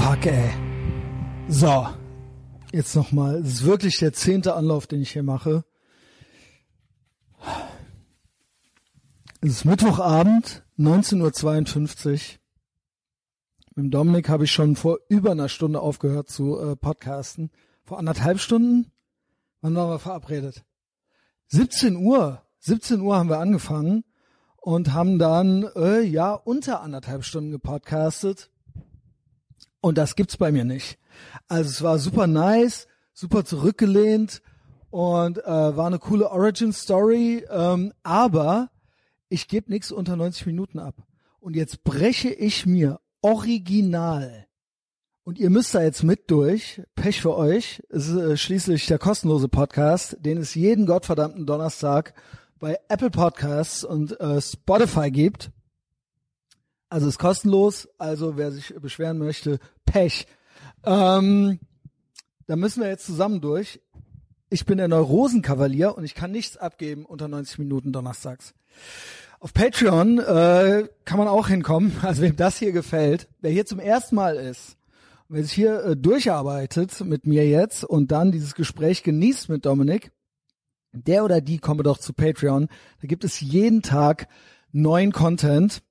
Fuck, ey. So. Jetzt nochmal. Es ist wirklich der zehnte Anlauf, den ich hier mache. Es ist Mittwochabend, 19.52 Uhr. Mit Dominik habe ich schon vor über einer Stunde aufgehört zu äh, podcasten. Vor anderthalb Stunden? Wann waren wir verabredet? 17 Uhr. 17 Uhr haben wir angefangen und haben dann, äh, ja, unter anderthalb Stunden gepodcastet. Und das gibt's bei mir nicht. Also es war super nice, super zurückgelehnt und äh, war eine coole Origin Story, ähm, aber ich gebe nichts unter 90 Minuten ab. Und jetzt breche ich mir original und ihr müsst da jetzt mit durch. Pech für euch. Es ist äh, schließlich der kostenlose Podcast, den es jeden gottverdammten Donnerstag bei Apple Podcasts und äh, Spotify gibt. Also ist kostenlos. Also wer sich beschweren möchte, Pech. Ähm, da müssen wir jetzt zusammen durch. Ich bin der Neurosenkavalier und ich kann nichts abgeben unter 90 Minuten donnerstags. Auf Patreon äh, kann man auch hinkommen. Also wem das hier gefällt, wer hier zum ersten Mal ist, wer sich hier äh, durcharbeitet mit mir jetzt und dann dieses Gespräch genießt mit Dominik, der oder die komme doch zu Patreon. Da gibt es jeden Tag neuen Content.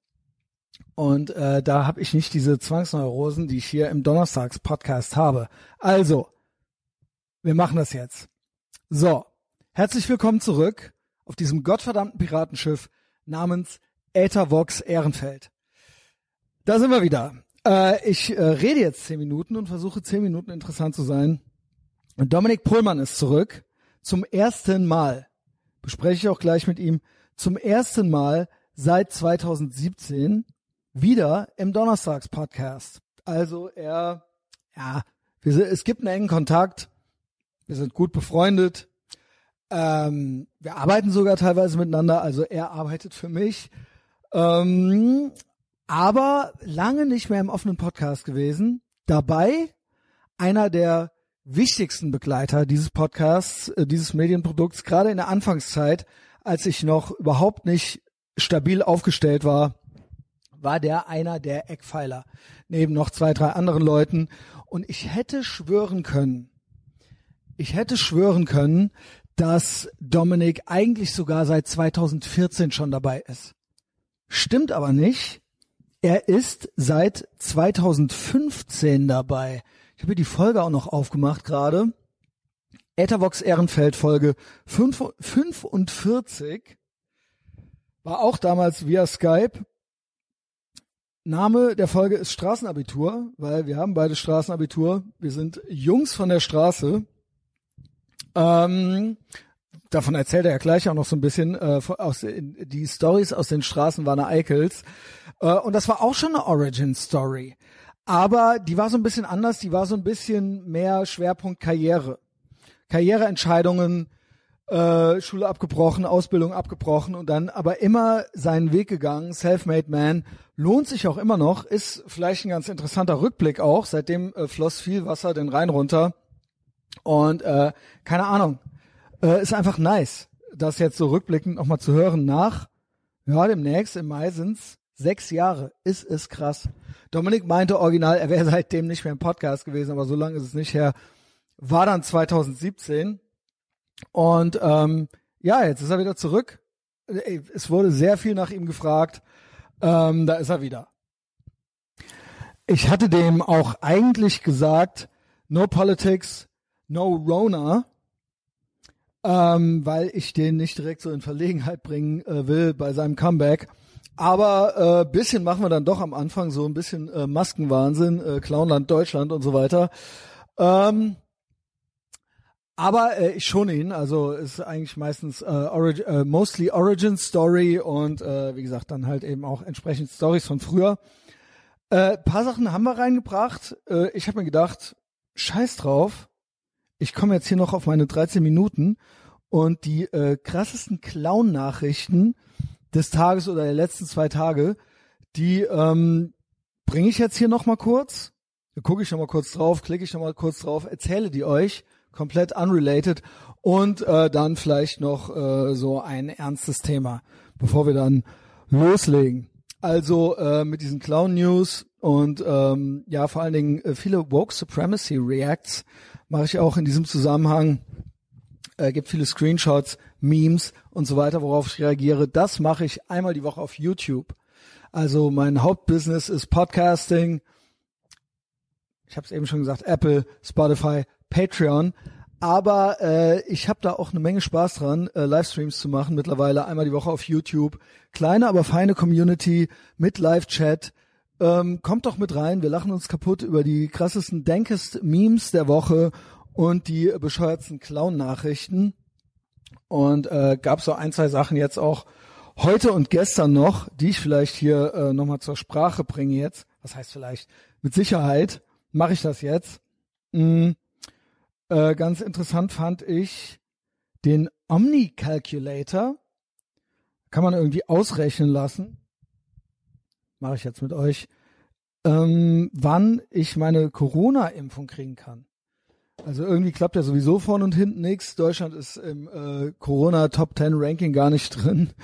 Und äh, da habe ich nicht diese Zwangsneurosen, die ich hier im Donnerstags-Podcast habe. Also, wir machen das jetzt. So, herzlich willkommen zurück auf diesem gottverdammten Piratenschiff namens Äthervox Ehrenfeld. Da sind wir wieder. Äh, ich äh, rede jetzt zehn Minuten und versuche zehn Minuten interessant zu sein. Und Dominik Pohlmann ist zurück. Zum ersten Mal. Bespreche ich auch gleich mit ihm. Zum ersten Mal seit 2017 wieder im Donnerstags-Podcast. Also er, ja, wir, es gibt einen engen Kontakt. Wir sind gut befreundet. Ähm, wir arbeiten sogar teilweise miteinander. Also er arbeitet für mich. Ähm, aber lange nicht mehr im offenen Podcast gewesen. Dabei einer der wichtigsten Begleiter dieses Podcasts, äh, dieses Medienprodukts, gerade in der Anfangszeit, als ich noch überhaupt nicht stabil aufgestellt war, war der einer der Eckpfeiler, neben noch zwei, drei anderen Leuten. Und ich hätte schwören können, ich hätte schwören können, dass Dominik eigentlich sogar seit 2014 schon dabei ist. Stimmt aber nicht. Er ist seit 2015 dabei. Ich habe die Folge auch noch aufgemacht gerade. Ethervox Ehrenfeld Folge 45 war auch damals via Skype Name der Folge ist Straßenabitur, weil wir haben beide Straßenabitur. Wir sind Jungs von der Straße. Ähm, davon erzählt er ja gleich auch noch so ein bisschen äh, aus die Stories aus den Straßen Warner Eichels. Äh, und das war auch schon eine Origin Story. Aber die war so ein bisschen anders, die war so ein bisschen mehr Schwerpunkt Karriere. Karriereentscheidungen, äh, Schule abgebrochen, Ausbildung abgebrochen und dann aber immer seinen Weg gegangen, self-made man, lohnt sich auch immer noch, ist vielleicht ein ganz interessanter Rückblick auch, seitdem äh, floss viel Wasser den Rhein runter und äh, keine Ahnung, äh, ist einfach nice, das jetzt so rückblickend nochmal zu hören nach, ja, demnächst im Mai sind's sechs Jahre, ist es krass. Dominik meinte original, er wäre seitdem nicht mehr im Podcast gewesen, aber so lange ist es nicht her, war dann 2017 und ähm, ja, jetzt ist er wieder zurück. Es wurde sehr viel nach ihm gefragt. Ähm, da ist er wieder. Ich hatte dem auch eigentlich gesagt, no politics, no Rona, ähm, weil ich den nicht direkt so in Verlegenheit bringen äh, will bei seinem Comeback. Aber äh, bisschen machen wir dann doch am Anfang so ein bisschen äh, Maskenwahnsinn, äh, Clownland Deutschland und so weiter. Ähm, aber äh, ich schon ihn, also ist eigentlich meistens äh, Origi äh, mostly Origin Story und äh, wie gesagt dann halt eben auch entsprechend Stories von früher. Äh, paar Sachen haben wir reingebracht. Äh, ich habe mir gedacht, scheiß drauf. Ich komme jetzt hier noch auf meine 13 Minuten und die äh, krassesten Clown-Nachrichten des Tages oder der letzten zwei Tage, die ähm, bringe ich jetzt hier noch mal kurz. Gucke ich noch mal kurz drauf, klicke ich noch mal kurz drauf, erzähle die euch komplett unrelated und äh, dann vielleicht noch äh, so ein ernstes Thema, bevor wir dann loslegen. Also äh, mit diesen Clown News und ähm, ja vor allen Dingen äh, viele Woke Supremacy Reacts mache ich auch in diesem Zusammenhang. Äh, gibt viele Screenshots, Memes und so weiter, worauf ich reagiere. Das mache ich einmal die Woche auf YouTube. Also mein Hauptbusiness ist Podcasting. Ich habe es eben schon gesagt, Apple, Spotify, Patreon. Aber äh, ich habe da auch eine Menge Spaß dran, äh, Livestreams zu machen. Mittlerweile einmal die Woche auf YouTube. Kleine, aber feine Community mit Live-Chat. Ähm, kommt doch mit rein. Wir lachen uns kaputt über die krassesten Denkest-Memes der Woche und die bescheuertsten Clown-Nachrichten. Und äh, gab so ein, zwei Sachen jetzt auch heute und gestern noch, die ich vielleicht hier äh, nochmal zur Sprache bringe jetzt. Was heißt vielleicht? Mit Sicherheit mache ich das jetzt. Mm äh, ganz interessant fand ich den Omni-Calculator. Kann man irgendwie ausrechnen lassen. Mache ich jetzt mit euch. Ähm, wann ich meine Corona-Impfung kriegen kann. Also irgendwie klappt ja sowieso vorne und hinten nichts. Deutschland ist im äh, Corona Top 10 Ranking gar nicht drin.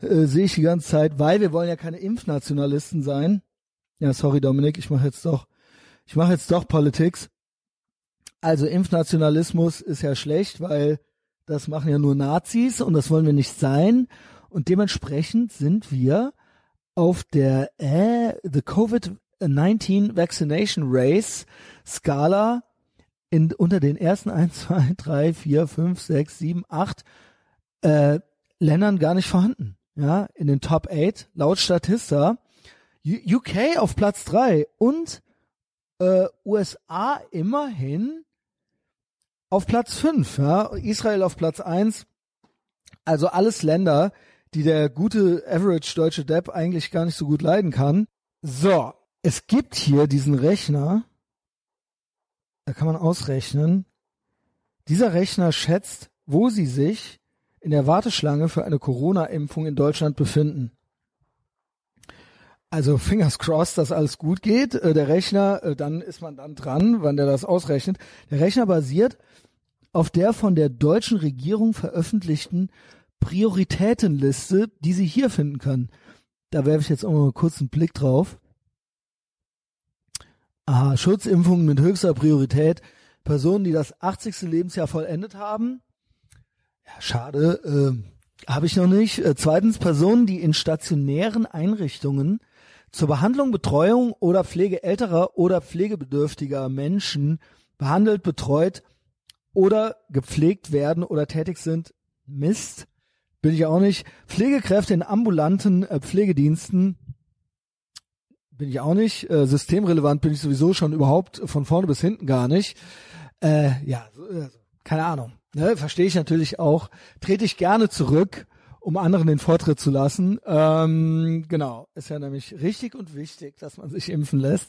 Äh, Sehe ich die ganze Zeit, weil wir wollen ja keine Impfnationalisten sein. Ja, sorry Dominik, ich mache jetzt doch, ich mache jetzt doch Politics. Also Impfnationalismus ist ja schlecht, weil das machen ja nur Nazis und das wollen wir nicht sein. Und dementsprechend sind wir auf der äh, The COVID-19 Vaccination Race Skala in, unter den ersten 1, 2, 3, 4, 5, 6, 7, 8 äh, Ländern gar nicht vorhanden. Ja, in den Top 8 laut Statista. UK auf Platz 3 und äh, USA immerhin auf Platz 5, ja, Israel auf Platz 1. Also alles Länder, die der gute Average deutsche Depp eigentlich gar nicht so gut leiden kann. So, es gibt hier diesen Rechner, da kann man ausrechnen. Dieser Rechner schätzt, wo sie sich in der Warteschlange für eine Corona-Impfung in Deutschland befinden. Also fingers crossed, dass alles gut geht. Äh, der Rechner, äh, dann ist man dann dran, wann der das ausrechnet. Der Rechner basiert auf der von der deutschen Regierung veröffentlichten Prioritätenliste, die Sie hier finden können. Da werfe ich jetzt auch mal kurz einen Blick drauf. Aha, Schutzimpfungen mit höchster Priorität. Personen, die das 80. Lebensjahr vollendet haben. Ja, schade, äh, habe ich noch nicht. Äh, zweitens Personen, die in stationären Einrichtungen zur Behandlung, Betreuung oder Pflege älterer oder pflegebedürftiger Menschen behandelt, betreut oder gepflegt werden oder tätig sind. Mist. Bin ich auch nicht. Pflegekräfte in ambulanten äh, Pflegediensten. Bin ich auch nicht. Äh, systemrelevant bin ich sowieso schon überhaupt von vorne bis hinten gar nicht. Äh, ja, äh, keine Ahnung. Ne, Verstehe ich natürlich auch. Trete ich gerne zurück um anderen den Vortritt zu lassen. Ähm, genau, ist ja nämlich richtig und wichtig, dass man sich impfen lässt.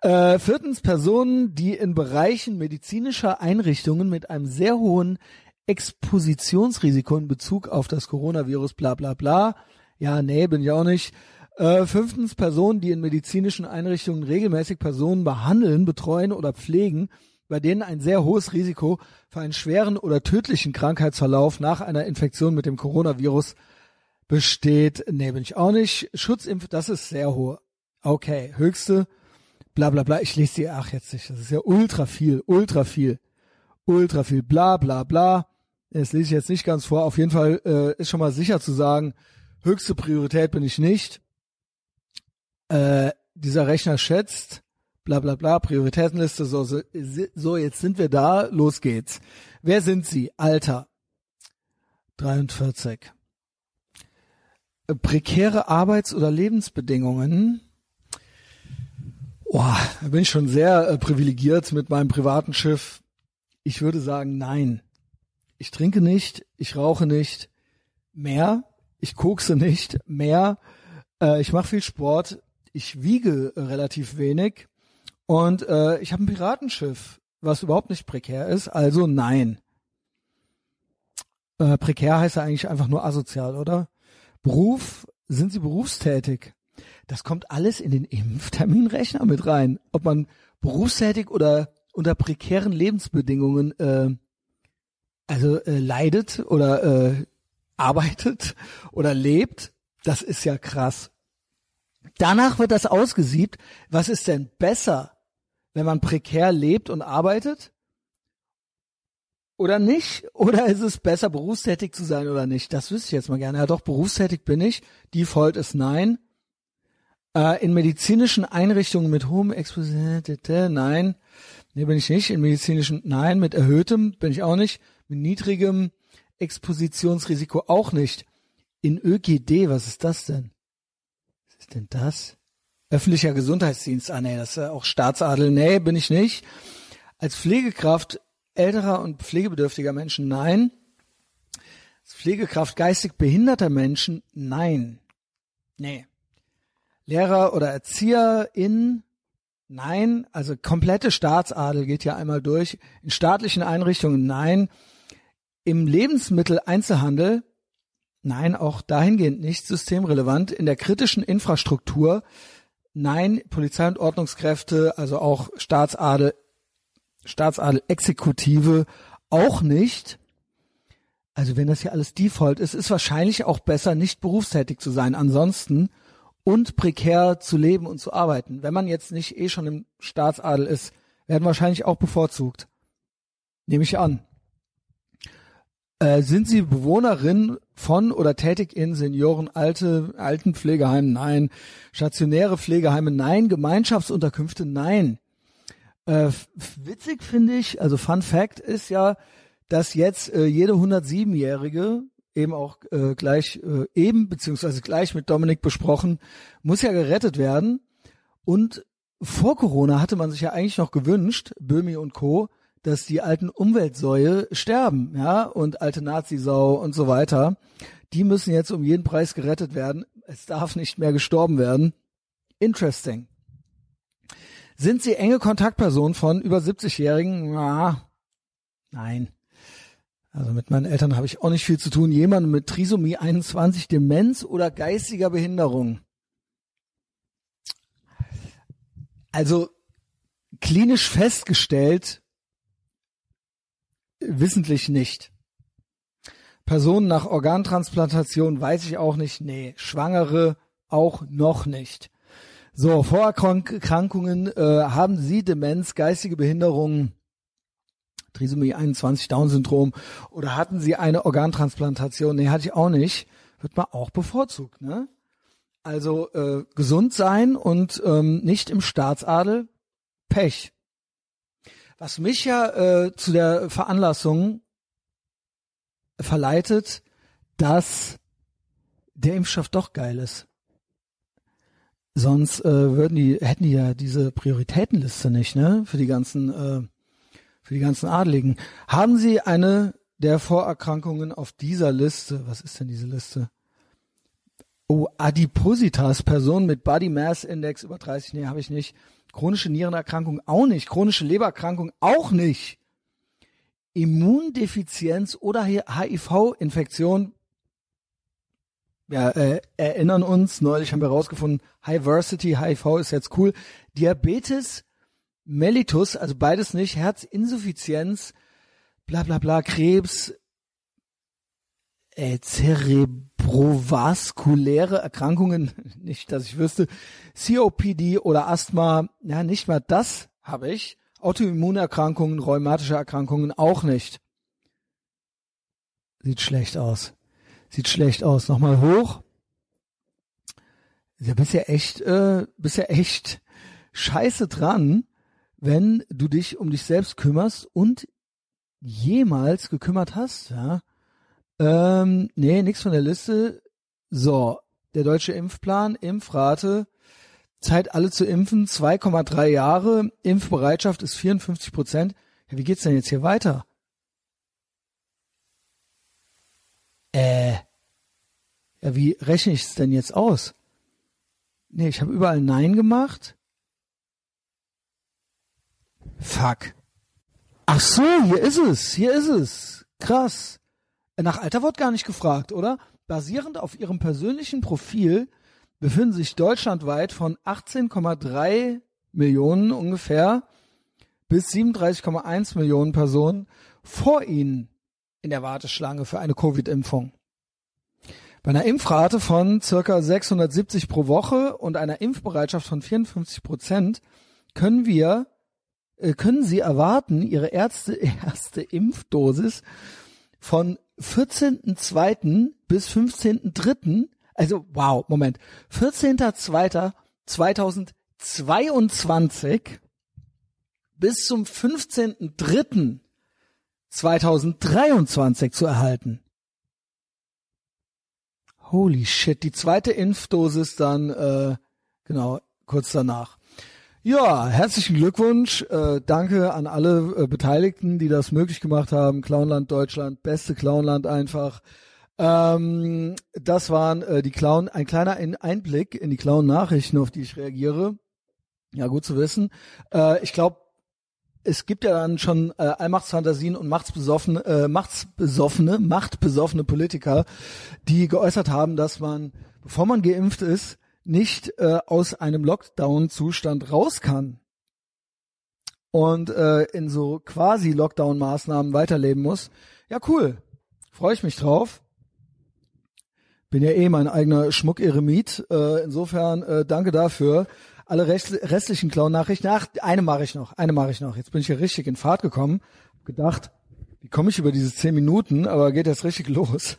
Äh, viertens, Personen, die in Bereichen medizinischer Einrichtungen mit einem sehr hohen Expositionsrisiko in Bezug auf das Coronavirus, bla bla bla. Ja, nee, bin ich auch nicht. Äh, fünftens, Personen, die in medizinischen Einrichtungen regelmäßig Personen behandeln, betreuen oder pflegen, bei denen ein sehr hohes Risiko für einen schweren oder tödlichen Krankheitsverlauf nach einer Infektion mit dem Coronavirus besteht. Nee, bin ich auch nicht. Schutzimpf, das ist sehr hoch. Okay, höchste, bla bla bla. Ich lese die, ach jetzt nicht, das ist ja ultra viel, ultra viel, ultra viel, bla bla bla. Das lese ich jetzt nicht ganz vor. Auf jeden Fall äh, ist schon mal sicher zu sagen, höchste Priorität bin ich nicht. Äh, dieser Rechner schätzt, bla bla bla, Prioritätenliste, so, so, so, jetzt sind wir da, los geht's. Wer sind Sie? Alter. 43. Äh, prekäre Arbeits- oder Lebensbedingungen. Boah, da bin ich schon sehr äh, privilegiert mit meinem privaten Schiff. Ich würde sagen, nein. Ich trinke nicht, ich rauche nicht mehr, ich kokse nicht mehr, äh, ich mache viel Sport, ich wiege relativ wenig und äh, ich habe ein Piratenschiff, was überhaupt nicht prekär ist, also nein. Äh, prekär heißt ja eigentlich einfach nur asozial, oder? Beruf, sind Sie berufstätig? Das kommt alles in den Impfterminrechner mit rein. Ob man berufstätig oder unter prekären Lebensbedingungen äh, also äh, leidet oder äh, arbeitet oder lebt, das ist ja krass. Danach wird das ausgesiebt. Was ist denn besser, wenn man prekär lebt und arbeitet? Oder nicht? Oder ist es besser, berufstätig zu sein oder nicht? Das wüsste ich jetzt mal gerne. Ja, doch, berufstätig bin ich. Default ist nein. Äh, in medizinischen Einrichtungen mit hohem Exposität, nein. Nee, bin ich nicht. In medizinischen, nein. Mit erhöhtem bin ich auch nicht. Mit niedrigem Expositionsrisiko auch nicht. In ÖGD, was ist das denn? Was ist denn das? Öffentlicher Gesundheitsdienst, ah nee, das ist ja auch Staatsadel, nee, bin ich nicht. Als Pflegekraft älterer und pflegebedürftiger Menschen, nein. Als Pflegekraft geistig behinderter Menschen, nein. Nee. Lehrer oder Erzieherin, nein. Also komplette Staatsadel geht ja einmal durch. In staatlichen Einrichtungen, nein. Im Lebensmitteleinzelhandel, nein, auch dahingehend nicht systemrelevant. In der kritischen Infrastruktur, nein, Polizei und Ordnungskräfte, also auch Staatsadel, Staatsadel, Exekutive auch nicht. Also wenn das hier alles Default ist, ist wahrscheinlich auch besser, nicht berufstätig zu sein ansonsten und prekär zu leben und zu arbeiten. Wenn man jetzt nicht eh schon im Staatsadel ist, werden wahrscheinlich auch bevorzugt. Nehme ich an. Äh, sind Sie Bewohnerin von oder tätig in Senioren, alte, Altenpflegeheimen? Nein. Stationäre Pflegeheime? Nein. Gemeinschaftsunterkünfte? Nein. Äh, witzig finde ich, also Fun Fact ist ja, dass jetzt äh, jede 107-Jährige eben auch äh, gleich äh, eben beziehungsweise gleich mit Dominik besprochen, muss ja gerettet werden. Und vor Corona hatte man sich ja eigentlich noch gewünscht, Böhmi und Co., dass die alten Umweltsäue sterben, ja, und alte Nazisau und so weiter. Die müssen jetzt um jeden Preis gerettet werden. Es darf nicht mehr gestorben werden. Interesting. Sind Sie enge Kontaktperson von über 70-Jährigen? Ja, nein. Also mit meinen Eltern habe ich auch nicht viel zu tun. Jemand mit Trisomie 21, Demenz oder geistiger Behinderung? Also klinisch festgestellt wissentlich nicht. Personen nach Organtransplantation weiß ich auch nicht. Nee, Schwangere auch noch nicht. So, Vorerkrankungen, äh, haben Sie Demenz, geistige Behinderungen, Trisomie 21, Down-Syndrom oder hatten Sie eine Organtransplantation? Nee, hatte ich auch nicht. Wird man auch bevorzugt, ne? Also äh, gesund sein und ähm, nicht im Staatsadel, Pech. Was mich ja äh, zu der Veranlassung verleitet, dass der Impfstoff doch geil ist. Sonst äh, würden die, hätten die ja diese Prioritätenliste nicht, ne? Für die ganzen, äh, für die ganzen Adligen. Haben Sie eine der Vorerkrankungen auf dieser Liste? Was ist denn diese Liste? Oh, Adipositas, Person mit Body Mass Index über 30, nee, habe ich nicht. Chronische Nierenerkrankung auch nicht. Chronische Lebererkrankung auch nicht. Immundefizienz oder HIV-Infektion ja, äh, erinnern uns, neulich haben wir herausgefunden, Hiversity, HIV ist jetzt cool. Diabetes mellitus, also beides nicht, Herzinsuffizienz, bla bla bla, Krebs, äh, zerebrovaskuläre Erkrankungen, nicht, dass ich wüsste, COPD oder Asthma, ja, nicht mal das habe ich. Autoimmunerkrankungen, rheumatische Erkrankungen auch nicht. Sieht schlecht aus. Sieht schlecht aus. Nochmal hoch. Du bist ja echt, äh, bist ja echt scheiße dran, wenn du dich um dich selbst kümmerst und jemals gekümmert hast, ja. Ähm, nee, nix von der Liste. So, der deutsche Impfplan, Impfrate, Zeit alle zu impfen, 2,3 Jahre, Impfbereitschaft ist 54 Prozent. Ja, wie geht's denn jetzt hier weiter? Äh, ja, wie rechne ich es denn jetzt aus? Nee, ich habe überall Nein gemacht. Fuck. Ach so, hier ist es, hier ist es. Krass. Nach Alter wird gar nicht gefragt, oder? Basierend auf ihrem persönlichen Profil befinden sich deutschlandweit von 18,3 Millionen ungefähr bis 37,1 Millionen Personen vor ihnen in der Warteschlange für eine Covid-Impfung. Bei einer Impfrate von circa 670 pro Woche und einer Impfbereitschaft von 54 Prozent können wir, äh, können Sie erwarten, Ihre erste, erste Impfdosis von 14.2. bis 15.3. Also, wow, Moment. 14.2.2022 bis zum 15.3.2023 zu erhalten. Holy shit, die zweite Impfdosis dann, äh, genau, kurz danach. Ja, herzlichen Glückwunsch. Äh, danke an alle äh, Beteiligten, die das möglich gemacht haben. Clownland Deutschland, beste Clownland einfach. Ähm, das waren äh, die Clown, ein kleiner Einblick in die Clown-Nachrichten, auf die ich reagiere. Ja, gut zu wissen. Äh, ich glaube, es gibt ja dann schon äh, Allmachtsfantasien und machtsbesoffene, äh, machtsbesoffene, machtbesoffene Politiker, die geäußert haben, dass man, bevor man geimpft ist, nicht äh, aus einem Lockdown-Zustand raus kann und äh, in so quasi Lockdown-Maßnahmen weiterleben muss. Ja, cool. Freue ich mich drauf. Bin ja eh mein eigener Schmuck-Eremit. Äh, insofern äh, danke dafür alle restlichen Clown-Nachrichten. Ach, eine mache ich noch, eine mache ich noch. Jetzt bin ich hier richtig in Fahrt gekommen. Hab gedacht, wie komme ich über diese zehn Minuten, aber geht jetzt richtig los.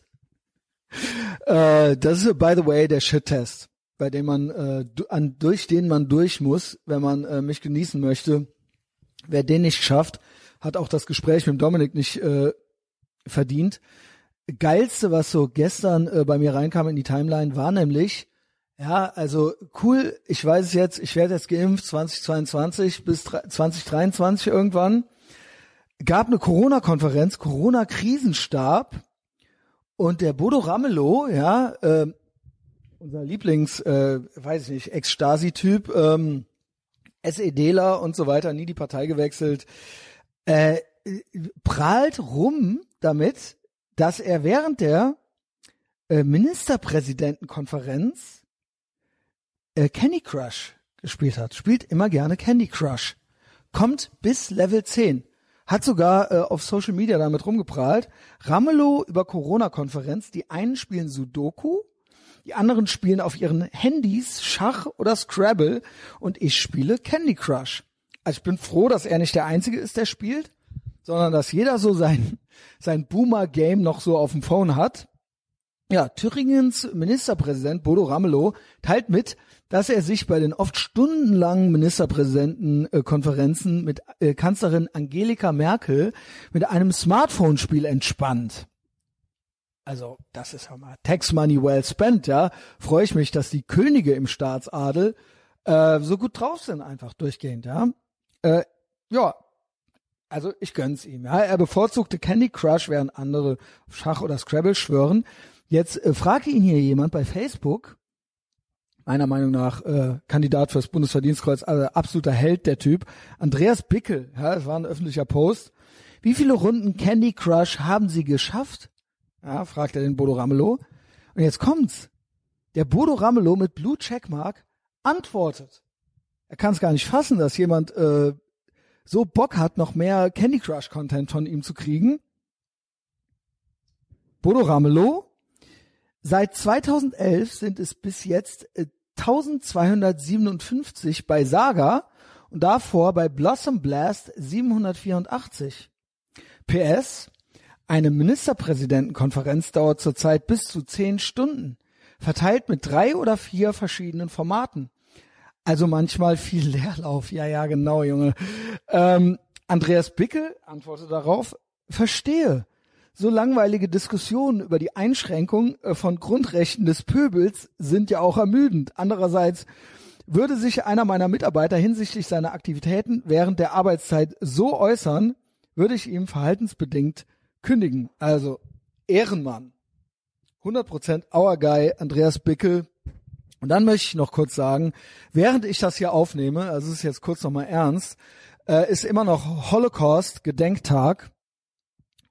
äh, das ist, by the way, der Shit-Test, bei dem man, äh, an, durch den man durch muss, wenn man äh, mich genießen möchte. Wer den nicht schafft, hat auch das Gespräch mit Dominik nicht äh, verdient. Geilste, was so gestern äh, bei mir reinkam in die Timeline, war nämlich, ja, also cool, ich weiß es jetzt, ich werde jetzt geimpft 2022 bis 2023 irgendwann. Gab eine Corona-Konferenz, Corona-Krisenstab und der Bodo Ramelow, ja, äh, unser Lieblings, äh, weiß ich nicht, Ex-Stasi-Typ, ähm, SEDler und so weiter, nie die Partei gewechselt, äh, prahlt rum damit, dass er während der äh, Ministerpräsidentenkonferenz äh, Candy Crush gespielt hat. Spielt immer gerne Candy Crush. Kommt bis Level 10. Hat sogar äh, auf Social Media damit rumgeprahlt. Ramelow über Corona-Konferenz. Die einen spielen Sudoku, die anderen spielen auf ihren Handys Schach oder Scrabble und ich spiele Candy Crush. Also ich bin froh, dass er nicht der Einzige ist, der spielt, sondern dass jeder so sein, sein Boomer-Game noch so auf dem Phone hat. Ja, Thüringens Ministerpräsident Bodo Ramelow teilt mit, dass er sich bei den oft stundenlangen Ministerpräsidentenkonferenzen mit äh, Kanzlerin Angelika Merkel mit einem Smartphone-Spiel entspannt. Also, das ist ja mal Tax Money well spent, ja. Freue ich mich, dass die Könige im Staatsadel äh, so gut drauf sind, einfach durchgehend, ja. Äh, ja, also ich gönn's ihm. Ja. Er bevorzugte Candy Crush, während andere Schach oder Scrabble schwören. Jetzt äh, fragte ihn hier jemand bei Facebook, meiner Meinung nach äh, Kandidat fürs Bundesverdienstkreuz, also absoluter Held der Typ. Andreas Bickel, ja, das war ein öffentlicher Post. Wie viele Runden Candy Crush haben Sie geschafft? Ja, fragt er den Bodo Ramelow. Und jetzt kommt's. Der Bodo Ramelow mit Blue Checkmark antwortet. Er kann es gar nicht fassen, dass jemand äh, so Bock hat, noch mehr Candy Crush Content von ihm zu kriegen. Bodo Ramelow Seit 2011 sind es bis jetzt 1257 äh, bei Saga und davor bei Blossom Blast 784. PS, eine Ministerpräsidentenkonferenz dauert zurzeit bis zu zehn Stunden, verteilt mit drei oder vier verschiedenen Formaten. Also manchmal viel Leerlauf. Ja, ja, genau, Junge. Ähm, Andreas Bickel antwortet darauf, verstehe so langweilige Diskussionen über die Einschränkung äh, von Grundrechten des Pöbels sind ja auch ermüdend. Andererseits würde sich einer meiner Mitarbeiter hinsichtlich seiner Aktivitäten während der Arbeitszeit so äußern, würde ich ihm verhaltensbedingt kündigen. Also Ehrenmann. 100% Our Guy, Andreas Bickel. Und dann möchte ich noch kurz sagen, während ich das hier aufnehme, also es ist jetzt kurz nochmal ernst, äh, ist immer noch Holocaust-Gedenktag.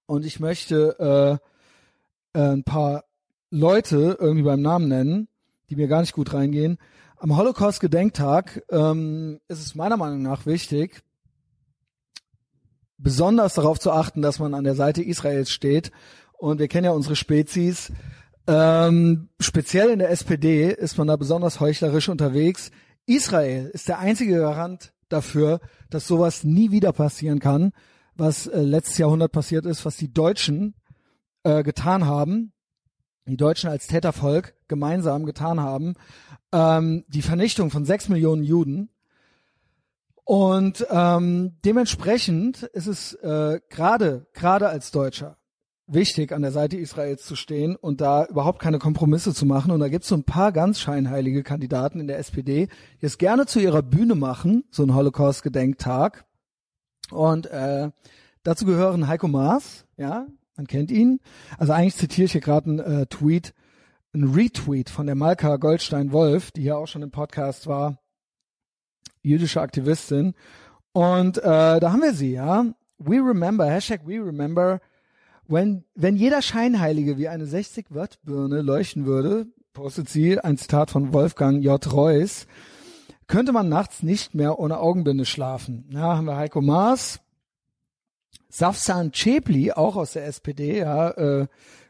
Und ich möchte äh, äh, ein paar Leute irgendwie beim Namen nennen, die mir gar nicht gut reingehen. Am Holocaust-Gedenktag ähm, ist es meiner Meinung nach wichtig, besonders darauf zu achten, dass man an der Seite Israels steht. Und wir kennen ja unsere Spezies. Ähm, speziell in der SPD ist man da besonders heuchlerisch unterwegs. Israel ist der einzige Garant dafür, dass sowas nie wieder passieren kann, was äh, letztes Jahrhundert passiert ist, was die Deutschen äh, getan haben, die Deutschen als Tätervolk gemeinsam getan haben, ähm, die Vernichtung von sechs Millionen Juden. Und ähm, dementsprechend ist es äh, gerade gerade als Deutscher wichtig, an der Seite Israels zu stehen und da überhaupt keine Kompromisse zu machen. Und da gibt es so ein paar ganz scheinheilige Kandidaten in der SPD, die es gerne zu ihrer Bühne machen, so ein Holocaust-Gedenktag. Und äh, dazu gehören Heiko Maas, ja, man kennt ihn. Also eigentlich zitiere ich hier gerade einen äh, Tweet, einen Retweet von der Malka Goldstein-Wolf, die hier auch schon im Podcast war, jüdische Aktivistin. Und äh, da haben wir sie, ja. We remember, Hashtag We remember wenn, wenn jeder Scheinheilige wie eine 60 Watt Birne leuchten würde, postet sie ein Zitat von Wolfgang J. Reuss, könnte man nachts nicht mehr ohne Augenbinde schlafen. Ja, haben wir Heiko Maas, Safsan Chepli, auch aus der SPD, ja, äh,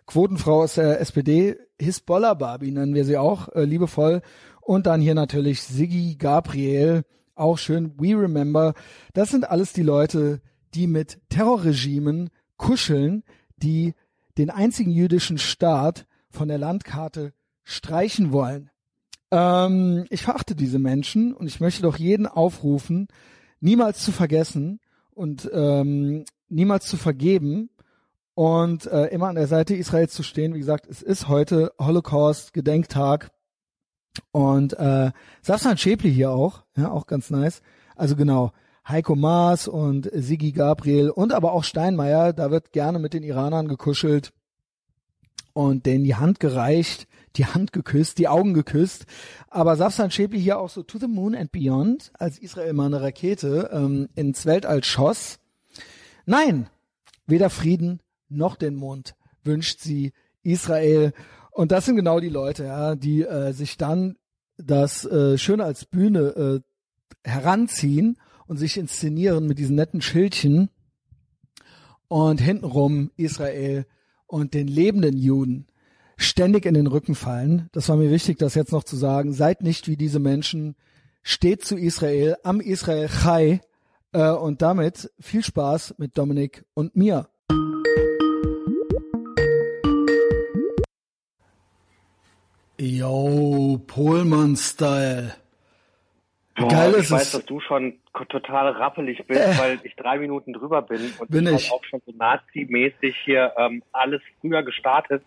Quotenfrau aus der SPD, Hisbollah Barbie nennen wir sie auch, äh, liebevoll. Und dann hier natürlich Siggi Gabriel, auch schön, We Remember. Das sind alles die Leute, die mit Terrorregimen kuscheln, die den einzigen jüdischen Staat von der Landkarte streichen wollen. Ähm, ich verachte diese Menschen und ich möchte doch jeden aufrufen, niemals zu vergessen und ähm, niemals zu vergeben und äh, immer an der Seite Israels zu stehen. Wie gesagt, es ist heute Holocaust-Gedenktag und äh, Safsan Schäpli hier auch, ja, auch ganz nice. Also genau, Heiko Maas und Sigi Gabriel und aber auch Steinmeier. Da wird gerne mit den Iranern gekuschelt und denen die Hand gereicht, die Hand geküsst, die Augen geküsst. Aber Safsan Schäpli hier auch so to the moon and beyond, als Israel mal eine Rakete ähm, ins Weltall schoss. Nein, weder Frieden noch den Mond wünscht sie Israel. Und das sind genau die Leute, ja, die äh, sich dann das äh, schön als Bühne äh, heranziehen und sich inszenieren mit diesen netten Schildchen und hintenrum Israel und den lebenden Juden ständig in den Rücken fallen. Das war mir wichtig, das jetzt noch zu sagen. Seid nicht wie diese Menschen. Steht zu Israel, am Israel Chai. Äh, und damit viel Spaß mit Dominik und mir. Yo, Polman-Style. Boah, Geil ich weiß, es. dass du schon total rappelig bist, äh, weil ich drei Minuten drüber bin und bin ich, ich. auch schon so Nazi-mäßig hier ähm, alles früher gestartet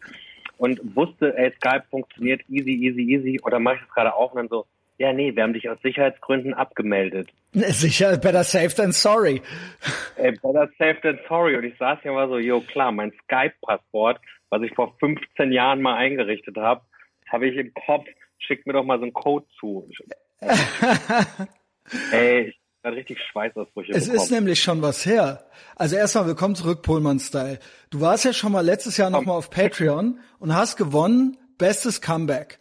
und wusste, ey, Skype funktioniert easy, easy, easy. Oder mache ich das gerade auch und dann so, ja, nee, wir haben dich aus Sicherheitsgründen abgemeldet. Sicher, better safe than sorry. Ey, better safe than sorry. Und ich saß hier mal so, jo, klar, mein Skype-Passwort, was ich vor 15 Jahren mal eingerichtet habe, habe ich im Kopf, schick mir doch mal so einen Code zu. Ey, ich richtig Schweißausbrüche Es bekommen. ist nämlich schon was her. Also erstmal willkommen zurück, Pullman-Style. Du warst ja schon mal letztes Jahr nochmal auf Patreon und hast gewonnen, bestes Comeback.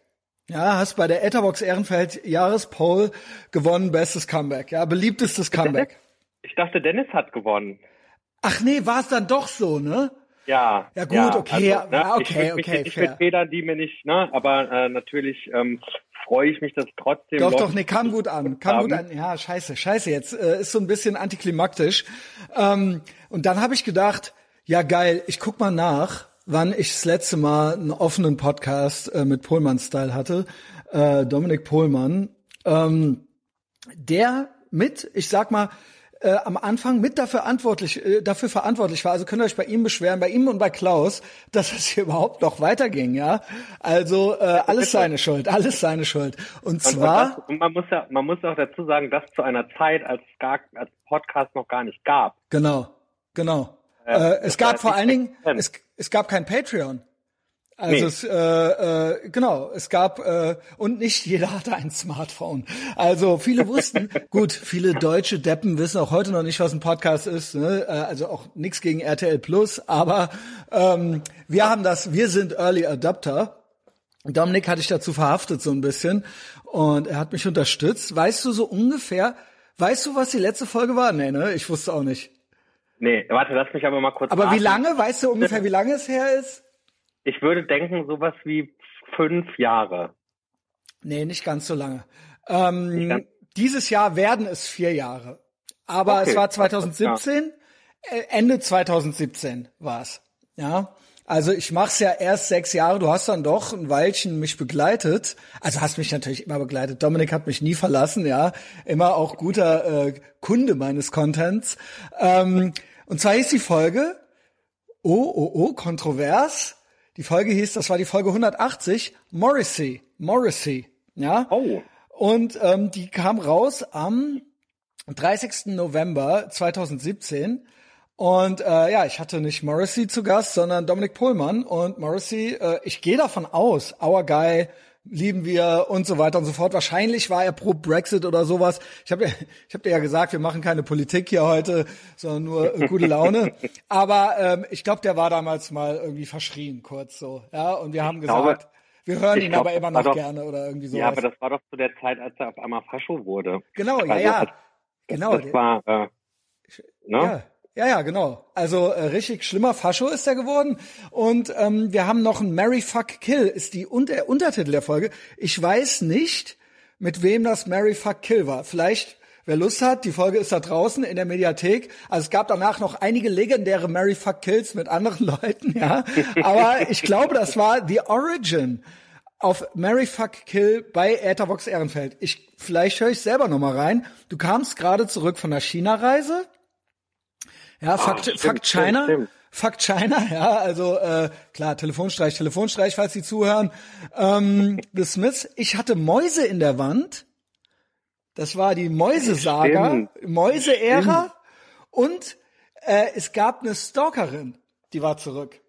Ja, hast bei der Etherbox Ehrenfeld Jahrespoll gewonnen, bestes Comeback. Ja, beliebtestes Comeback. Ich dachte, Dennis hat gewonnen. Ach nee, war es dann doch so, ne? Ja. Ja gut, ja, okay, also, ne, ja, okay, ich okay. Ich mit Federn, die mir nicht, ne, aber äh, natürlich ähm, freue ich mich, dass trotzdem. Doch, doch, nee, kam gut an, kam haben. gut an. Ja, scheiße, scheiße, jetzt äh, ist so ein bisschen antiklimaktisch. Ähm, und dann habe ich gedacht, ja geil, ich guck mal nach, wann ich das letzte Mal einen offenen Podcast äh, mit Pohlmann-Style hatte. Äh, Dominik Pohlmann, ähm, der mit, ich sag mal, äh, am Anfang mit dafür verantwortlich, äh, dafür verantwortlich war. Also könnt ihr euch bei ihm beschweren, bei ihm und bei Klaus, dass es hier überhaupt noch weiterging, ja. Also äh, alles seine Schuld, alles seine Schuld. Und, und zwar. Und, das, man muss ja, man muss auch dazu sagen, dass zu einer Zeit, als gar, als Podcast noch gar nicht gab. Genau, genau. Äh, äh, es gab vor allen Dingen, es, es gab kein Patreon. Also nee. es, äh, äh, genau, es gab äh, und nicht jeder hatte ein Smartphone. Also viele wussten, gut, viele deutsche Deppen wissen auch heute noch nicht, was ein Podcast ist. Ne? Äh, also auch nichts gegen RTL Plus, aber ähm, wir haben das, wir sind Early Adapter. Dominik hatte ich dazu verhaftet so ein bisschen und er hat mich unterstützt. Weißt du so ungefähr, weißt du, was die letzte Folge war? Nee, ne? Ich wusste auch nicht. Nee, warte, lass mich aber mal kurz. Aber atmen. wie lange? Weißt du ungefähr, wie lange es her ist? Ich würde denken, sowas wie fünf Jahre. Nee, nicht ganz so lange. Ähm, ganz dieses Jahr werden es vier Jahre. Aber okay. es war 2017, ja. Äh, Ende 2017 war's. Ja. Also ich mach's ja erst sechs Jahre, du hast dann doch ein Weilchen mich begleitet. Also hast mich natürlich immer begleitet. Dominik hat mich nie verlassen, ja. Immer auch guter äh, Kunde meines Contents. Ähm, und zwar hieß die Folge, oh, oh, oh, kontrovers. Die Folge hieß, das war die Folge 180, Morrissey, Morrissey, ja. Oh. Und ähm, die kam raus am 30. November 2017. Und äh, ja, ich hatte nicht Morrissey zu Gast, sondern Dominik Pohlmann. Und Morrissey, äh, ich gehe davon aus, our guy, lieben wir und so weiter und so fort. Wahrscheinlich war er pro Brexit oder sowas. Ich habe ich hab dir ja gesagt, wir machen keine Politik hier heute, sondern nur äh, gute Laune. Aber ähm, ich glaube, der war damals mal irgendwie verschrien, kurz so. Ja, und wir haben gesagt, glaube, wir hören ihn glaub, aber immer noch doch, gerne oder irgendwie so. Ja, aber das war doch zu der Zeit, als er auf einmal Fascho wurde. Genau, ja, also, ja. Das, genau. Das war, äh, ne? Ja. Ja, ja, genau. Also äh, richtig schlimmer Fascho ist er geworden. Und ähm, wir haben noch ein Mary Fuck Kill, ist die und der Untertitel der Folge. Ich weiß nicht, mit wem das Mary Fuck Kill war. Vielleicht, wer Lust hat, die Folge ist da draußen in der Mediathek. Also es gab danach noch einige legendäre Mary Fuck Kills mit anderen Leuten, ja. Aber ich glaube, das war The Origin auf Mary Fuck Kill bei Etherbox Ehrenfeld. Ich, vielleicht höre ich selber noch mal rein. Du kamst gerade zurück von der China-Reise ja, Fakt, oh, Fakt China. Stimmt. Fakt China, ja, also äh, klar, Telefonstreich, Telefonstreich, falls Sie zuhören. Ähm, The Smiths, ich hatte Mäuse in der Wand. Das war die Mäusesaga, Mäuse-Ära. Und äh, es gab eine Stalkerin, die war zurück.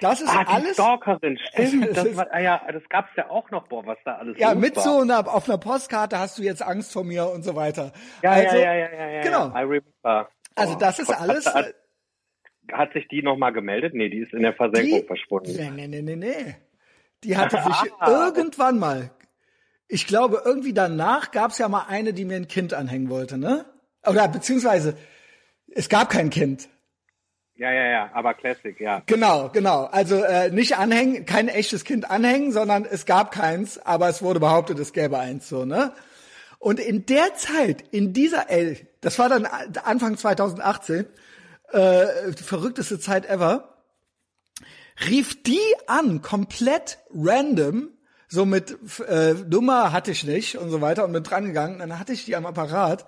Das ist ah, alles. Die Stalkerin, stimmt. Das, war, ah, ja, das gab's ja auch noch, boah, was da alles Ja, mit war. so einer, auf einer Postkarte hast du jetzt Angst vor mir und so weiter. Ja, also, ja, ja, ja, ja, genau. I remember. Also das ist alles. Hat, hat, hat sich die nochmal gemeldet? Nee, die ist in der Versenkung die, verschwunden. Nee, nee, nee, nee, nee. Die hatte sich ah. irgendwann mal, ich glaube, irgendwie danach gab es ja mal eine, die mir ein Kind anhängen wollte, ne? Oder beziehungsweise, es gab kein Kind. Ja, ja, ja, aber Classic, ja. Genau, genau. Also äh, nicht anhängen, kein echtes Kind anhängen, sondern es gab keins, aber es wurde behauptet, es gäbe eins so, ne? Und in der Zeit, in dieser, ey, das war dann Anfang 2018, äh, die verrückteste Zeit ever, rief die an, komplett random, so mit äh, Nummer hatte ich nicht und so weiter und bin dran gegangen, dann hatte ich die am Apparat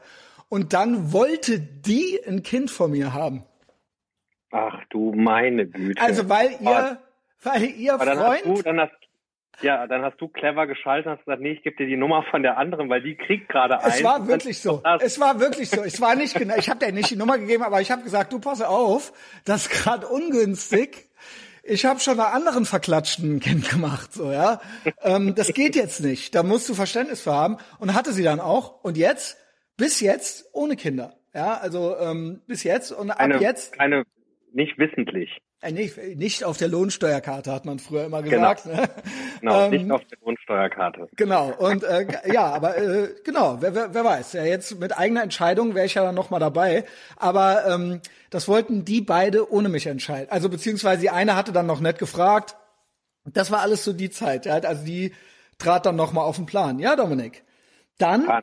und dann wollte die ein Kind von mir haben. Ach du meine Güte. Also weil ihr, weil ihr Freund. Dann hast du, dann hast, ja, dann hast du clever geschaltet und hast gesagt, nee, ich gebe dir die Nummer von der anderen, weil die kriegt gerade ein. Es war wirklich so. Es war wirklich so. Es war nicht genau. Ich habe dir nicht die Nummer gegeben, aber ich habe gesagt, du passe auf, das ist gerade ungünstig. Ich habe schon einen anderen verklatschten Kind gemacht, so ja. ähm, das geht jetzt nicht. Da musst du Verständnis für haben. Und hatte sie dann auch. Und jetzt, bis jetzt, ohne Kinder. Ja, also ähm, bis jetzt und ab eine, jetzt. Keine, nicht wissentlich. Äh, nicht, nicht auf der Lohnsteuerkarte, hat man früher immer gesagt. Genau, ne? genau ähm, nicht auf der Lohnsteuerkarte. Genau, und äh, ja, aber äh, genau, wer, wer, wer weiß. Ja, jetzt mit eigener Entscheidung wäre ich ja dann nochmal dabei. Aber ähm, das wollten die beide ohne mich entscheiden. Also beziehungsweise die eine hatte dann noch nett gefragt. Das war alles so die Zeit. Ja, also die trat dann nochmal auf den Plan. Ja, Dominik. Dann, ja.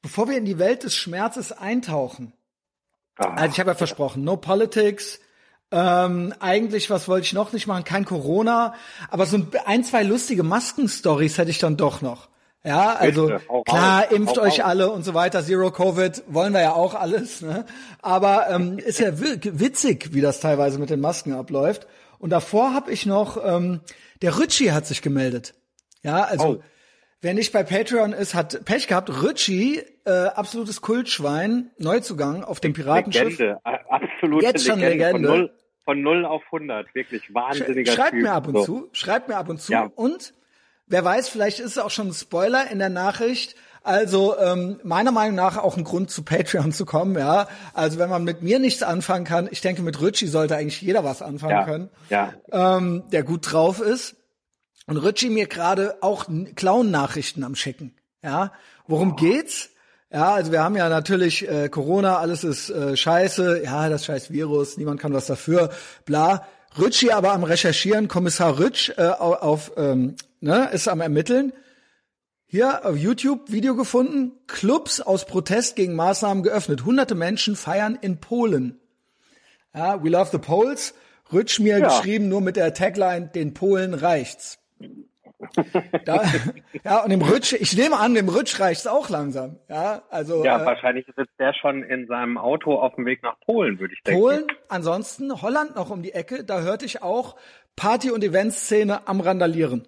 bevor wir in die Welt des Schmerzes eintauchen, ah, also ich habe ja versprochen, no politics, ähm, eigentlich, was wollte ich noch nicht machen? Kein Corona, aber so ein, zwei lustige Masken-Stories hätte ich dann doch noch. Ja, also klar, impft euch alle und so weiter. Zero Covid wollen wir ja auch alles. Ne? Aber ähm, ist ja witzig, wie das teilweise mit den Masken abläuft. Und davor habe ich noch, ähm, der Ritchie hat sich gemeldet. Ja, also oh. wer nicht bei Patreon ist, hat Pech gehabt. Ritchie, äh, absolutes Kultschwein, Neuzugang auf dem Piratenschiff. Legende, absolute Jetzt schon Legende. Legende von 0 auf 100. Wirklich wahnsinniger Schreibt typ. mir ab und so. zu. Schreibt mir ab und zu. Ja. Und wer weiß, vielleicht ist es auch schon ein Spoiler in der Nachricht. Also ähm, meiner Meinung nach auch ein Grund zu Patreon zu kommen, ja. Also wenn man mit mir nichts anfangen kann, ich denke mit Ritchie sollte eigentlich jeder was anfangen ja. können, ja. Ähm, der gut drauf ist. Und Ritchie mir gerade auch Clown-Nachrichten am schicken, ja. Worum oh. geht's? Ja, also wir haben ja natürlich äh, Corona, alles ist äh, scheiße, ja, das scheiß Virus, niemand kann was dafür, bla. Rütsch hier aber am Recherchieren, Kommissar Rütsch äh, auf, auf ähm, ne, ist am Ermitteln. Hier auf YouTube Video gefunden, Clubs aus Protest gegen Maßnahmen geöffnet. Hunderte Menschen feiern in Polen. Ja, we love the Poles. Rütsch mir Ja. geschrieben, nur mit der Tagline, den Polen reicht's. Da, ja, und dem Rütsch, ich nehme an, dem Rütsch reicht's auch langsam. Ja, also Ja, äh, wahrscheinlich sitzt der schon in seinem Auto auf dem Weg nach Polen, würde ich denken. Polen, ansonsten Holland noch um die Ecke, da hörte ich auch Party- und Eventszene am Randalieren.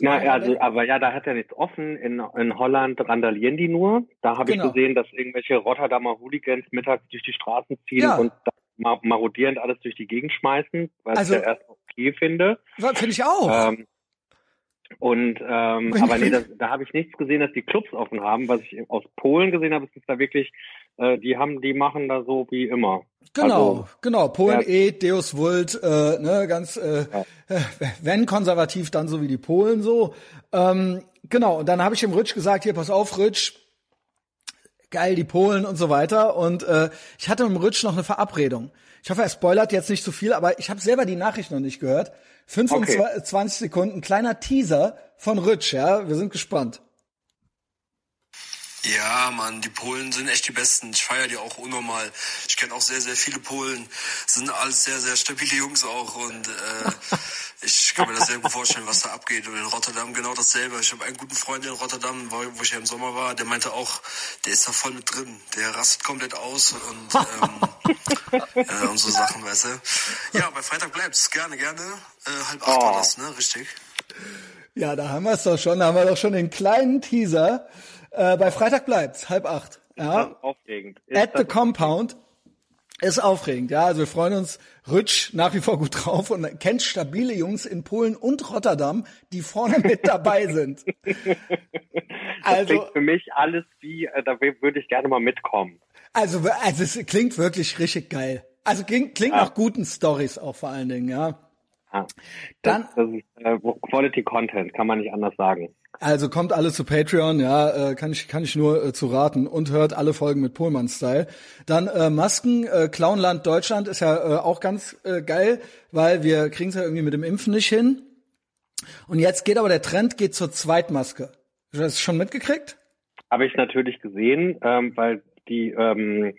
Na, ja, also, aber ja, da hat er nichts offen. In, in Holland randalieren die nur. Da habe Genau. ich gesehen, dass irgendwelche Rotterdamer Hooligans mittags durch die Straßen ziehen Ja. und marodierend alles durch die Gegend schmeißen, was Also- ich ja erst okay finde. Finde ich auch. Ähm, und ähm, aber nee, das, da habe ich nichts gesehen, dass die Clubs offen haben. Was ich aus Polen gesehen habe, ist dass da wirklich, äh, die haben, die machen da so wie immer. Genau, Also, genau. Polen ja. eh, Deus Vult, äh, ne, ganz, äh, äh, wenn konservativ, dann so wie die Polen so. Ähm, genau, und dann habe ich dem Rütsch gesagt, hier, pass auf, Rütsch, geil, die Polen und so weiter. Und äh, ich hatte mit dem Rütsch noch eine Verabredung. Ich hoffe, er spoilert jetzt nicht zu viel, aber ich habe selber die Nachricht noch nicht gehört. 25 Sekunden, kleiner Teaser von Rütsch, ja, wir sind gespannt. Ja, Mann, die Polen sind echt die Besten. Ich feiere die auch unnormal. Ich kenne auch sehr, sehr viele Polen. Sind alles sehr, sehr stabile Jungs auch. Und äh, ich kann mir das sehr gut vorstellen, was da abgeht. Und in Rotterdam genau dasselbe. Ich habe einen guten Freund in Rotterdam, wo ich ja im Sommer war, der meinte auch, der ist da voll mit drin. Der rastet komplett aus und, ähm, äh, und so Sachen, weißt du. Ja, bei Freitag bleibt's. Gerne, gerne. Äh, halb acht Oh. war das, ne? Richtig. Ja, da haben wir es doch schon, da haben wir doch schon den kleinen Teaser. Äh, bei Freitag bleibt's, halb acht. Ja. Das aufregend. Ist At the Compound ist aufregend, ja. Also wir freuen uns. Rütsch nach wie vor gut drauf und kennt stabile Jungs in Polen und Rotterdam, die vorne mit dabei sind. Das Also, klingt für mich alles wie, äh, da würde ich gerne mal mitkommen. also, also es klingt wirklich richtig geil. Also klingt, klingt nach guten Stories auch vor allen Dingen, ja. Ja. Dann, Das ist äh, Quality Content, kann man nicht anders sagen. Also kommt alle zu Patreon, ja, äh, kann ich kann ich nur äh, zu raten und hört alle Folgen mit Pohlmann Style. Dann äh, Masken äh, Clownland Deutschland ist ja äh, auch ganz äh, geil, weil wir kriegen es ja irgendwie mit dem Impfen nicht hin. Und jetzt geht aber der Trend geht zur Zweitmaske. Hast du das schon mitgekriegt? Habe ich natürlich gesehen, ähm, weil die ähm,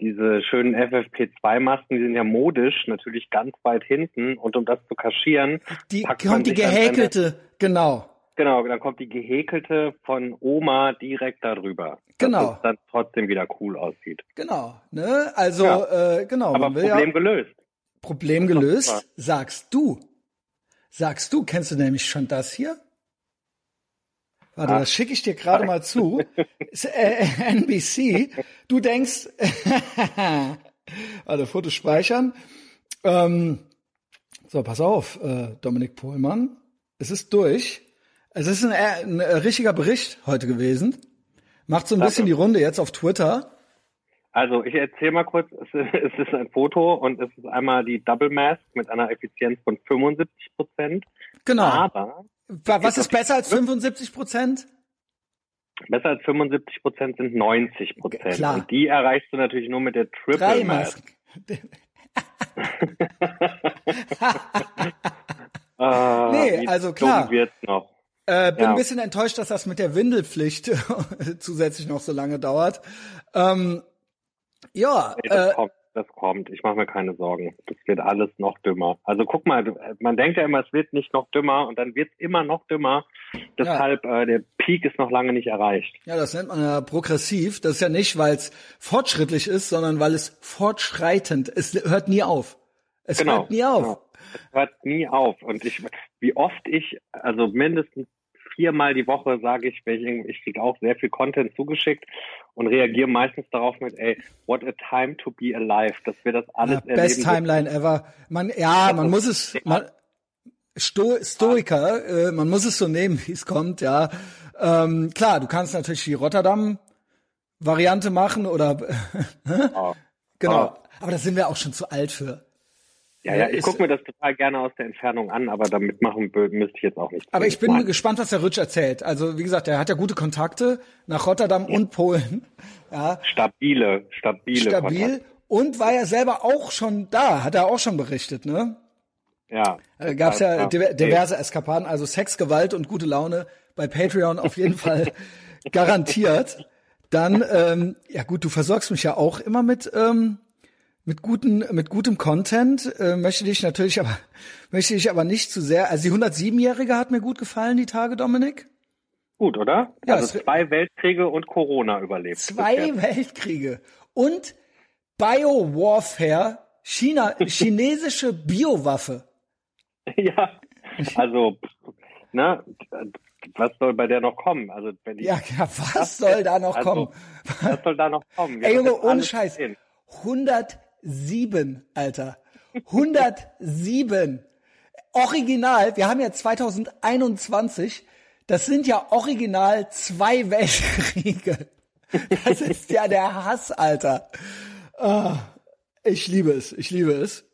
diese schönen FFP2-Masken, die sind ja modisch, natürlich ganz weit hinten. Und um das zu kaschieren, Die kommt die gehäkelte, genau. Genau, dann kommt die gehäkelte von Oma direkt darüber. Genau. Dass es dann trotzdem wieder cool aussieht. Genau, ne? Also Ja. äh, genau, Aber man will Problem ja gelöst. Problem gelöst, sagst du. Sagst du, kennst du nämlich schon das hier? Warte, Ah. das schicke ich dir gerade mal zu. Ist, äh, NBC. Du denkst, warte, Foto speichern. Ähm, so, pass auf, äh, Dominik Pohlmann. Es ist durch. Es ist ein, äh, ein äh, richtiger Bericht heute gewesen. Macht so ein Danke. bisschen die Runde jetzt auf Twitter. Also ich erzähle mal kurz, es ist, es ist ein Foto und es ist einmal die Double Mask mit einer Effizienz von 75 Prozent. Genau. Aber Wa- Was ist besser als 75 Prozent? besser als 75 Prozent sind 90 Prozent. Klar. Und die erreichst du natürlich nur mit der Triple Drei Mask. Masken. Ah, Nee, also klar. wird's noch. Äh, bin Ja. ein bisschen enttäuscht, dass das mit der Windelpflicht zusätzlich noch so lange dauert. Ähm, ja, Nee, das äh, kommt, das kommt. Ich mache mir keine Sorgen. Das wird alles noch dümmer. Also guck mal, man denkt ja immer, es wird nicht noch dümmer und dann wird es immer noch dümmer. Deshalb, äh, der Peak ist noch lange nicht erreicht. ja, das nennt man ja progressiv. Das ist ja nicht, weil es fortschrittlich ist, sondern weil es fortschreitend. Es hört nie auf. Es Genau. hört nie auf. Genau. Es hört nie auf. Und ich, wie oft ich, also mindestens viermal die Woche sage ich, ich, ich kriege auch sehr viel Content zugeschickt und reagiere meistens darauf mit, ey, what a time to be alive, dass wir das alles Ja, best erleben. Timeline ever. Man, ja, man muss es, man, Sto Stoiker, äh, man muss es so nehmen, wie es kommt, ja. Ähm, klar, du kannst natürlich die Rotterdam-Variante machen oder Oh. genau. Aber da sind wir auch schon zu alt für. Ja, ja, ich Ist- gucke mir das total gerne aus der Entfernung an, aber damit machen müsste ich jetzt auch nicht. Aber ich bin Nein. gespannt, was der Rütsch erzählt. Also wie gesagt, er hat ja gute Kontakte nach Rotterdam und Polen. Ja, Stabile, stabile stabil. Kontakte. Und war ja selber auch schon da, hat er auch schon berichtet, ne? Ja. Äh, Gab es ja diver diverse Eskapaden, also Sex, Gewalt und gute Laune bei Patreon auf jeden Fall garantiert. Dann, ähm, ja gut, du versorgst mich ja auch immer mit ähm, mit guten mit gutem Content. Äh, möchte dich natürlich aber möchte ich aber nicht zu sehr. Also die 107-jährige hat mir gut gefallen die Tage, Dominik. Gut, oder? Ja, also zwei Weltkriege und Corona überlebt. Zwei Weltkriege und Biowarfare, China, chinesische Biowaffe. Ja, also, ne, was soll bei der noch kommen? Also, wenn Ja, ja was soll da noch also, kommen? was soll da noch kommen? Wir Ey Junge, ohne Scheiß. gesehen. 107, Alter. 107. Original, wir haben ja 2021, das sind ja original zwei Weltkriege. Das ist ja der Hass, Alter. Ah, ich liebe es, ich liebe es.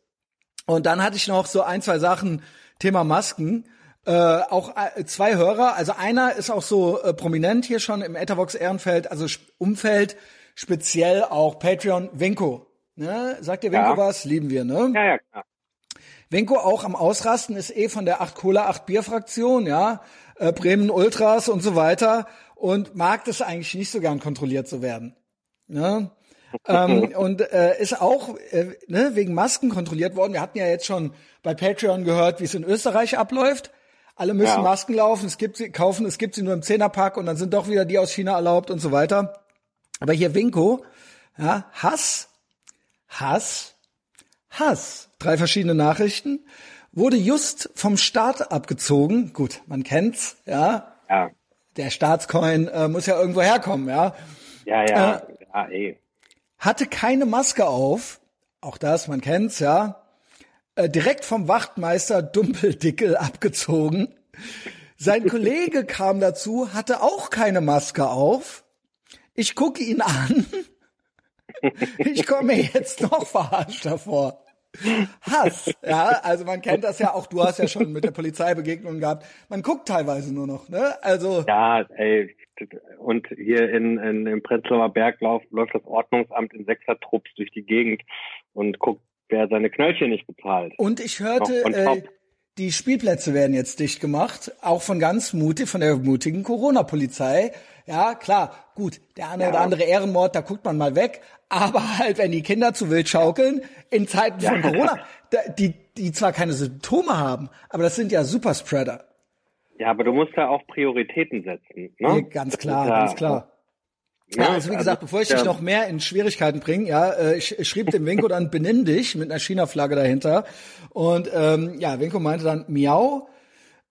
Und dann hatte ich noch so ein, zwei Sachen, Thema Masken. Äh, auch äh, zwei Hörer, also einer ist auch so äh, prominent hier schon im Ethervox Ehrenfeld, also Umfeld, speziell auch Patreon, Wenko. Ne? Sagt ihr Wenko Ja. was? Lieben wir, ne? Ja, ja, klar. Wenko auch am Ausrasten ist eh von der 8 Cola, 8 Bier Fraktion, ja, äh, Bremen Ultras und so weiter und mag das eigentlich nicht so gern kontrolliert zu werden. Ne? ähm, und äh, ist auch äh, ne, wegen Masken kontrolliert worden. Wir hatten ja jetzt schon bei Patreon gehört, wie es in Österreich abläuft. Alle müssen Ja. Masken laufen, es gibt sie, kaufen, es gibt sie nur im Zehnerpack und dann sind doch wieder die aus China erlaubt und so weiter. Aber hier Winko, ja, Hass, Hass, Hass. Drei verschiedene Nachrichten. Wurde just vom Staat abgezogen. Gut, man kennt's, ja. Ja, Der Staatscoin äh, muss ja irgendwo herkommen, ja. ja, Äh. ja, ja, ey. Hatte keine Maske auf. Auch das, man kennt's, ja. Äh, direkt vom Wachtmeister Dumpeldickel abgezogen. Sein Kollege kam dazu, hatte auch keine Maske auf. Ich gucke ihn an. Ich komme mir jetzt noch verarscht davor. Hass, ja, also man kennt das ja auch, du hast ja schon mit der Polizei Begegnungen gehabt. Man guckt teilweise nur noch, ne? Also Ja, ey. Und hier in, in, im Prenzlauer Berg lauf, läuft das Ordnungsamt in Sechsertrupps durch die Gegend und guckt, wer seine Knöllchen nicht bezahlt. Und ich hörte, on äh, die Spielplätze werden jetzt dicht gemacht, auch von ganz mutig, von der mutigen Corona-Polizei. Ja, klar, gut, der eine Ja. oder andere Ehrenmord, da guckt man mal weg. Aber halt, wenn die Kinder zu wild schaukeln, in Zeiten von Corona, die, die zwar keine Symptome haben, aber das sind ja Superspreader. Ja, aber du musst da auch Prioritäten setzen. Ne? Nee, ganz klar, Ja, ganz klar. Ja, also wie gesagt, bevor ich dich ja, noch mehr in Schwierigkeiten bringe, ja, äh, ich, ich schrieb dem Winko dann benimm dich mit einer China-Flagge dahinter. Und ähm, ja, Winko meinte dann, miau,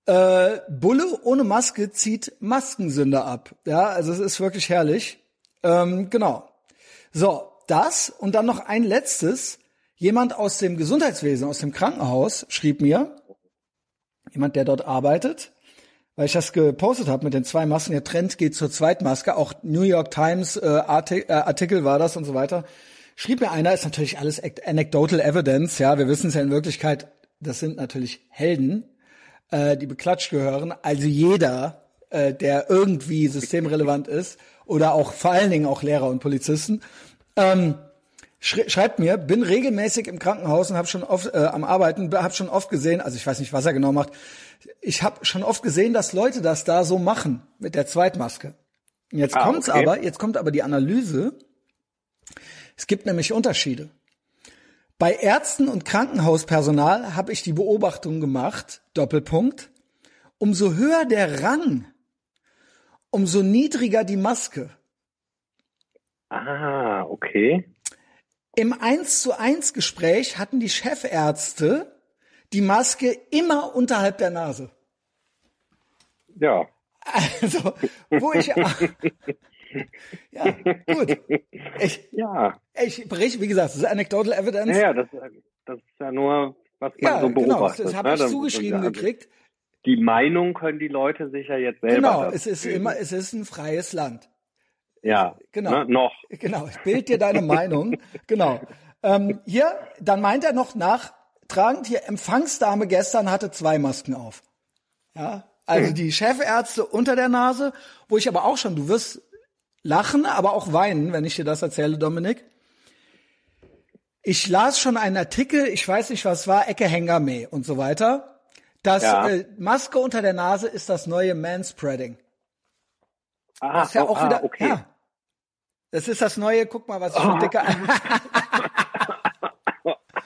äh, Bulle ohne Maske zieht Maskensünder ab. Ja, also es ist wirklich herrlich. Ähm, genau. So, das und dann noch ein letztes. Jemand aus dem Gesundheitswesen, aus dem Krankenhaus, schrieb mir, jemand, der dort arbeitet, weil ich das gepostet habe mit den zwei Masken. Der Trend geht zur Zweitmaske. Auch New York Times äh, äh, Artikel war das und so weiter. Schrieb mir einer, ist natürlich alles anecdotal evidence. Ja, wir wissen es ja in Wirklichkeit. Das sind natürlich Helden, äh, die beklatscht gehören. Also jeder, äh, der irgendwie systemrelevant ist oder auch vor allen Dingen auch Lehrer und Polizisten. Ähm, Schre schreibt mir, bin regelmäßig im Krankenhaus und habe schon oft äh, am Arbeiten, habe schon oft gesehen, also ich weiß nicht, was er genau macht. Ich habe schon oft gesehen, dass Leute das da so machen mit der Zweitmaske. Jetzt Ah, kommt's okay. aber, jetzt kommt aber die Analyse. Es gibt nämlich Unterschiede. Bei Ärzten und Krankenhauspersonal habe ich die Beobachtung gemacht, Doppelpunkt, umso höher der Rang, umso niedriger die Maske. Ah, okay. Im 1 zu 1 Gespräch hatten die Chefärzte die Maske immer unterhalb der Nase. Ja. Also, wo ich, ja, gut. Ich, Ja. ich berichte, wie gesagt, das ist anecdotal evidence. Naja, das, das ist ja nur, was man Ja, so genau, beobachtet. das habe ne? ich zugeschrieben also gekriegt. Die Meinung können die Leute sich ja jetzt selber. Genau, es ist immer, es ist ein freies Land. Ja, genau. Ne, noch. Genau, bild dir deine Meinung. Genau. Ähm, hier, dann meint er noch nachtragend, hier, Empfangsdame gestern hatte zwei Masken auf. Ja, also die Chefärzte unter der Nase, wo ich aber auch schon, du wirst lachen, aber auch weinen, wenn ich dir das erzähle, Dominik. ich las schon einen Artikel, ich weiß nicht, was war, Ecke Hengame und so weiter. dass Ja. äh, Maske unter der Nase ist das neue Manspreading. Ah, Das ist ja oh, auch ah, okay. ja. Das ist das neue, guck mal, was ich für dicke,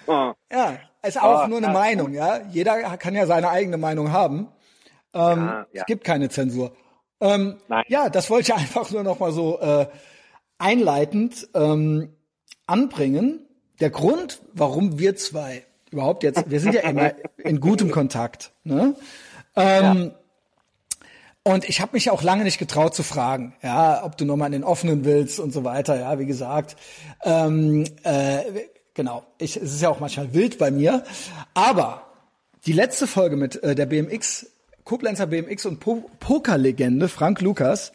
Ah, ja, ist auch Ah, nur eine ja. Meinung, ja. Jeder kann ja seine eigene Meinung haben. Ähm, Ja, ja. Es gibt keine Zensur. Ähm, ja, das wollte ich einfach nur noch mal so äh, einleitend ähm, anbringen. Der Grund, warum wir zwei überhaupt jetzt, wir sind ja immer in gutem Kontakt. Ne? Ähm, Und ich habe mich auch lange nicht getraut zu fragen, ja, ob du nochmal in den offenen willst und so weiter. Ja, wie gesagt, ähm, äh, genau. Ich, es ist ja auch manchmal wild bei mir, aber die letzte Folge mit äh, der BMX, Koblenzer BMX und po Pokerlegende Frank Lukas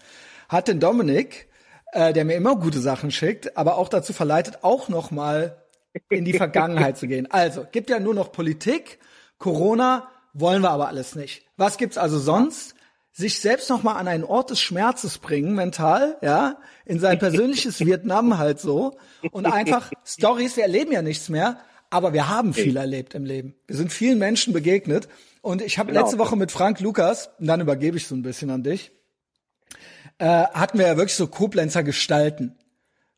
hat den Dominik, äh, der mir immer gute Sachen schickt, aber auch dazu verleitet, auch noch mal in die Vergangenheit zu gehen. Also, gibt ja nur noch Politik, Corona, wollen wir aber alles nicht. Was gibt's also sonst? Sich selbst noch mal an einen Ort des Schmerzes bringen, mental, ja, in sein persönliches Vietnam halt so und einfach Stories, wir erleben ja nichts mehr, aber wir haben viel erlebt im Leben. Wir sind vielen Menschen begegnet und ich habe Genau. letzte Woche mit Frank Lukas, und dann übergebe ich so ein bisschen an dich, äh, hatten wir ja wirklich so Koblenzer Gestalten.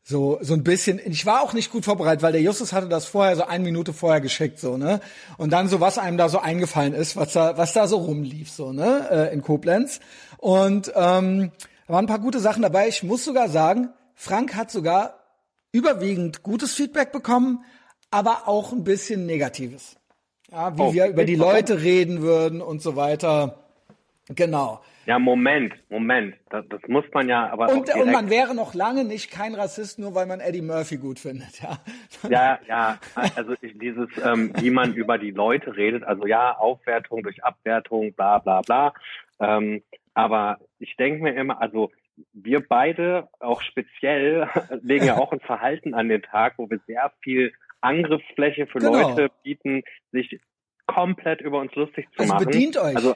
So, so ein bisschen. Ich war auch nicht gut vorbereitet, weil der Justus hatte das vorher so eine Minute vorher geschickt, so, ne? Und dann so, was einem da so eingefallen ist, was da, was da so rumlief, so, ne? Äh, in Koblenz. Und ähm, da waren ein paar gute Sachen dabei. Ich muss sogar sagen, Frank hat sogar überwiegend gutes Feedback bekommen, aber auch ein bisschen Negatives. Ja, wie Oh, wir über die? Leute reden würden und so weiter. Genau. Ja, Moment, Moment. Das, das muss man ja aber Und, und man wäre noch lange nicht kein Rassist, nur weil man Eddie Murphy gut findet, ja. Ja, ja, also dieses, ähm, wie man über die Leute redet, also ja, Aufwertung durch Abwertung, bla bla bla. Ähm, aber ich denke mir immer, also wir beide, auch speziell, legen ja auch ein Verhalten an den Tag, wo wir sehr viel Angriffsfläche für Genau. Leute bieten, sich komplett über uns lustig zu Also machen. bedient euch. Also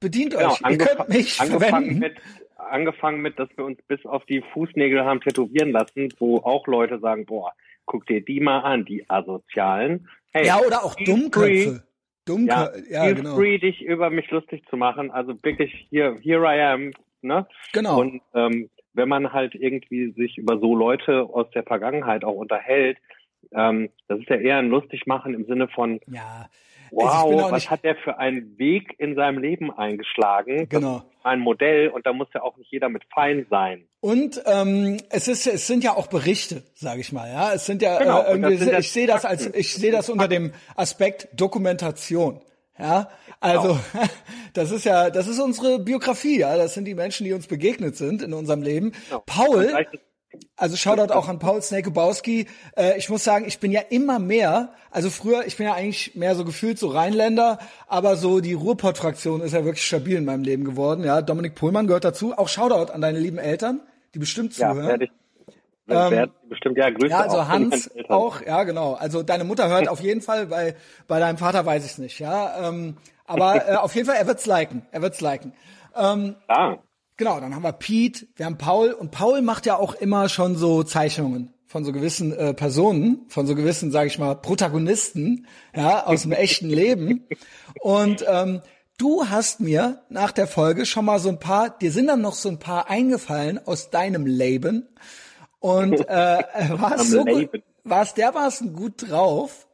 Bedient Genau, euch. Ihr könnt mich angefangen verwenden. mit, angefangen mit, dass wir uns bis auf die Fußnägel haben tätowieren lassen, wo auch Leute sagen, boah, guck dir die mal an, die Asozialen. Hey, ja, oder auch Dummköpfe. free- Dummköpfe. Ja, Ja, feel genau. free, dich über mich lustig zu machen. Also wirklich hier, here I am, ne? Genau. Und ähm, wenn man halt irgendwie sich über so Leute aus der Vergangenheit auch unterhält, ähm, das ist ja eher ein Lustigmachen im Sinne von, ja. Also wow, auch was hat der für einen Weg in seinem Leben eingeschlagen? Genau. Ein Modell und da muss ja auch nicht jeder mit fein sein. Und ähm, es ist, es sind ja auch Berichte, sage ich mal. Ja, es sind ja Genau, äh, irgendwie. sind Ich sehe das als, ich sehe das unter dem Aspekt Dokumentation. Ja, also das ist ja, das ist unsere Biografie. Ja, das sind die Menschen, die uns begegnet sind in unserem Leben. Genau. Paul, Also Shoutout auch an Paul Snakebowski. Äh, ich muss sagen, ich bin ja immer mehr, also früher, ich bin ja eigentlich mehr so gefühlt so Rheinländer, aber so die Ruhrpott-Fraktion ist ja wirklich stabil in meinem Leben geworden. Ja, Dominik Pohlmann gehört dazu. Auch Shoutout an deine lieben Eltern, die bestimmt Ja, zuhören. werde ich, Ähm, bestimmt, ja, Grüße Ja, also auch Hans auch, ja genau. Also deine Mutter hört auf jeden Fall, bei bei deinem Vater weiß ich es nicht, ja. Ähm, aber äh, auf jeden Fall, er wird's liken, er wird's liken. Ah, Genau, dann haben wir Pete, wir haben Paul und Paul macht ja auch immer schon so Zeichnungen von so gewissen äh, Personen, von so gewissen, sage ich mal, Protagonisten, ja, aus dem echten Leben. Und ähm, du hast mir nach der Folge schon mal so ein paar, dir sind dann noch so ein paar eingefallen aus deinem Leben und äh, warst Am so gut, Leben. warst dermaßen gut drauf,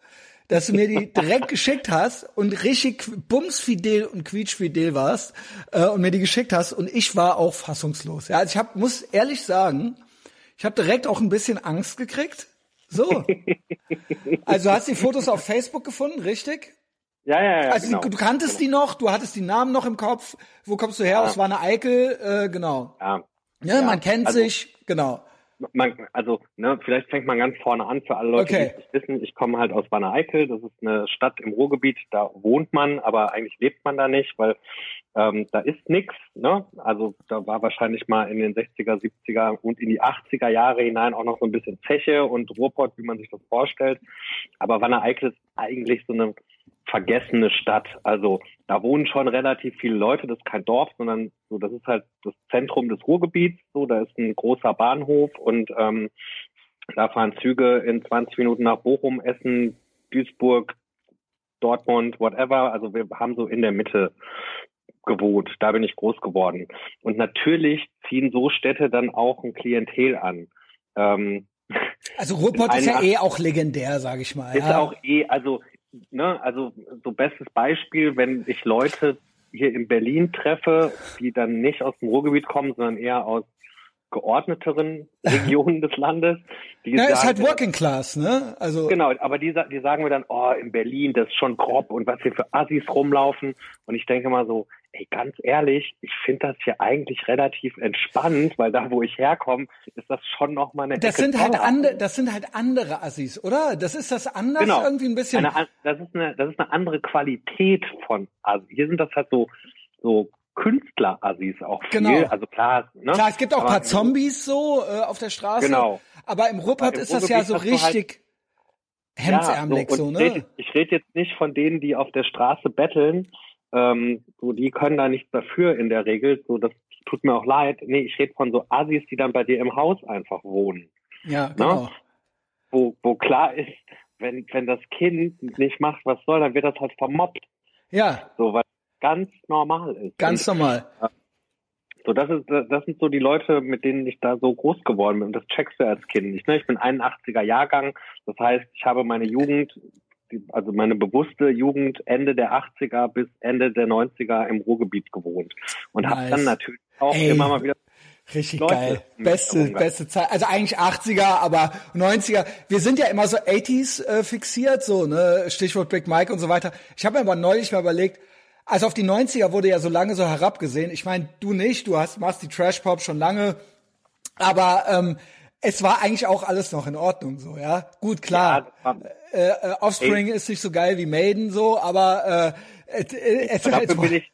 dass du mir die direkt geschickt hast und richtig bumsfidel und quietschfidel warst äh, und mir die geschickt hast und ich war auch fassungslos. Ja, also ich hab, muss ehrlich sagen, ich habe direkt auch ein bisschen Angst gekriegt. So. Also du hast die Fotos auf Facebook gefunden, richtig? ja, ja, ja, Also genau. du, kanntest die noch, du hattest die Namen noch im Kopf. Wo kommst du her? Aus Wanne Eickel, äh, genau. ja. Ja, Ja, man kennt also- sich, genau. Man, also, ne, vielleicht fängt man ganz vorne an für alle Leute, Okay. die es nicht wissen. Ich komme halt aus Wanne Eickel. Das ist eine Stadt im Ruhrgebiet. Da wohnt man, aber eigentlich lebt man da nicht, weil ähm, da ist nix. Ne? Also da war wahrscheinlich mal in den 60er, 70er und in die 80er Jahre hinein auch noch so ein bisschen Zeche und Ruhrpott, wie man sich das vorstellt. Aber Wanne Eickel ist eigentlich so eine vergessene Stadt. Also da wohnen schon relativ viele Leute. Das ist kein Dorf, sondern so, das ist halt das Zentrum des Ruhrgebiets. So, da ist ein großer Bahnhof und ähm, Da fahren Züge in 20 Minuten nach Bochum, Essen, Duisburg, Dortmund, whatever. Also wir haben so in der Mitte gewohnt. Da bin ich groß geworden. Und natürlich ziehen so Städte dann auch ein Klientel an. Ähm, also Ruhrpott ist ja eh auch legendär, sage ich mal. Ist ja. auch eh, also, ne, also so bestes Beispiel, wenn ich Leute hier in Berlin treffe, die dann nicht aus dem Ruhrgebiet kommen, sondern eher aus geordneteren Regionen des Landes. Die ja, sagen, ist halt Working Class, ne? Also genau, aber die, die sagen mir dann, oh, in Berlin, das ist schon grob und was hier für Assis rumlaufen. Und ich denke mal so, ey, ganz ehrlich, ich finde das hier eigentlich relativ entspannt, weil da, wo ich herkomme, ist das schon noch mal eine Das Ecke sind halt andere, das sind halt andere Assis, oder? Das ist das anders genau. irgendwie ein bisschen. Eine, das ist eine, das ist eine andere Qualität von Assis. Hier sind das halt so, so Künstler-Assis auch viel. Genau. Also klar, ne? Klar, es gibt auch ein paar Zombies so äh, auf der Straße. Genau. Aber im Ruhrpott ist das ja so halt richtig halt, hemdsärmelig ja, so, so, ne? Ich rede, ich rede jetzt nicht von denen, die auf der Straße betteln, ähm, so, die können da nichts dafür in der Regel. So, das tut mir auch leid. Nee, ich rede von so Asis, die dann bei dir im Haus einfach wohnen. Ja, ne? genau. Ne? Wo, wo klar ist, wenn, wenn das Kind nicht macht, was soll, dann wird das halt vermobbt. Ja. So, weil ganz normal ist. Ganz Und, normal. So, das ist, das sind so die Leute, mit denen ich da so groß geworden bin. Und das checkst du als Kind nicht. Ne? Ich bin 81er Jahrgang. Das heißt, ich habe meine Jugend also meine bewusste Jugend Ende der 80er bis Ende der 90er im Ruhrgebiet gewohnt und nice. habe dann natürlich auch Ey. immer mal wieder Richtig Leute geil. Beste, beste Zeit. Also eigentlich 80er, aber 90er. Wir sind ja immer so 80s äh, fixiert, so, ne, Stichwort Big Mike und so weiter. Ich habe mir aber neulich mal überlegt, also auf die 90er wurde ja so lange so herabgesehen. Ich meine, du nicht, du hast, machst die Trash Pop schon lange. Aber ähm, es war eigentlich auch alles noch in Ordnung, so, ja. Gut, klar. Ja, äh, äh, Offspring ey. ist nicht so geil wie Maiden, so, aber äh, äh, äh, dafür bin ich,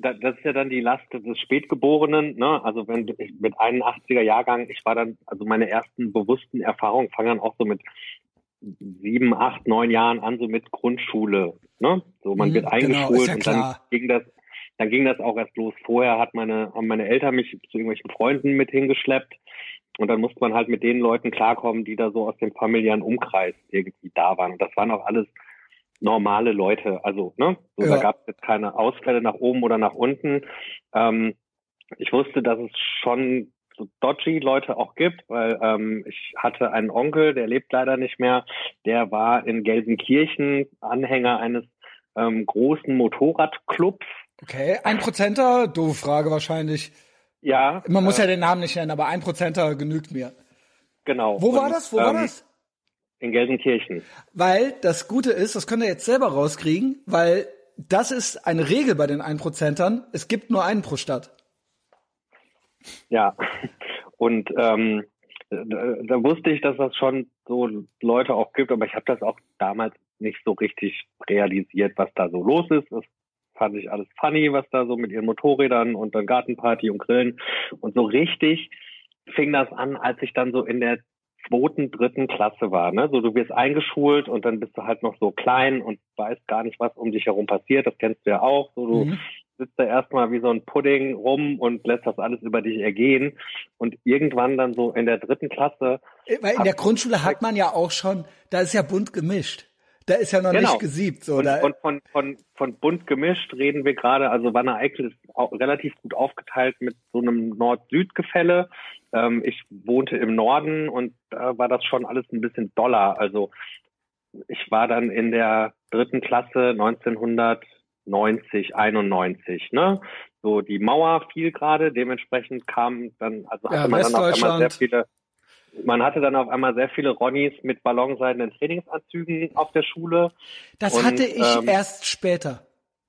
das ist ja dann die Last des Spätgeborenen, ne? Also wenn mit 81er Jahrgang, ich war dann, also meine ersten bewussten Erfahrungen fangen dann auch so mit sieben, acht, neun Jahren an, so mit Grundschule, ne? So man mhm, wird eingeschult genau, ja und dann ging das, dann ging das auch erst los. Vorher hat meine, haben meine Eltern mich zu irgendwelchen Freunden mit hingeschleppt und dann musste man halt mit den Leuten klarkommen, die da so aus dem familiären Umkreis irgendwie da waren. Und das waren auch alles normale Leute. Also, ne? So, ja. Da gab es jetzt keine Ausfälle nach oben oder nach unten. Ähm, ich wusste, dass es schon so dodgy Leute auch gibt, weil ähm, ich hatte einen Onkel, der lebt leider nicht mehr, der war in Gelsenkirchen Anhänger eines ähm, großen Motorradclubs. Okay, ein Prozenter, doofe Frage wahrscheinlich. Ja. Man muss äh, ja den Namen nicht nennen, aber ein Prozenter genügt mir. Genau. Wo und, war das? Wo ähm, war das? In Gelsenkirchen. Weil das Gute ist, das könnt ihr jetzt selber rauskriegen, weil das ist eine Regel bei den Einprozentern. Es gibt nur einen pro Stadt. Ja. Und ähm, da, da wusste ich, dass das schon so Leute auch gibt, aber ich habe das auch damals nicht so richtig realisiert, was da so los ist. Es fand ich alles funny, was da so mit ihren Motorrädern und dann Gartenparty und Grillen. Und so richtig fing das an, als ich dann so in der zweiten, dritten Klasse war. Ne? So, du wirst eingeschult und dann bist du halt noch so klein und weißt gar nicht, was um dich herum passiert. Das kennst du ja auch. So, du mhm. sitzt da erstmal wie so ein Pudding rum und lässt das alles über dich ergehen. Und irgendwann dann so in der dritten Klasse. Weil in der Grundschule hat man ja auch schon, da ist ja bunt gemischt. Da ist ja noch genau. nicht gesiebt. So, und, und von, von, von bunt gemischt reden wir gerade, also Wanne Eickel ist auch relativ gut aufgeteilt mit so einem Nord-Süd-Gefälle. Ähm, ich wohnte im Norden und da war das schon alles ein bisschen doller. Also ich war dann in der dritten Klasse 1990, 91, ne? So die Mauer fiel gerade, dementsprechend kam dann, also hatte ja, man dann auch immer sehr viele man hatte dann auf einmal sehr viele Ronnies mit ballonseidenen Trainingsanzügen auf der Schule. Das und, hatte ich ähm, erst später.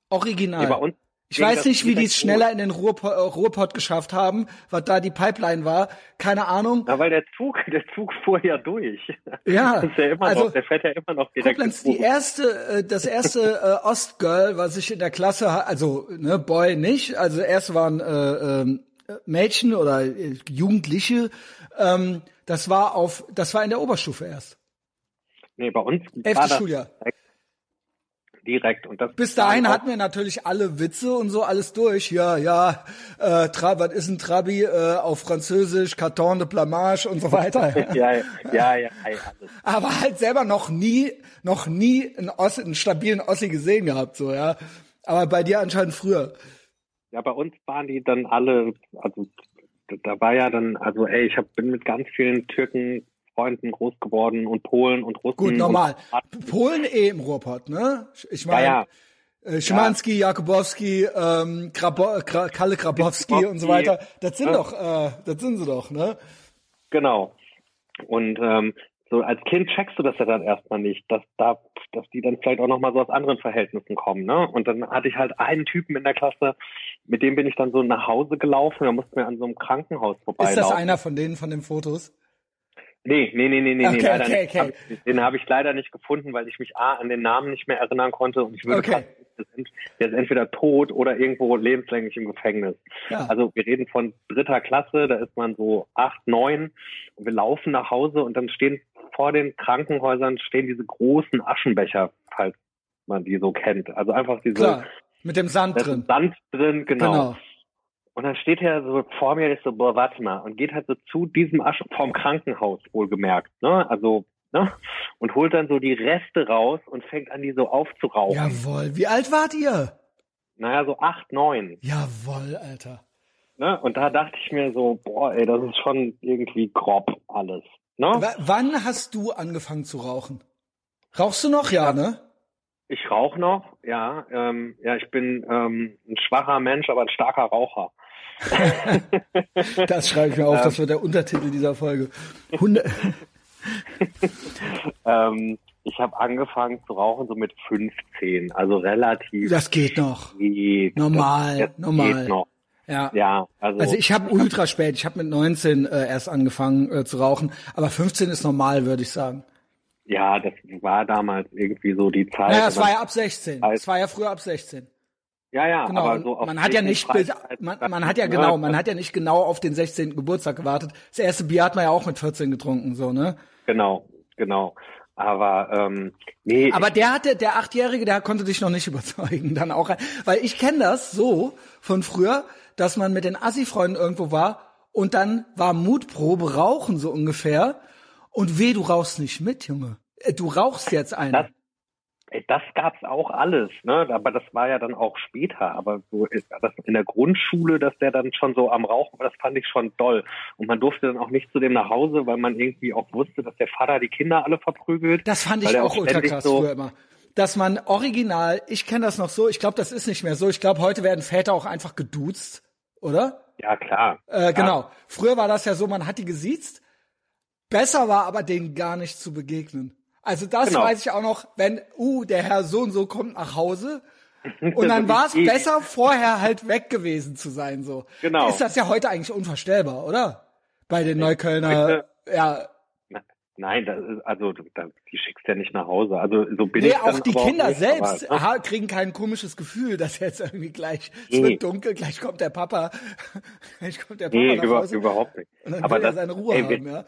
Original. Nee, ich weiß nicht, wie die es schneller in den Ruhrpott, äh, Ruhrpott geschafft haben, was da die Pipeline war. Keine Ahnung. Ja, weil der Zug, der Zug fuhr ja durch. Ja, ja also, noch, der fährt ja immer noch direkt. Koblenz, die erste, äh, das erste äh, Ostgirl, was ich in der Klasse, also ne, Boy nicht, also erst waren äh, äh, Mädchen oder äh, Jugendliche, ähm, das war auf, das war in der Oberstufe erst. Nee, bei uns Elfte Schuljahr. direkt. Und das Bis dahin hatten wir natürlich alle Witze und so alles durch. Ja, ja, äh, Tra was ist ein Trabi äh, auf Französisch, Carton de Blamage und so weiter. ja, ja, ja, ja. Aber halt selber noch nie, noch nie einen, Ossi, einen stabilen Ossi gesehen gehabt, so, ja. Aber bei dir anscheinend früher. Ja, bei uns waren die dann alle, also da war ja dann, also ey, ich hab, bin mit ganz vielen Türken Freunden groß geworden und Polen und Russen. Gut, normal. Polen eh im Ruhrpott, ne? Ich meine, ja, ja. äh, Schimanski, Jakubowski, ähm, Krabo Kra Kalle Grabowski und so weiter. Das sind Ja. doch, äh, das sind sie doch, ne? Genau. Und ähm, so als Kind checkst du das ja dann erstmal nicht, dass da, dass die dann vielleicht auch noch mal so aus anderen Verhältnissen kommen, ne? Und dann hatte ich halt einen Typen in der Klasse, mit dem bin ich dann so nach Hause gelaufen, da mussten wir an so einem Krankenhaus vorbeilaufen. Ist das einer von denen von den Fotos? Nee, nee, nee, nee, nee, Okay, nee leider okay, nicht. okay. Hab- Den habe ich leider nicht gefunden, weil ich mich A an den Namen nicht mehr erinnern konnte und ich würde Okay. fast, der ist ent- der ist entweder tot oder irgendwo lebenslänglich im Gefängnis. Ja. Also wir reden von dritter Klasse, da ist man so acht, neun und wir laufen nach Hause und dann stehen vor den Krankenhäusern stehen diese großen Aschenbecher, falls man die so kennt. Also einfach diese Klar. Mit dem Sand ist drin. Sand drin, genau. Genau. Und dann steht er so vor mir, ich so, boah, warte mal, und geht halt so zu diesem Asch vom Krankenhaus, wohlgemerkt, ne? Also, ne? Und holt dann so die Reste raus und fängt an, die so aufzurauchen. Jawohl. Wie alt wart ihr? Naja, so acht, neun. Jawohl, Alter. Ne? Und da dachte ich mir so, boah, ey, das ist schon irgendwie grob alles. Ne? W wann hast du angefangen zu rauchen? Rauchst du noch? Ja, ne? Ich rauche noch, ja. Ähm, ja, ich bin ähm, ein schwacher Mensch, aber ein starker Raucher. Das schreibe ich mir auf, das wird der Untertitel dieser Folge. Hunde Ähm, ich habe angefangen zu rauchen so mit 15, also relativ das geht noch. spät. Normal, das, das normal. Geht noch. Ja. Ja, also, Also ich habe ultra spät, ich habe mit 19 äh, erst angefangen äh, zu rauchen, aber 15 ist normal, würde ich sagen. ja, das war damals irgendwie so die Zeit. Naja, es war ja ab 16. Halt- Es war ja früher ab 16. ja, ja, Genau. aber so auf man hat ja nicht Freizeit- man, man hat ja genau, man hat ja nicht genau auf den 16. Geburtstag gewartet. Das erste Bier hat man ja auch mit 14 getrunken, so, ne? Genau, genau. Aber ähm, nee, Aber der hatte, der Achtjährige, der konnte dich noch nicht überzeugen, dann auch, weil ich kenne das so von früher, dass man mit den Assi-Freunden irgendwo war und dann war Mutprobe rauchen so ungefähr und weh, du rauchst nicht mit, Junge. Äh, Du rauchst jetzt einen. Das- Ey, das gab's auch alles, ne? Aber das war ja dann auch später. Aber so das in der Grundschule, dass der dann schon so am Rauchen war, das fand ich schon doll. Und man durfte dann auch nicht zu dem nach Hause, weil man irgendwie auch wusste, dass der Vater die Kinder alle verprügelt. Das fand ich er auch ultra krass so, früher immer. Dass man original, ich kenne das noch so, ich glaube, das ist nicht mehr so. Ich glaube, heute werden Väter auch einfach geduzt, oder? Ja, klar. Äh, genau. Früher war das ja so, man hat die gesiezt. Besser war aber denen gar nicht zu begegnen. Also das Genau. weiß ich auch noch, wenn, uh, der Herr so und so kommt nach Hause. Und dann war es besser, vorher halt weg gewesen zu sein, so. Genau. Ist das ja heute eigentlich unvorstellbar, oder? Bei den Neuköllner, ja. Nein, das ist, also die schickst ja nicht nach Hause. Also so bin Nee, ich auch die Kinder nicht, selbst aber, ne? ha- kriegen kein komisches Gefühl, dass jetzt irgendwie gleich, es Nee. wird dunkel, gleich kommt der Papa, gleich kommt der Papa Nee, nach über, Hause. überhaupt nicht. Und dann aber will er das, seine Ruhe ey, haben, wir, ja.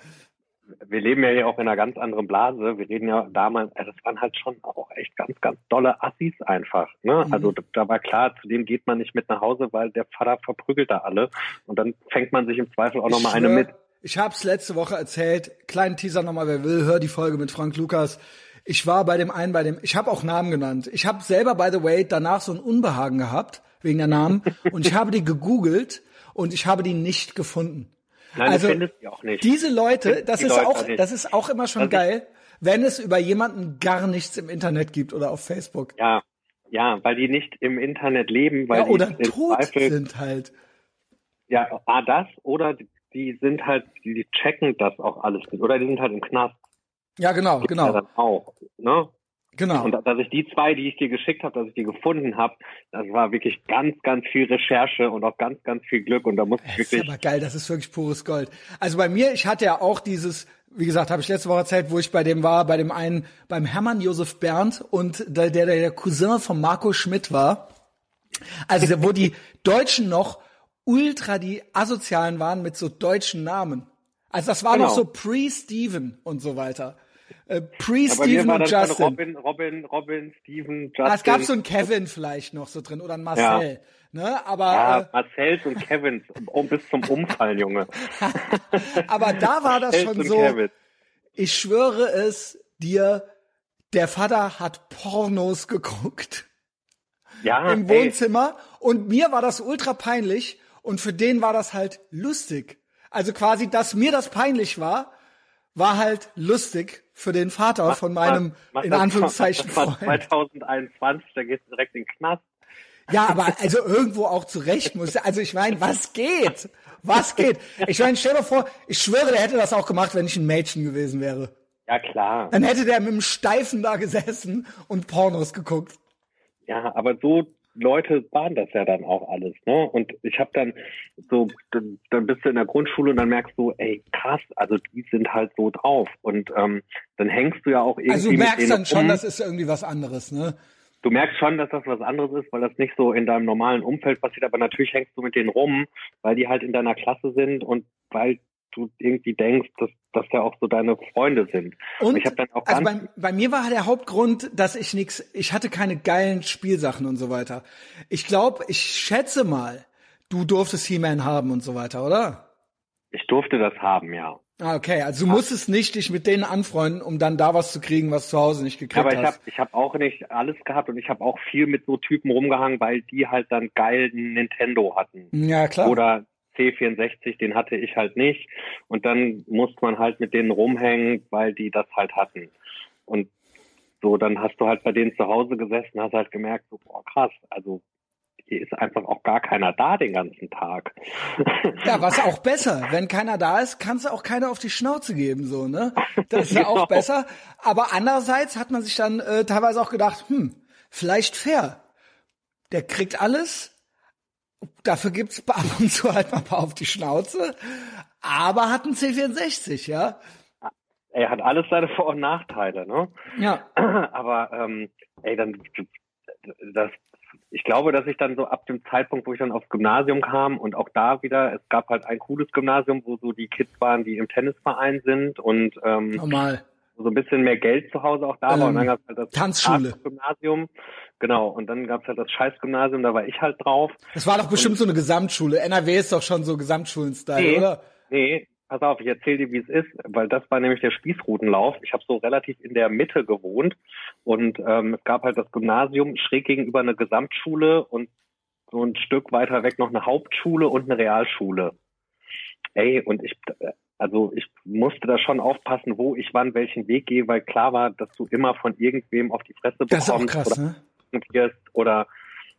wir leben ja hier auch in einer ganz anderen Blase. Wir reden ja damals, das waren halt schon auch echt ganz, ganz dolle Assis einfach. Ne? Mhm. Also da, war klar, zu dem geht man nicht mit nach Hause, weil der Vater verprügelt da alle. Und dann fängt man sich im Zweifel auch nochmal eine mit. Ich hab's letzte Woche erzählt. Kleinen Teaser nochmal, wer will, hör die Folge mit Frank Lukas. Ich war bei dem einen, bei dem, ich habe auch Namen genannt. Ich habe selber, by the way, danach so ein Unbehagen gehabt wegen der Namen und ich habe die gegoogelt und ich habe die nicht gefunden. Nein, also du findest die auch nicht. diese Leute, das Die ist Leute auch, das ist auch immer schon ist- geil, wenn es über jemanden gar nichts im Internet gibt oder auf Facebook. Ja, ja, weil die nicht im Internet leben, weil Ja, die oder im tot Zweifel, sind halt. ja, A, das, oder die, sind halt, die, checken das auch alles nicht. Oder die sind halt im Knast. Ja, genau, Ja, genau, dann auch. Ne? genau. Und dass ich die zwei, die ich dir geschickt habe, dass ich die gefunden habe, das war wirklich ganz, ganz viel Recherche und auch ganz, ganz viel Glück. Und da musste ich Das ist wirklich. aber geil, das ist wirklich pures Gold. Also bei mir, ich hatte ja auch dieses, wie gesagt, habe ich letzte Woche erzählt, wo ich bei dem war, bei dem einen, beim Hermann Josef Berndt und der, der, der Cousin von Marco Schmidt war. Also wo die Deutschen noch ultra die Asozialen waren mit so deutschen Namen. Also das war noch Genau. so pre-Steven und so weiter. Äh, Pre-Steven und Justin. Robin, Robin, Robin, Steven, Justin. Ah, es gab so einen Kevin vielleicht noch so drin oder einen Marcel. Ja. Ne? Aber, ja, äh, Marcells und Kevins, bis zum Umfallen, Junge. Aber da war das schon so. Kevin. Ich schwöre es dir, der Vater hat Pornos geguckt. Ja. Im Wohnzimmer. Ey. Und mir war das ultra peinlich. Und für den war das halt lustig. Also quasi, dass mir das peinlich war, war halt lustig für den Vater mach, von meinem, mach, in Anführungszeichen, Freund. 2021, da gehst du direkt in den Knast. Ja, aber also irgendwo auch zurecht muss. Also ich meine, was geht? Was geht? Ich meine, stell dir vor, ich schwöre, der hätte das auch gemacht, wenn ich ein Mädchen gewesen wäre. Ja, klar. Dann hätte der mit dem Steifen da gesessen und Pornos geguckt. Ja, aber so Leute waren das ja dann auch alles, ne? Und ich habe dann so, dann, dann bist du in der Grundschule und dann merkst du, ey, krass, also die sind halt so drauf. Und ähm, dann hängst du ja auch irgendwie. Also du merkst dann schon, um. das ist irgendwie was anderes, ne? Du merkst schon, dass das was anderes ist, weil das nicht so in deinem normalen Umfeld passiert, aber natürlich hängst du mit denen rum, weil die halt in deiner Klasse sind und weil du irgendwie denkst, dass das ja auch so deine Freunde sind. Und, und ich dann auch also bei, bei, mir war der Hauptgrund, dass ich nichts, ich hatte keine geilen Spielsachen und so weiter. Ich glaube, ich schätze mal, du durftest He-Man haben und so weiter, oder? Ich durfte das haben, ja. Ah, okay, also du musstest nicht dich mit denen anfreunden, um dann da was zu kriegen, was zu Hause nicht gekriegt hast. Aber ich habe ich hab auch nicht alles gehabt und ich habe auch viel mit so Typen rumgehangen, weil die halt dann geil Nintendo hatten. Ja, klar. Oder C64, den hatte ich halt nicht. Und dann musste man halt mit denen rumhängen, weil die das halt hatten. Und so, dann hast du halt bei denen zu Hause gesessen, hast halt gemerkt, so, boah, krass, also hier ist einfach auch gar keiner da den ganzen Tag. Ja, was auch besser. Wenn keiner da ist, kannst du auch keiner auf die Schnauze geben, so, ne? Das ist genau. ja auch besser. Aber andererseits hat man sich dann äh, teilweise auch gedacht, hm, vielleicht fair. Der kriegt alles, Dafür gibt's ab und zu halt mal auf die Schnauze, aber hat ein C64, ja. Er hat alles seine Vor- und Nachteile, ne? Ja. Aber ähm, ey, dann das ich glaube, dass ich dann so ab dem Zeitpunkt, wo ich dann aufs Gymnasium kam und auch da wieder, es gab halt ein cooles Gymnasium, wo so die Kids waren, die im Tennisverein sind und ähm, Normal. so ein bisschen mehr Geld zu Hause auch da ähm, war. Und dann gab es halt das Tanzschule. Gymnasium. Genau, und dann gab's halt das Scheißgymnasium, da war ich halt drauf. Das war doch bestimmt und, so eine Gesamtschule. NRW ist doch schon so Gesamtschulen-Style, nee, oder? Nee, pass auf, ich erzähle dir, wie es ist, weil das war nämlich der Spießrutenlauf. Ich habe so relativ in der Mitte gewohnt und ähm, es gab halt das Gymnasium schräg gegenüber eine Gesamtschule und so ein Stück weiter weg noch eine Hauptschule und eine Realschule. Ey, und ich, also ich musste da schon aufpassen, wo ich wann welchen Weg gehe, weil klar war, dass du immer von irgendwem auf die Fresse bekommst. Das ist auch krass, ne? Wirst oder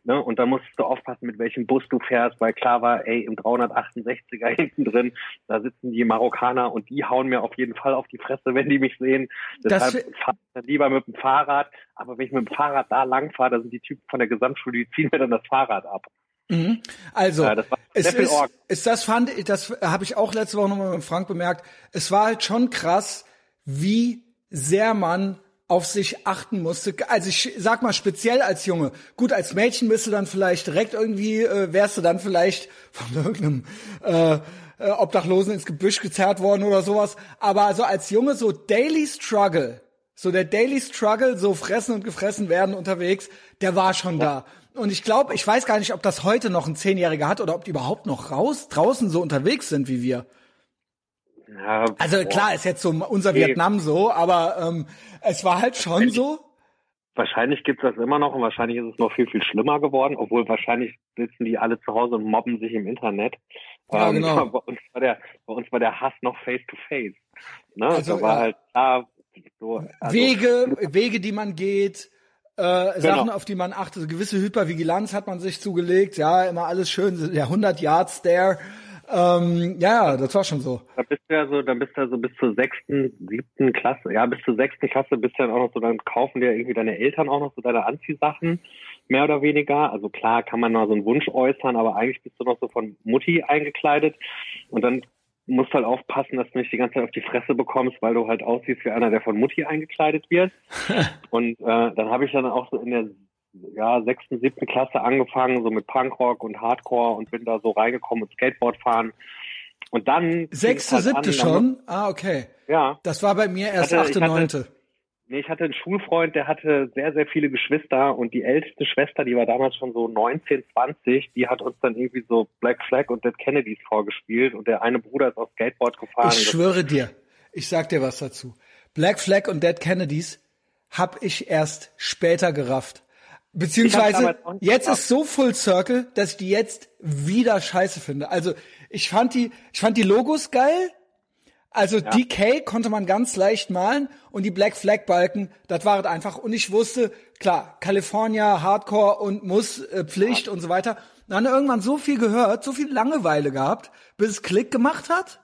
ne, und da musst du aufpassen, mit welchem Bus du fährst, weil klar war, ey, im 368er hinten drin, da sitzen die Marokkaner und die hauen mir auf jeden Fall auf die Fresse, wenn die mich sehen. Deshalb fahre ich dann lieber mit dem Fahrrad, aber wenn ich mit dem Fahrrad da lang fahre, da sind die Typen von der Gesamtschule, die ziehen mir dann das Fahrrad ab. Mhm. Also, ja, es ist, ist das fand ich, das habe ich auch letzte Woche nochmal mit Frank bemerkt. Es war halt schon krass, wie sehr man auf sich achten musste. Also ich sag mal speziell als Junge. Gut, als Mädchen bist du dann vielleicht direkt irgendwie, äh, wärst du dann vielleicht von irgendeinem äh, äh, Obdachlosen ins Gebüsch gezerrt worden oder sowas. Aber also als Junge so Daily Struggle, so der Daily Struggle, so fressen und gefressen werden unterwegs, der war schon da. Und ich glaube, ich weiß gar nicht, ob das heute noch ein Zehnjähriger hat oder ob die überhaupt noch raus draußen so unterwegs sind wie wir. Ja, also klar, ist jetzt so unser nee. Vietnam so, aber ähm, es war halt schon so. Wahrscheinlich gibt's das immer noch und wahrscheinlich ist es noch viel, viel schlimmer geworden, obwohl wahrscheinlich sitzen die alle zu Hause und mobben sich im Internet. Ja, ähm, genau. Bei uns war der, bei uns war der Hass noch face to face. Ne? Also, da war ja. halt klar, so, also, Wege, Wege, die man geht, äh, genau. Sachen, auf die man achtet. Gewisse Hypervigilanz hat man sich zugelegt. Ja, immer alles schön. Der 100 Yards there. Ähm, ja, das war schon so. Da bist du ja so, dann bist du ja so bis zur sechsten, siebten Klasse, ja, bis zur sechsten Klasse bist du dann auch noch so, dann kaufen dir irgendwie deine Eltern auch noch so deine Anziehsachen, mehr oder weniger. Also klar kann man mal so einen Wunsch äußern, aber eigentlich bist du noch so von Mutti eingekleidet und dann musst halt aufpassen, dass du nicht die ganze Zeit auf die Fresse bekommst, weil du halt aussiehst wie einer, der von Mutti eingekleidet wird. und äh, dann habe ich dann auch so in der ja, sechsten, siebten Klasse angefangen, so mit Punkrock und Hardcore und bin da so reingekommen und Skateboard fahren. Und dann. Sechste, halt siebte an, schon? Ah, okay. Ja. Das war bei mir erst achte, neunte. Nee, ich hatte einen Schulfreund, der hatte sehr, sehr viele Geschwister und die älteste Schwester, die war damals schon so 19, 20, die hat uns dann irgendwie so Black Flag und Dead Kennedys vorgespielt und der eine Bruder ist auf Skateboard gefahren. Ich schwöre dir, ich sag dir was dazu. Black Flag und Dead Kennedys hab ich erst später gerafft. Beziehungsweise jetzt ist so Full Circle, dass ich die jetzt wieder scheiße finde. Also ich fand die, ich fand die Logos geil, also ja. DK konnte man ganz leicht malen und die Black Flag Balken, das war es einfach. Und ich wusste, klar, California, Hardcore und Muss, äh, Pflicht ja. und so weiter. Dann irgendwann so viel gehört, so viel Langeweile gehabt, bis es Klick gemacht hat.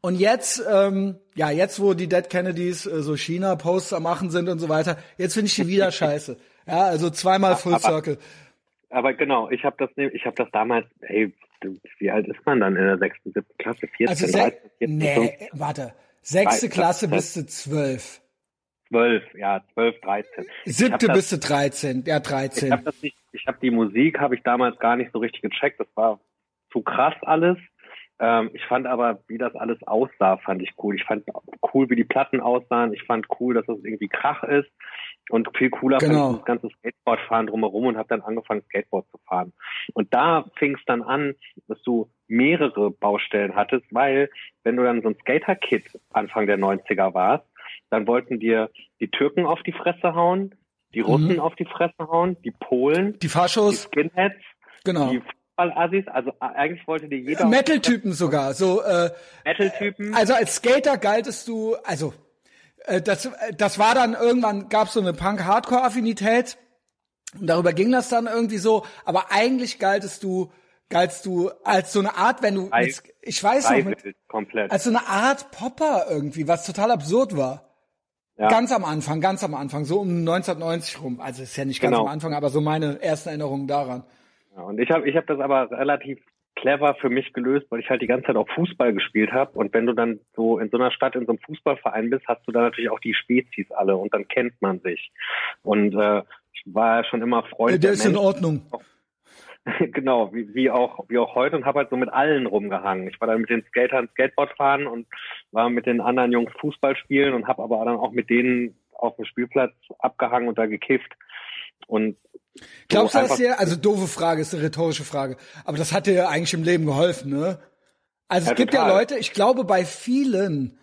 Und jetzt, ähm, ja, jetzt wo die Dead Kennedys äh, so China-Posts am machen sind und so weiter, jetzt finde ich die wieder scheiße. Ja, also zweimal Full aber, Circle. Aber genau, ich habe das, ich habe das damals, hey, wie alt ist man dann in der sechsten, siebten Klasse? 14, also 13, 14, nee, 15? warte. Sechste Klasse bis zu zwölf. Zwölf, ja, zwölf, dreizehn. Siebte bis zu dreizehn, ja, dreizehn. Ich habe das habe die Musik, habe ich damals gar nicht so richtig gecheckt. Das war zu krass alles. Ähm, ich fand aber, wie das alles aussah, fand ich cool. Ich fand cool, wie die Platten aussahen. Ich fand cool, dass das irgendwie Krach ist. Und viel cooler genau. fand ich das ganze Skateboardfahren drumherum und habe dann angefangen, Skateboard zu fahren. Und da fing es dann an, dass du mehrere Baustellen hattest, weil wenn du dann so ein Skater-Kit Anfang der 90er warst, dann wollten dir die Türken auf die Fresse hauen, die Russen mhm. auf die Fresse hauen, die Polen, die Faschos, die Skinheads, genau. die Assis, also eigentlich wollte dir jeder Metal-Typen sogar, so äh, Metal-Typen. Also als Skater galtest du, also äh, das, äh, das war dann irgendwann, gab es so eine Punk-Hardcore-Affinität. Und darüber ging das dann irgendwie so. Aber eigentlich galtest du, galtst du als so eine Art, wenn du, mit, ich weiß noch, mit, komplett. als so eine Art Popper irgendwie, was total absurd war. Ja. Ganz am Anfang, ganz am Anfang, so um 1990 rum. Also ist ja nicht ganz genau. am Anfang, aber so meine ersten Erinnerungen daran. Und ich habe ich hab das aber relativ clever für mich gelöst, weil ich halt die ganze Zeit auch Fußball gespielt habe. Und wenn du dann so in so einer Stadt in so einem Fußballverein bist, hast du da natürlich auch die Spezies alle und dann kennt man sich. Und äh, ich war ja schon immer Freund. Ja, der, der ist Menschen. in Ordnung. genau, wie, wie auch wie auch heute und habe halt so mit allen rumgehangen. Ich war dann mit den Skatern Skateboard fahren und war mit den anderen Jungs Fußball spielen und habe aber dann auch mit denen auf dem Spielplatz abgehangen und da gekifft. Und Glaubst du das dir? Also doofe Frage, ist eine rhetorische Frage. Aber das hat dir ja eigentlich im Leben geholfen, ne? Also ja, es gibt total. ja Leute, ich glaube bei vielen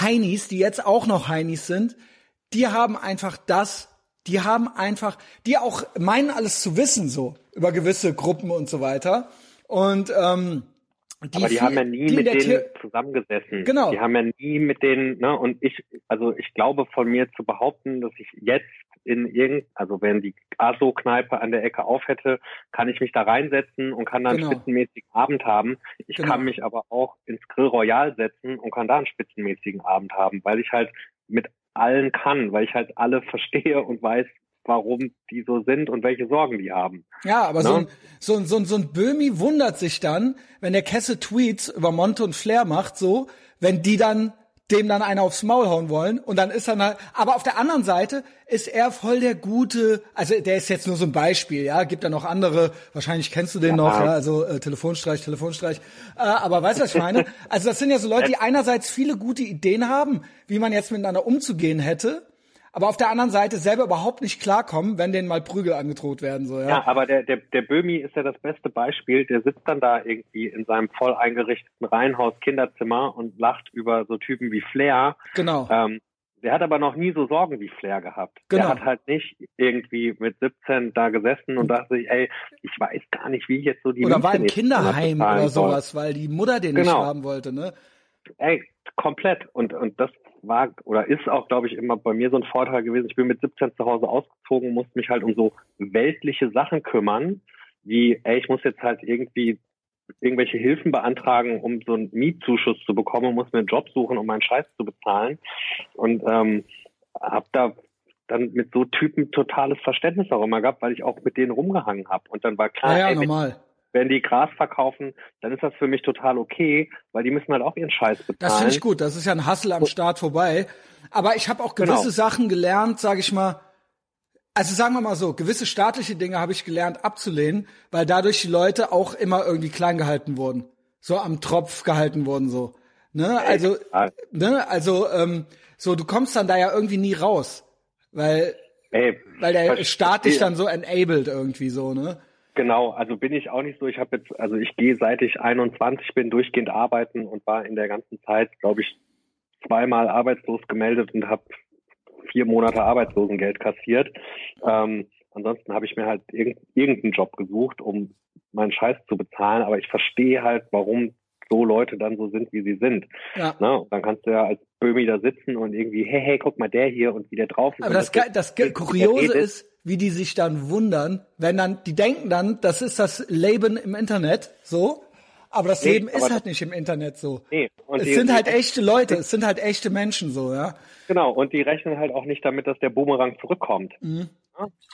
Heinis, die jetzt auch noch Heinis sind, die haben einfach das, die haben einfach, die auch meinen alles zu wissen so über gewisse Gruppen und so weiter. Und ähm, die aber die viel, haben ja nie mit denen zusammengesessen. Genau. Die haben ja nie mit denen, ne, und ich, also ich glaube von mir zu behaupten, dass ich jetzt in irgend, also wenn die ASO-Kneipe an der Ecke auf hätte, kann ich mich da reinsetzen und kann dann genau. einen spitzenmäßigen Abend haben. Ich genau. kann mich aber auch ins Grill Royal setzen und kann da einen spitzenmäßigen Abend haben, weil ich halt mit allen kann, weil ich halt alle verstehe und weiß, warum die so sind und welche Sorgen die haben. Ja, aber ne? so, ein, so, ein, so, ein, so ein Böhmi wundert sich dann, wenn der Kesse Tweets über Monte und Flair macht, so, wenn die dann dem dann einer aufs Maul hauen wollen und dann ist er halt, aber auf der anderen Seite ist er voll der gute, also der ist jetzt nur so ein Beispiel, ja, gibt da noch andere, wahrscheinlich kennst du den ja. noch, ja, also äh, Telefonstreich, Telefonstreich, äh, aber weißt du, was ich meine? Also das sind ja so Leute, die einerseits viele gute Ideen haben, wie man jetzt miteinander umzugehen hätte, aber auf der anderen Seite selber überhaupt nicht klarkommen, wenn denen mal Prügel angedroht werden. So, ja. ja, aber der, der, der Böhmi ist ja das beste Beispiel. Der sitzt dann da irgendwie in seinem voll eingerichteten Reihenhaus Kinderzimmer und lacht über so Typen wie Flair. Genau. Ähm, der hat aber noch nie so Sorgen wie Flair gehabt. Genau. Der hat halt nicht irgendwie mit 17 da gesessen und dachte sich, ey, ich weiß gar nicht, wie ich jetzt so die Oder war im Kinderheim oder sowas, soll. weil die Mutter den genau. nicht haben wollte, ne? Ey, komplett. Und, und das war oder ist auch, glaube ich, immer bei mir so ein Vorteil gewesen. Ich bin mit 17 zu Hause ausgezogen, musste mich halt um so weltliche Sachen kümmern, wie, ey, ich muss jetzt halt irgendwie irgendwelche Hilfen beantragen, um so einen Mietzuschuss zu bekommen muss mir einen Job suchen, um meinen Scheiß zu bezahlen. Und ähm, habe da dann mit so Typen totales Verständnis auch immer gehabt, weil ich auch mit denen rumgehangen habe. Und dann war klar, ja, ja, ey, normal wenn die Gras verkaufen, dann ist das für mich total okay, weil die müssen halt auch ihren Scheiß bezahlen. Das finde ich gut, das ist ja ein Hassel am Start vorbei. Aber ich habe auch gewisse genau. Sachen gelernt, sage ich mal, also sagen wir mal so, gewisse staatliche Dinge habe ich gelernt abzulehnen, weil dadurch die Leute auch immer irgendwie klein gehalten wurden. So am Tropf gehalten wurden so. Ne? Also, ne? Also, ähm, so, du kommst dann da ja irgendwie nie raus. Weil, Ey, weil der. Staat dich dann so enabled irgendwie so, ne? Genau, also bin ich auch nicht so. Ich habe jetzt, also ich gehe seit ich 21 bin durchgehend arbeiten und war in der ganzen Zeit, glaube ich, zweimal arbeitslos gemeldet und habe vier Monate Arbeitslosengeld kassiert. Ähm, ansonsten habe ich mir halt irg irgendeinen Job gesucht, um meinen Scheiß zu bezahlen. Aber ich verstehe halt, warum so Leute dann so sind, wie sie sind. Ja. Ne? Dann kannst du ja als Böhmi da sitzen und irgendwie, hey, hey, guck mal der hier und wie der drauf ist. Aber das, das der Kuriose ist, wie die sich dann wundern, wenn dann, die denken dann, das ist das Leben im Internet, so. Aber das Nee, Leben ist halt nicht im Internet so. Nee, und es die- sind halt echte Leute, es sind halt echte Menschen so, ja. Genau, und die rechnen halt auch nicht damit, dass der Boomerang zurückkommt. Ja?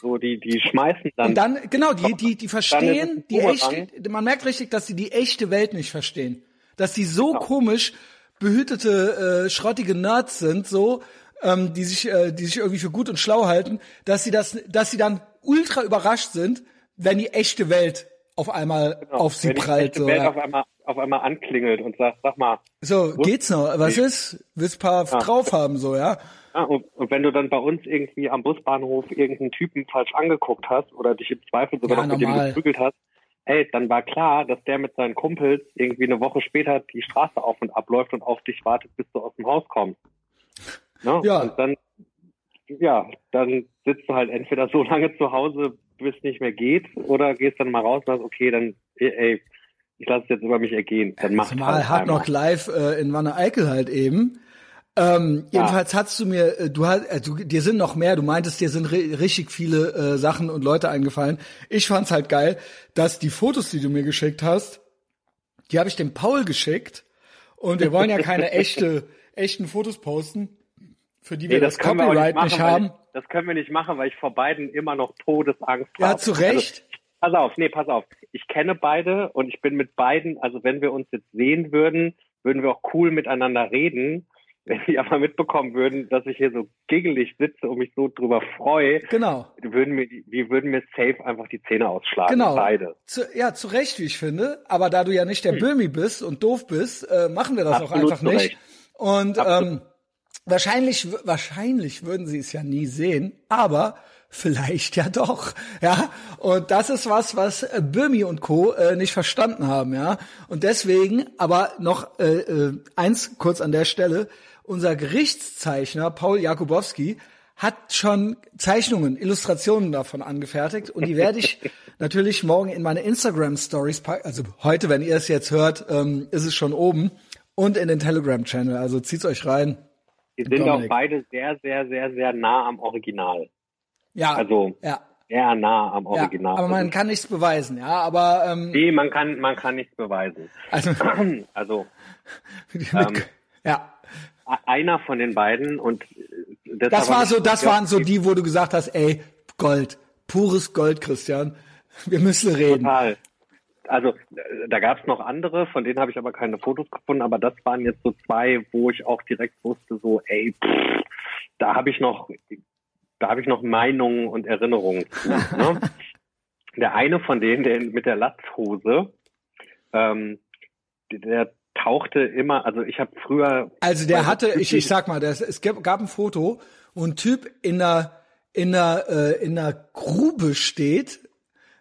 So, die, die schmeißen dann. Mhm. Und dann, genau, die, die, die verstehen die echte, man merkt richtig, dass sie die echte Welt nicht verstehen. Dass die so komisch behütete, äh, schrottige Nerds sind, so, ähm, die sich, äh, die sich irgendwie für gut und schlau halten, dass sie das, dass sie dann ultra überrascht sind, wenn die echte Welt auf einmal auf sie Genau. wenn die prallt, echte so. Welt Ja. auf einmal, auf einmal anklingelt und sagt, sag mal, So, geht's noch? Was ist? Willst paar drauf haben, so, ja? ja, und, und wenn du dann bei uns irgendwie am Busbahnhof irgendeinen Typen falsch angeguckt hast oder dich im Zweifel sogar Ja, noch mit dem geprügelt hast, ey, dann war klar, dass der mit seinen Kumpels irgendwie eine Woche später die Straße auf und abläuft und auf dich wartet, bis du aus dem Haus kommst. Ne? Ja. Und dann, ja, dann sitzt du halt entweder so lange zu Hause, bis es nicht mehr geht, oder gehst dann mal raus und sagst, okay, dann, ey, ich lasse es jetzt über mich ergehen. Dann mach Zumal halt Hard. Knock Live äh, in Wanne Eickel halt eben. Ähm, Jedenfalls hast du mir, äh, du hast, äh, du, dir sind noch mehr. Du meintest, dir sind ri richtig viele äh, Sachen und Leute eingefallen. Ich fand's halt geil, dass die Fotos, die du mir geschickt hast, die habe ich dem Paul geschickt. Und wir wollen ja keine echte, echten Fotos posten, für die wir Nee, das, können wir auch Copyright machen, nicht haben. Ich, das können wir nicht machen, weil ich vor beiden immer noch Todesangst Ja, habe. zu Recht. Also, pass auf, nee, pass auf. Ich kenne beide und ich bin mit beiden, also wenn wir uns jetzt sehen würden, würden wir auch cool miteinander reden. Wenn die aber mitbekommen würden, dass ich hier so giggelig sitze und mich so drüber freue, Genau. würden mir, die würden mir safe einfach die Zähne ausschlagen. Genau. Beide. Zu, ja, zu Recht, wie ich finde. Aber da du ja nicht der Böhmi bist und doof bist, äh, machen wir das auch Absolut einfach zu nicht. Recht. Und Absolut. ähm, wahrscheinlich, wahrscheinlich würden sie es ja nie sehen, aber vielleicht ja doch, ja. Und das ist was, was äh, Böhmi und Co. Äh, nicht verstanden haben, ja. Und deswegen, aber noch äh, äh, eins kurz an der Stelle: Unser Gerichtszeichner Paul Jakubowski hat schon Zeichnungen, Illustrationen davon angefertigt und die werde ich natürlich morgen in meine Instagram Stories packen. Also heute, wenn ihr es jetzt hört, ähm, ist es schon oben und in den Telegram Channel. Also zieht's euch rein. Die sind Dominik. auch beide sehr, sehr, sehr, sehr nah am Original. Ja, Also ja, sehr nah am ja. Original. Aber man kann nichts beweisen, ja. Aber ähm, nee, man kann, man kann nichts beweisen. also Also Ähm, ja, einer von den beiden und äh, das war so, das ja, waren so die, wo du gesagt hast, ey, Gold, pures Gold, Christian. Wir müssen reden. Total. Also äh, da gab es noch andere, von denen habe ich aber keine Fotos gefunden, aber das waren jetzt so zwei, wo ich auch direkt wusste, so, ey, pff, da habe ich noch, da habe ich noch Meinungen und Erinnerungen zu. Ne? Der eine von denen, der mit der Latzhose, ähm, der tauchte immer, also ich habe früher Also der hatte, ich, ich sag mal, das, es gab, gab ein Foto, wo ein Typ in einer, in einer, äh, in einer Grube steht.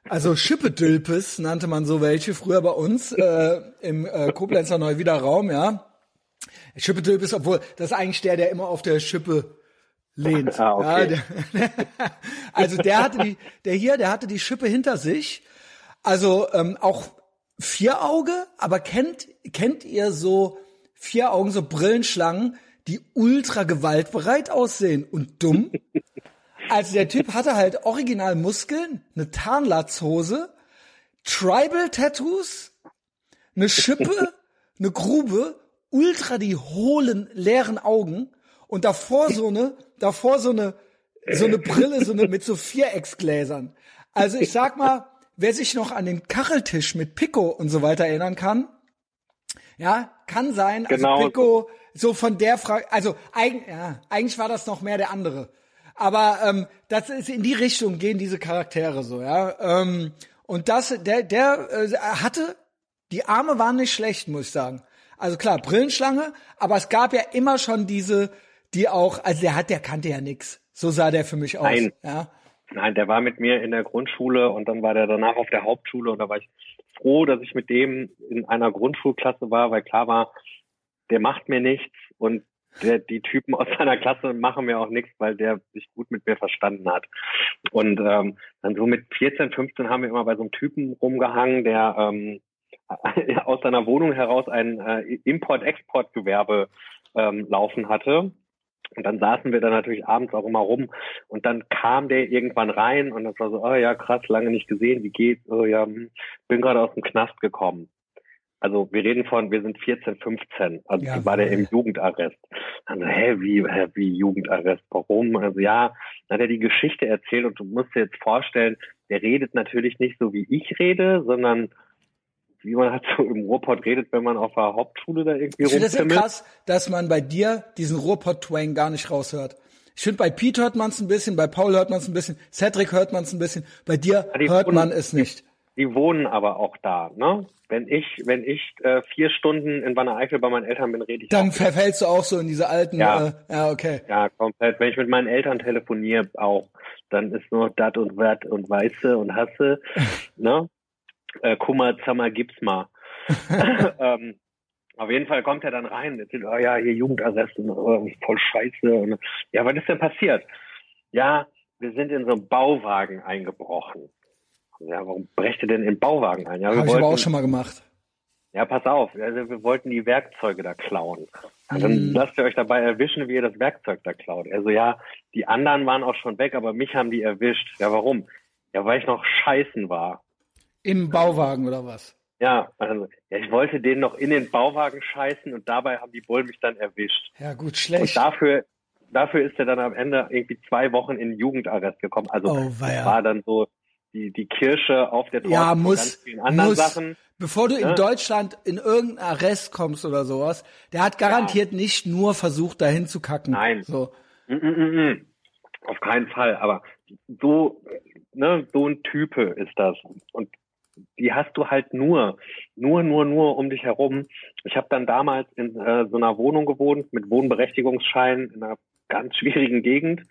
Also Schippedülpes nannte man so welche früher bei uns äh, im äh, Koblenzer Neuwiederraum, ja. Schippedülpes, obwohl das ist eigentlich der, der immer auf der Schippe lehnt. Ah, okay. ja, der, also der hatte die, der hier, der hatte die Schippe hinter sich. Also ähm, auch vier Auge, aber kennt kennt ihr so vier Augen, so Brillenschlangen, die ultra gewaltbereit aussehen und dumm? Also der Typ hatte halt original Muskeln, eine Tarnlatzhose, Tribal-Tattoos, eine Schippe, eine Grube, ultra die hohlen, leeren Augen und davor so eine, davor so eine, so eine Brille, so eine mit so Vierecksgläsern. Also ich sag mal, wer sich noch an den Kacheltisch mit Pico und so weiter erinnern kann, ja, kann sein, also Genau. Pico, so von der Frage, also eig, ja, eigentlich war das noch mehr der andere. Aber ähm, das ist in die Richtung gehen diese Charaktere so, ja. Ähm, und das, der, der äh, hatte, die Arme waren nicht schlecht, muss ich sagen. Also klar, Brillenschlange, aber es gab ja immer schon diese, die auch, also der hat, der kannte ja nix. So sah der für mich aus. Nein. Ja. Nein, der war mit mir in der Grundschule und dann war der danach auf der Hauptschule und da war ich froh, dass ich mit dem in einer Grundschulklasse war, weil klar war, der macht mir nichts und der, die Typen aus seiner Klasse machen mir auch nichts, weil der sich gut mit mir verstanden hat. Und ähm, dann so mit 14, 15 haben wir immer bei so einem Typen rumgehangen, der ähm, aus seiner Wohnung heraus ein äh, Import-Export-Gewerbe ähm, laufen hatte. Und dann saßen wir dann natürlich abends auch immer rum und dann kam der irgendwann rein und das war so, oh ja, krass, lange nicht gesehen, wie geht's? Oh ja, hm, bin gerade aus dem Knast gekommen. Also wir reden von, wir sind 14, 15. Also Ja, war der im Jugendarrest. Dann hä, wie, hä, wie Jugendarrest? Warum? Also ja, dann hat er die Geschichte erzählt und du musst dir jetzt vorstellen, der redet natürlich nicht so wie ich rede, sondern wie man halt so im Ruhrpott redet, wenn man auf der Hauptschule da irgendwie Ich finde das ja krass, dass man bei dir diesen Ruhrpott-Twang gar nicht raushört. Ich finde, bei Pete hört man es ein bisschen, bei Paul hört man es ein bisschen, Cedric hört man es ein bisschen, bei dir die hört man es nicht. Die wohnen aber auch da, ne? Wenn ich, wenn ich äh, vier Stunden in Wanne Eickel bei meinen Eltern bin, rede ich Dann verfällst du auch so in diese alten, Ja. Äh, ja, okay. Ja, komplett. Wenn ich mit meinen Eltern telefoniere, auch, dann ist nur dat und wat und weiße und hasse, ne? Äh, Kummer, Zammer, gibt's mal. ähm, auf jeden Fall kommt er dann rein, und erzählt, oh ja, hier Jugendarrest und oh, voll scheiße. Und, ja, was ist denn passiert? Ja, wir sind in so einen Bauwagen eingebrochen. Ja, warum brecht ihr denn in den Bauwagen ein? Ja, wir Habe ich aber auch schon mal gemacht. ja, pass auf, also wir wollten die Werkzeuge da klauen. Und dann Mhm. lasst ihr euch dabei erwischen, wie ihr das Werkzeug da klaut. Also ja, die anderen waren auch schon weg, aber mich haben die erwischt. Ja, warum? Ja, weil ich noch scheißen war. Im Bauwagen oder was? Ja, also, ja, ich wollte denen noch in den Bauwagen scheißen und dabei haben die Bullen mich dann erwischt. Ja, gut, Und schlecht. dafür, dafür ist er dann am Ende irgendwie zwei Wochen in Jugendarrest gekommen. Also Oh, war dann so die, die Kirsche auf der Torte Ja, muss, ganz vielen anderen muss, Sachen. bevor du in ne? Deutschland in irgendeinen Arrest kommst oder sowas, der hat garantiert nicht nur versucht, dahin zu kacken. Nein. So. Mm, mm, mm, mm. Auf keinen Fall, aber so, ne, so ein Type ist das. Und die hast du halt nur, nur, nur, nur um dich herum. Ich habe dann damals in äh, so einer Wohnung gewohnt mit Wohnberechtigungsschein in einer ganz schwierigen Gegend.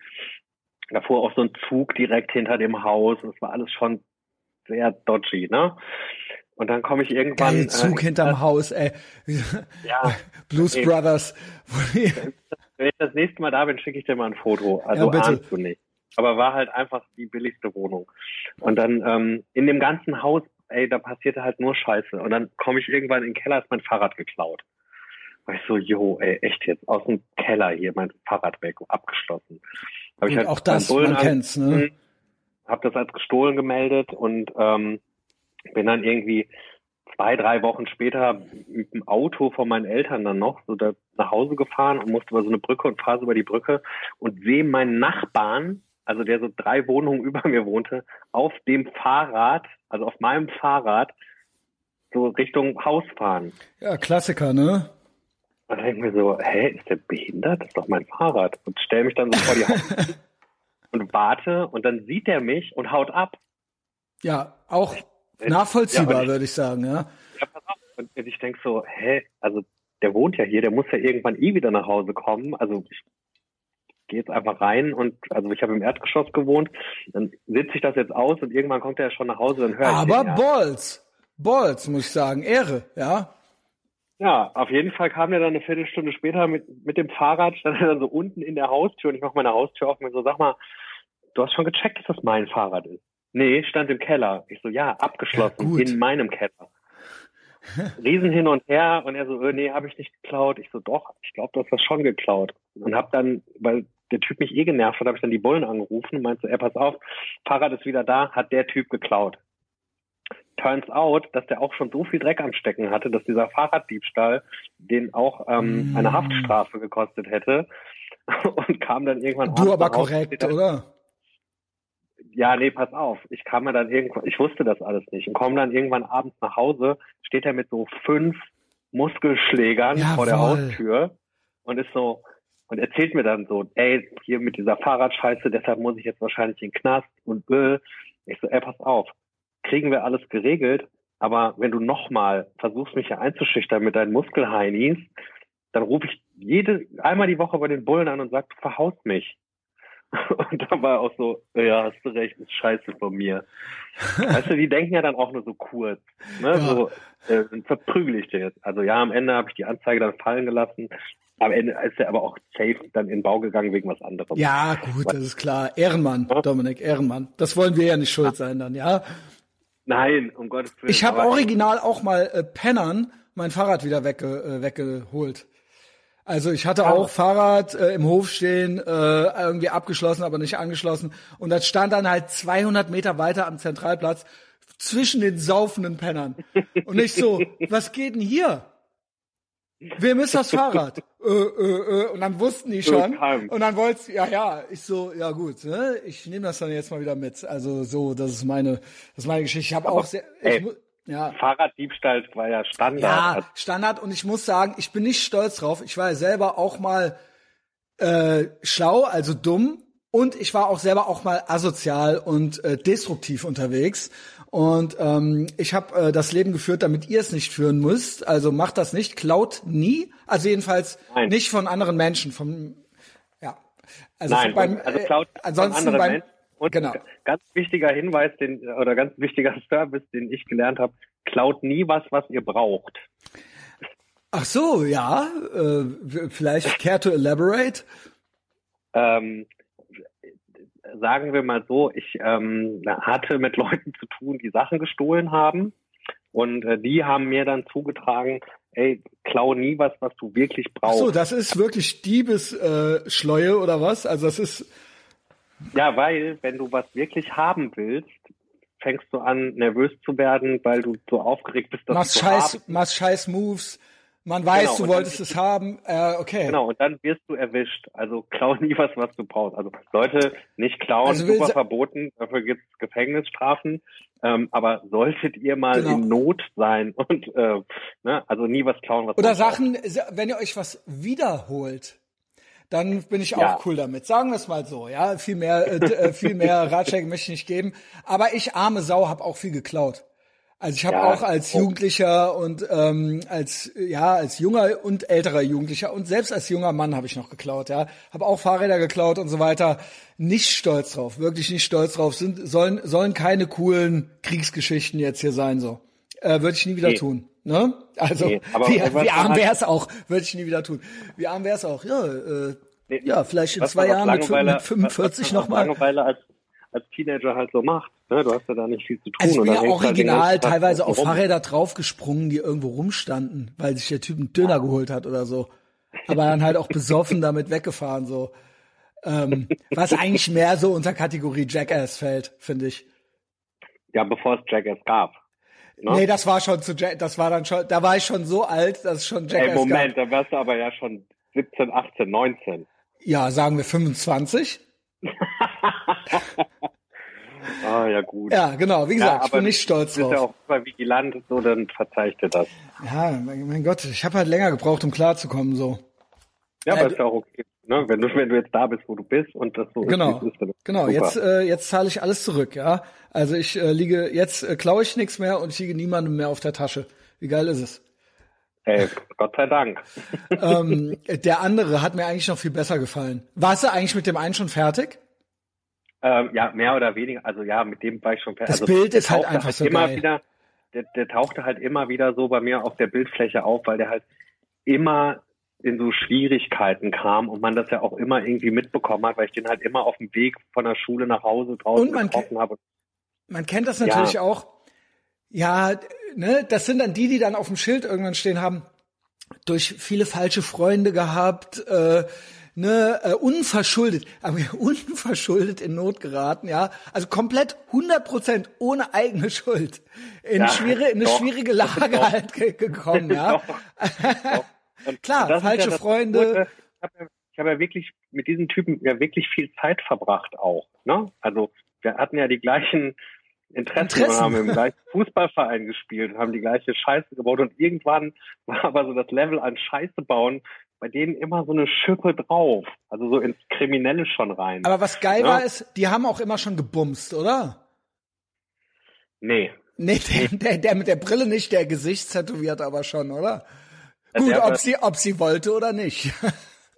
Da fuhr auch so ein Zug direkt hinter dem Haus. Das war alles schon sehr dodgy, ne? Und dann komme ich irgendwann. Geil, Zug äh, hinterm Haus, ey. Ja, Blues Ey. Brothers. Wenn ich das nächste Mal da bin, schicke ich dir mal ein Foto. Also Ja, ahnst du nicht. Aber war halt einfach die billigste Wohnung. Und dann ähm, in dem ganzen Haus, ey, da passierte halt nur Scheiße. Und dann komme ich irgendwann in den Keller, ist mein Fahrrad geklaut. War ich so, jo, ey, echt jetzt, aus dem Keller hier mein Fahrrad weg, abgeschlossen. Hab Und auch das, man kennt's, ne? angerufen, Hab das als gestohlen gemeldet und ähm, bin dann irgendwie zwei, drei Wochen später mit dem Auto von meinen Eltern dann noch so da nach Hause gefahren und musste über so eine Brücke und fahre so über die Brücke und sehe meinen Nachbarn, also der so drei Wohnungen über mir wohnte, auf dem Fahrrad, also auf meinem Fahrrad, so Richtung Haus fahren. Ja, Klassiker, ne? Und dann denke ich mir so, hä, ist der behindert? Das ist doch mein Fahrrad. Und stell mich dann so vor die Haustür und warte und dann sieht er mich und haut ab. Ja, auch Ja, nachvollziehbar, ich- würde ich sagen, ja. Ja, pass auf. Und ich denk so, hä, also der wohnt ja hier, der muss ja irgendwann eh wieder nach Hause kommen. Also ich gehe jetzt einfach rein und also ich habe im Erdgeschoss gewohnt, dann sitze ich das jetzt aus und irgendwann kommt er ja schon nach Hause, dann höre ich Aber den, ja. Balls. Balls, muss ich sagen. Ehre, ja. Ja, auf jeden Fall kam der dann eine Viertelstunde später mit, mit dem Fahrrad, stand er dann so unten in der Haustür und ich mache meine Haustür auf und mir so, sag mal, du hast schon gecheckt, dass das mein Fahrrad ist. Nee, stand im Keller. Ich so, ja, abgeschlossen, Ja, in meinem Keller. Riesen hin und her und er so, äh, nee, habe ich nicht geklaut. Ich so, doch, ich glaube, du hast das schon geklaut. Und hab dann, weil der Typ mich eh genervt hat, habe ich dann die Bullen angerufen und meinte so, ey, pass auf, Fahrrad ist wieder da, hat der Typ geklaut. Turns out, dass der auch schon so viel Dreck am Stecken hatte, dass dieser Fahrraddiebstahl den auch ähm, Mm. eine Haftstrafe gekostet hätte. Und kam dann irgendwann Du aber korrekt, steht da- oder? ja, nee, pass auf. Ich kam mir dann irgendwann, ich wusste das alles nicht und komme dann irgendwann abends nach Hause, steht er mit so fünf Muskelschlägern vor der Jawohl. Haustür und ist so, und erzählt mir dann so, ey, hier mit dieser Fahrradscheiße, deshalb muss ich jetzt wahrscheinlich in den Knast und äh. Ich so, ey, pass auf, kriegen wir alles geregelt, aber wenn du nochmal versuchst, mich hier einzuschüchtern mit deinen Muskelheinis, dann rufe ich jede, einmal die Woche bei den Bullen an und sag, du verhaust mich. Und dann war auch so, ja, hast du recht, ist scheiße von mir. weißt du, die denken ja dann auch nur so kurz. Ne? Ja. So, äh, verprügel ich dir jetzt. Also ja, am Ende habe ich die Anzeige dann fallen gelassen. Am Ende ist er aber auch safe dann in den Bau gegangen wegen was anderem. Ja, gut, das ist klar. Ehrenmann, ja? Dominik, Ehrenmann. Das wollen wir ja nicht schuld sein dann, ja? Nein, um Gottes Willen. Ich habe original auch mal äh, Pennern mein Fahrrad wieder wegge äh, weggeholt. Also ich hatte auch Fahrrad äh, im Hof stehen, äh, irgendwie abgeschlossen, aber nicht angeschlossen. Und das stand dann halt 200 Meter weiter am Zentralplatz zwischen den saufenden Pennern. Und ich so, was geht denn hier? Wem ist das Fahrrad? äh, äh, äh. Und dann wussten die schon. Und dann wollt's, ja, ja, ich so, ja gut, ne? ich nehme das dann jetzt mal wieder mit. Also so, das ist meine, das ist meine Geschichte. Ich habe auch sehr, ich, ja. Fahrraddiebstahl war ja Standard. Ja, Standard. Und ich muss sagen, ich bin nicht stolz drauf. Ich war ja selber auch mal äh, schlau, also dumm. Und ich war auch selber auch mal asozial und äh, destruktiv unterwegs. Und ähm, ich habe äh, das Leben geführt, damit ihr es nicht führen müsst. Also macht das nicht, klaut nie. Also jedenfalls Nein. nicht von anderen Menschen. Vom, ja. Also Nein, beim, also klaut äh, ansonsten beim, Menschen und genau. ganz wichtiger Hinweis, den, oder ganz wichtiger Service, den ich gelernt habe, klaut nie was, was ihr braucht. Ach so, ja. Äh, vielleicht care to elaborate? Ähm, sagen wir mal so, ich ähm, hatte mit Leuten zu tun, die Sachen gestohlen haben. Und äh, die haben mir dann zugetragen, ey, klau nie was, was du wirklich brauchst. Ach so, das ist wirklich Diebesschleue äh, oder was? Also das ist ja, weil wenn du was wirklich haben willst, fängst du an, nervös zu werden, weil du so aufgeregt bist, dass machst du scheiß, haben. machst scheiß Moves. Man weiß, genau, du wolltest es haben. Äh, okay. Genau, und dann wirst du erwischt. Also klau nie was, was du brauchst. Also Leute, nicht klauen, also super verboten. Dafür gibt's Gefängnisstrafen. Ähm, aber solltet ihr mal genau. in Not sein und äh, ne, also nie was klauen, was Oder Sachen, braucht. wenn ihr euch was wiederholt, dann bin ich auch ja. cool damit. Sagen wir es mal so, ja. Viel mehr, äh, äh viel mehr Ratschläge möchte ich nicht geben. Aber ich, arme Sau, habe auch viel geklaut. Also ich habe ja, auch als Jugendlicher und ähm, als ja als junger und älterer Jugendlicher und selbst als junger Mann habe ich noch geklaut, ja, habe auch Fahrräder geklaut und so weiter. Nicht stolz drauf, wirklich nicht stolz drauf. Sind sollen sollen keine coolen Kriegsgeschichten jetzt hier sein so. Äh, Würde ich nie wieder nee. tun. Ne? Also nee, wie, wie arm wär's auch, würde ich nie wieder tun. Wie arm wär's auch. Ja, äh, nee, ja vielleicht in zwei Jahren mit, mit 45 nochmal. Langeweile als, als Teenager halt so macht. Ne? Du hast ja da nicht viel zu tun. Also ich bin ja halt original teilweise auf rum. Fahrräder draufgesprungen, die irgendwo rumstanden, weil sich der Typ einen Döner geholt hat oder so. Aber dann halt auch besoffen damit weggefahren so. Ähm, was eigentlich mehr so unter Kategorie Jackass fällt, finde ich. Ja, bevor es Jackass gab. Ne? Nee, das war schon zu Jack, das war dann schon, da war ich schon so alt, dass es schon Jackass Ey, Moment, gab. da wärst du aber ja schon 17, 18, 19. Ja, sagen wir 25. ah, ja gut. Ja, genau, wie gesagt, ja, ich bin nicht stolz drauf. Du bist ja auch super vigilant, so, dann verzeih ich dir das. Ja, mein, mein Gott, ich habe halt länger gebraucht, um klarzukommen, so. Ja, aber äh, ist ja auch okay. Ne? Wenn, du, wenn du jetzt da bist, wo du bist und das so genau, ist, ist Genau, super. jetzt, äh, jetzt zahle ich alles zurück, ja. Also ich äh, liege, jetzt äh, klaue ich nichts mehr und ich liege niemandem mehr auf der Tasche. Wie geil ist es? Ey, Gott sei Dank. ähm, der andere hat mir eigentlich noch viel besser gefallen. Warst du eigentlich mit dem einen schon fertig? Ähm, ja, mehr oder weniger. Also ja, mit dem war ich schon fertig. Das also, Bild ist halt einfach halt so immer geil. Wieder, der, der tauchte halt immer wieder so bei mir auf der Bildfläche auf, weil der halt immer in so Schwierigkeiten kam und man das ja auch immer irgendwie mitbekommen hat, weil ich den halt immer auf dem Weg von der Schule nach Hause draußen getroffen habe. Man kennt das natürlich ja. auch. Ja, ne, das sind dann die, die dann auf dem Schild irgendwann stehen haben, durch viele falsche Freunde gehabt, äh, ne, äh, unverschuldet, aber unverschuldet in Not geraten, ja, also komplett 100 Prozent ohne eigene Schuld in, ja, schwierige, in eine schwierige Lage doch. halt gekommen, ja. Klar, falsche ja Freunde. Ich habe ja, hab ja wirklich mit diesen Typen ja wirklich viel Zeit verbracht auch. Ne? Also wir hatten ja die gleichen Interessen, Interessen. haben im gleichen Fußballverein gespielt, haben die gleiche Scheiße gebaut und irgendwann war aber so das Level an Scheiße bauen bei denen immer so eine Schippe drauf, also so ins Kriminelle schon rein. Aber was geil ja? war ist, die haben auch immer schon gebumst, oder? Nee, Nee, der, der, der mit der Brille nicht, der Gesicht tätowiert aber schon, oder? Ja, Gut, ob sie, ob sie wollte oder nicht.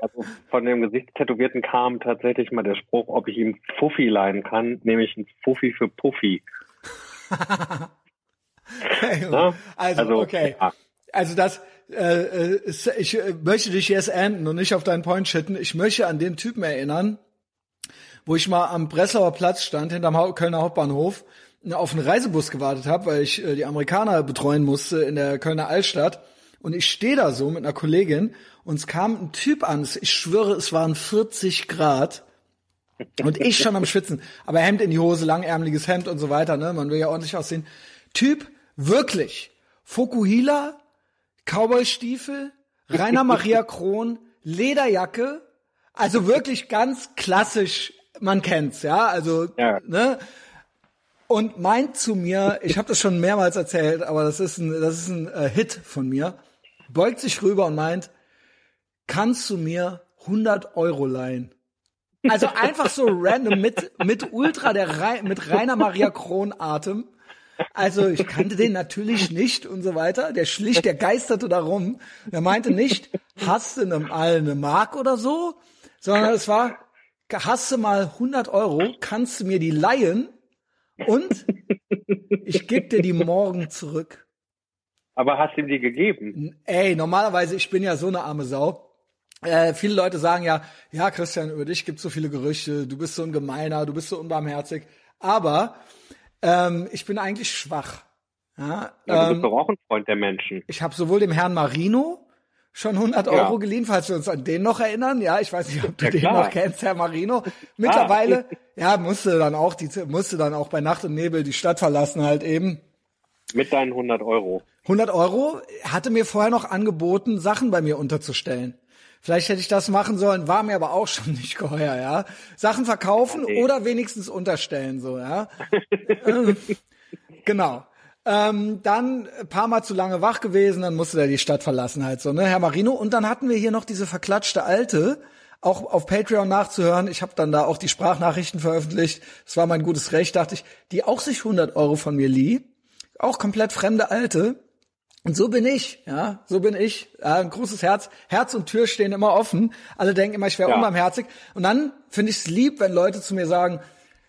Also von dem Gesichtstätowierten kam tatsächlich mal der Spruch, ob ich ihm Fuffi leihen kann, nämlich ein Fuffi für Puffy. Ne? also, Also, okay. ja. Also das, äh, äh, ich äh, möchte dich jetzt enden und nicht auf deinen Point shitten. Ich möchte an den Typen erinnern, wo ich mal am Breslauer Platz stand, hinterm Kölner Hauptbahnhof, äh, auf einen Reisebus gewartet habe, weil ich die Amerikaner betreuen musste in der Kölner Altstadt. Und ich stehe da so mit einer Kollegin und es kam ein Typ an. Ich schwöre, es waren 40 Grad. Und ich schon am Schwitzen. Aber Hemd in die Hose, langärmeliges Hemd und so weiter, ne? Man will ja ordentlich aussehen. Typ, wirklich. Fokuhila, Cowboystiefel, Rainer Maria Kron, Lederjacke. Also wirklich ganz klassisch, man kennt's, ja? Also, Ja. ne? Und meint zu mir, ich habe das schon mehrmals erzählt, aber das ist ein, das ist ein äh, Hit von mir, beugt sich rüber und meint, kannst du mir 100 Euro leihen? Also einfach so random mit, mit Ultra, der mit Rainer Maria Kron Atem. Also ich kannte den natürlich nicht und so weiter. Der schlich, der geisterte da rum. Der meinte nicht, hast du ne, mal eine Mark oder so, sondern es war, hast du mal 100 Euro, kannst du mir die leihen und ich gebe dir die morgen zurück. Aber hast ihm die gegeben? Ey, normalerweise, ich bin ja so eine arme Sau. Äh, viele Leute sagen ja, ja, Christian, über dich gibt so viele Gerüchte, du bist so ein Gemeiner, du bist so unbarmherzig. Aber ähm, ich bin eigentlich schwach. Ja, Ja, du ähm, bist doch auch ein Freund der Menschen. ich habe sowohl dem Herrn Marino schon 100 Ja. Euro geliehen, falls wir uns an den noch erinnern. Ja, ich weiß nicht, ob du Ja, den klar. noch kennst, Herr Marino. Mittlerweile, ja, musste dann auch die, musste dann auch bei Nacht und Nebel die Stadt verlassen halt eben. Mit deinen 100 Euro. 100 Euro hatte mir vorher noch angeboten, Sachen bei mir unterzustellen. Vielleicht hätte ich das machen sollen, war mir aber auch schon nicht geheuer, ja. Sachen verkaufen Okay. oder wenigstens unterstellen, so, ja. Ähm, genau. Ähm, dann ein paar Mal zu lange wach gewesen, dann musste er die Stadt verlassen halt so, ne, Herr Marino. Und dann hatten wir hier noch diese verklatschte Alte, auch auf Patreon nachzuhören. Ich habe dann da auch die Sprachnachrichten veröffentlicht. Das war mein gutes Recht, dachte ich, die auch sich 100 Euro von mir lieh. Auch komplett fremde Alte. Und so bin ich, ja, so bin ich. Ja, ein großes Herz. Herz und Tür stehen immer offen. Alle denken immer, ich wäre Ja. unbarmherzig. Und dann finde ich es lieb, wenn Leute zu mir sagen,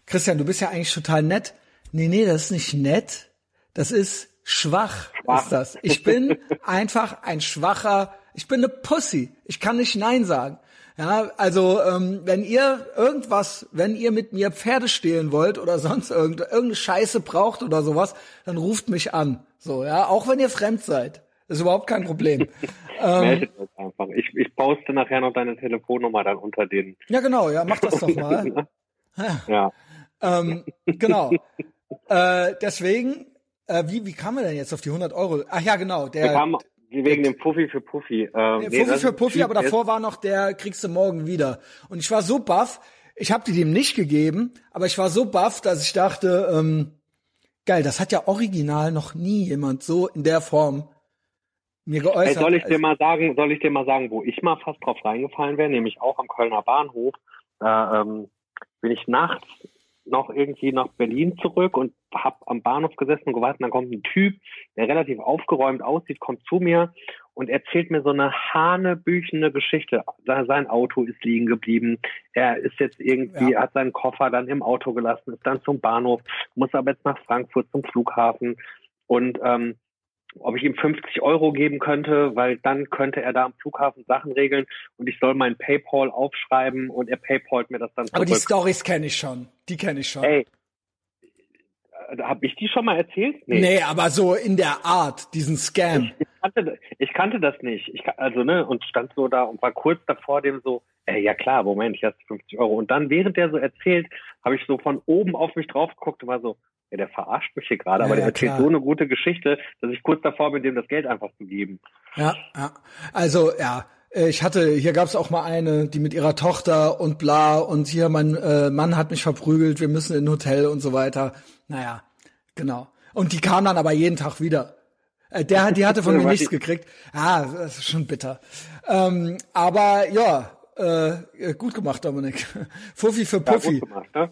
Christian, du bist ja eigentlich total nett. Nee, nee, das ist nicht nett. Das ist schwach, Schwach. ist das. Ich bin einfach ein schwacher, ich bin eine Pussy. Ich kann nicht Nein sagen. Ja, also ähm, wenn ihr irgendwas, wenn ihr mit mir Pferde stehlen wollt oder sonst irgend, irgendeine Scheiße braucht oder sowas, dann ruft mich an. So, ja, auch wenn ihr fremd seid. Das ist überhaupt kein Problem. ähm, einfach. Ich, ich poste nachher noch deine Telefonnummer dann unter den. ja, genau, ja, mach das doch mal. Ja. Ähm, genau. äh, deswegen, äh, wie, wie kam er denn jetzt auf die 100 Euro? Ach ja, genau. Wir Der, haben wegen dem Puffi für Puffi. Ähm, nee, Puffi das für Typ, aber davor war noch der kriegst du morgen wieder. Und ich war so baff, ich habe die dem nicht gegeben, aber ich war so baff, dass ich dachte, ähm, geil, das hat ja original noch nie jemand so in der Form mir geäußert. soll ich dir mal sagen, soll ich dir mal sagen, wo ich mal fast drauf reingefallen wäre, nämlich auch am Kölner Bahnhof. Da ähm, bin ich nachts noch irgendwie nach Berlin zurück und hab am Bahnhof gesessen und gewartet. Und dann kommt ein Typ, der relativ aufgeräumt aussieht, kommt zu mir und erzählt mir so eine hanebüchene Geschichte. Se- Sein Auto ist liegen geblieben. Er ist jetzt irgendwie, Ja. hat seinen Koffer dann im Auto gelassen, ist dann zum Bahnhof, muss aber jetzt nach Frankfurt zum Flughafen und ähm, ob ich ihm 50 Euro geben könnte, weil dann könnte er da am Flughafen Sachen regeln und ich soll mein PayPal aufschreiben und er PayPalt mir das dann aber die zurück. Stories kenne ich schon. Die kenne ich schon. Ey, habe ich die schon mal erzählt? nee. aber so in der Art, diesen Scam. Ich kannte, ich kannte das nicht. Ich, also, ne, und stand so da und war kurz davor dem so, äh, ja klar, Moment, ich hast 50 Euro. Und dann, während der so erzählt, habe ich so von oben auf mich drauf geguckt und war so, ja, der verarscht mich hier gerade, Ja, aber der ja, erzählt klar. so eine gute Geschichte, dass ich kurz davor bin, dem das Geld einfach zu geben. Ja, ja. Also ja, äh, ich hatte, hier gab's auch mal eine, die mit ihrer Tochter und bla und hier mein äh, Mann hat mich verprügelt, wir müssen in ein Hotel und so weiter. Naja, genau. Und die kam dann aber jeden Tag wieder. Äh, Der, hat- die hatte von mir nichts gekriegt. Ah, das ist schon bitter. Ähm, aber ja, äh, gut gemacht, Dominik. Fuffi für Ja, Puffi. gut gemacht, ne?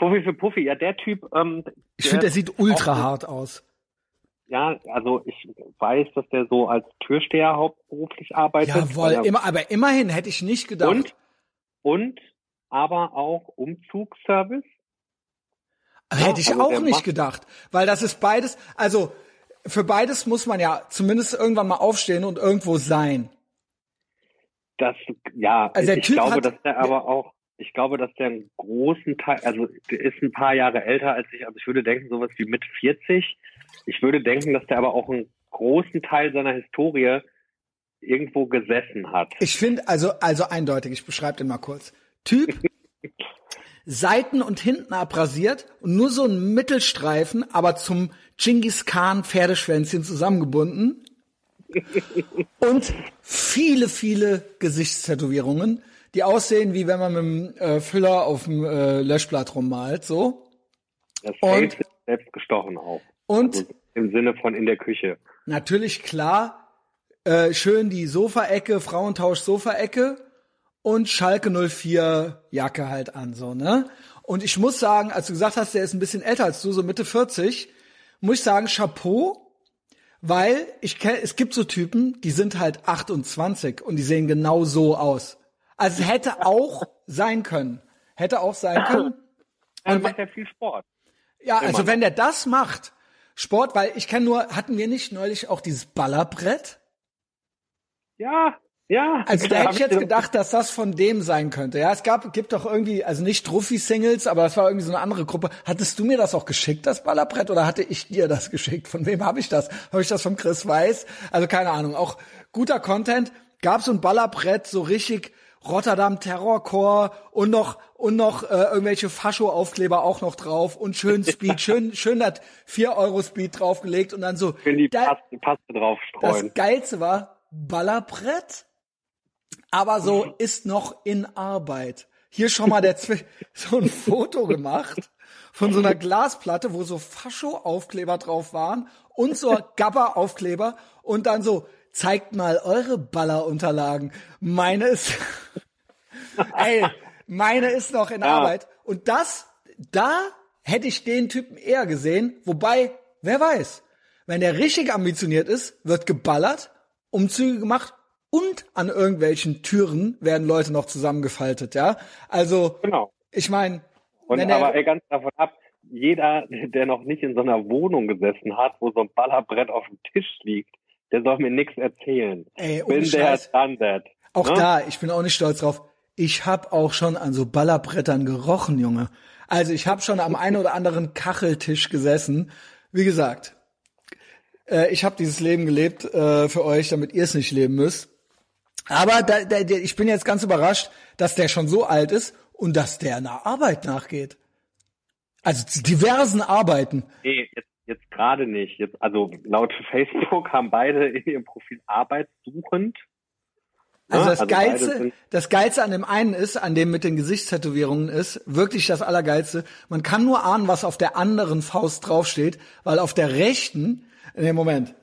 Puffy für Puffy, ja, der Typ. Ähm, Ich finde, der sieht ultra hart aus. Ja, also ich weiß, dass der so als Türsteher hauptberuflich arbeitet. Jawohl, er- immer, aber immerhin hätte ich nicht gedacht. Und, und aber auch Umzugsservice. Hätte ich also auch nicht gedacht, weil das ist beides, also für beides muss man ja zumindest irgendwann mal aufstehen und irgendwo sein. Das, ja, Also der ich Typ glaube, hat- dass der aber auch, ich glaube, dass der einen großen Teil, also der ist ein paar Jahre älter als ich, also ich würde denken, sowas wie mit 40. Ich würde denken, dass der aber auch einen großen Teil seiner Historie irgendwo gesessen hat. Ich finde, also, also eindeutig, ich beschreibe den mal kurz. Typ, Seiten und hinten abrasiert und nur so ein Mittelstreifen, aber zum Genghis Khan Pferdeschwänzchen zusammengebunden. Und viele, viele Gesichtstätowierungen, die aussehen, wie wenn man mit dem äh, Füller auf dem äh, Löschblatt rummalt, so. Das Und- ist selbst gestochen auch. Und Also Im Sinne von in der Küche. natürlich klar, äh, schön die Sofaecke, Frauentausch Sofaecke und Schalke 04 Jacke halt an, so, ne? Und ich muss sagen, als du gesagt hast, der ist ein bisschen älter als du, so Mitte 40, muss ich sagen, Chapeau, weil ich kenn, es gibt so Typen, die sind halt 28 und die sehen genau so aus. Also es hätte auch sein können. Hätte auch sein können. Er Und macht ja viel Sport. Ja, also noch. wenn der das macht, Sport, weil ich kenne nur, hatten wir nicht neulich auch dieses Ballerbrett? Ja, ja. Also da hätte ich jetzt gedacht, dass das von dem sein könnte. Ja, es gab, gibt doch irgendwie, also nicht Trophy-Singles, aber das war irgendwie so eine andere Gruppe. Hattest du mir das auch geschickt, das Ballerbrett, oder hatte ich dir das geschickt? Von wem habe ich das? Habe ich das von Chris Weiß? Also keine Ahnung. Auch guter Content. Gab so ein Ballerbrett, so richtig Rotterdam Terrorcore und noch und noch äh, irgendwelche Fascho-Aufkleber auch noch drauf und schön Speed, schön schön das 4 Euro Speed draufgelegt und dann so. Wenn die da- Paste, Paste drauf das streuen. Geilste war Ballerbrett, aber so ist noch in Arbeit. Hier schon mal der Zwi so ein Foto gemacht von so einer Glasplatte, wo so Fascho-Aufkleber drauf waren und so Gabba-Aufkleber und dann so zeigt mal eure Ballerunterlagen. Meine ist, ey, meine ist noch in Ja. Arbeit und das, da hätte ich den Typen eher gesehen, wobei, wer weiß, wenn der richtig ambitioniert ist, wird geballert, Umzüge gemacht und an irgendwelchen Türen werden Leute noch zusammengefaltet, ja? Also, Genau. ich meine, Und wenn er- aber ey, ganz davon ab, jeder, der noch nicht in so einer Wohnung gesessen hat, wo so ein Ballerbrett auf dem Tisch liegt, der soll mir nichts erzählen. Ey, ohne Bin der Scheiß. done that. auch Ne? da, ich bin auch nicht stolz drauf. Ich hab auch schon an so Ballerbrettern gerochen, Junge. Also ich habe schon am einen oder anderen Kacheltisch gesessen. Wie gesagt, äh, ich habe dieses Leben gelebt äh, für euch, damit ihr es nicht leben müsst. Aber da, da, ich bin jetzt ganz überrascht, dass der schon so alt ist und dass der einer Arbeit nachgeht. Also zu diversen Arbeiten. Nee, jetzt, jetzt gerade nicht. Jetzt, also laut Facebook haben beide in ihrem Profil arbeitssuchend. Also Ja, das also Geilste, das Geilste an dem einen ist, an dem mit den Gesichtstätowierungen ist, wirklich das Allergeilste. Man kann nur ahnen, was auf der anderen Faust draufsteht, weil auf der rechten, nee, Moment,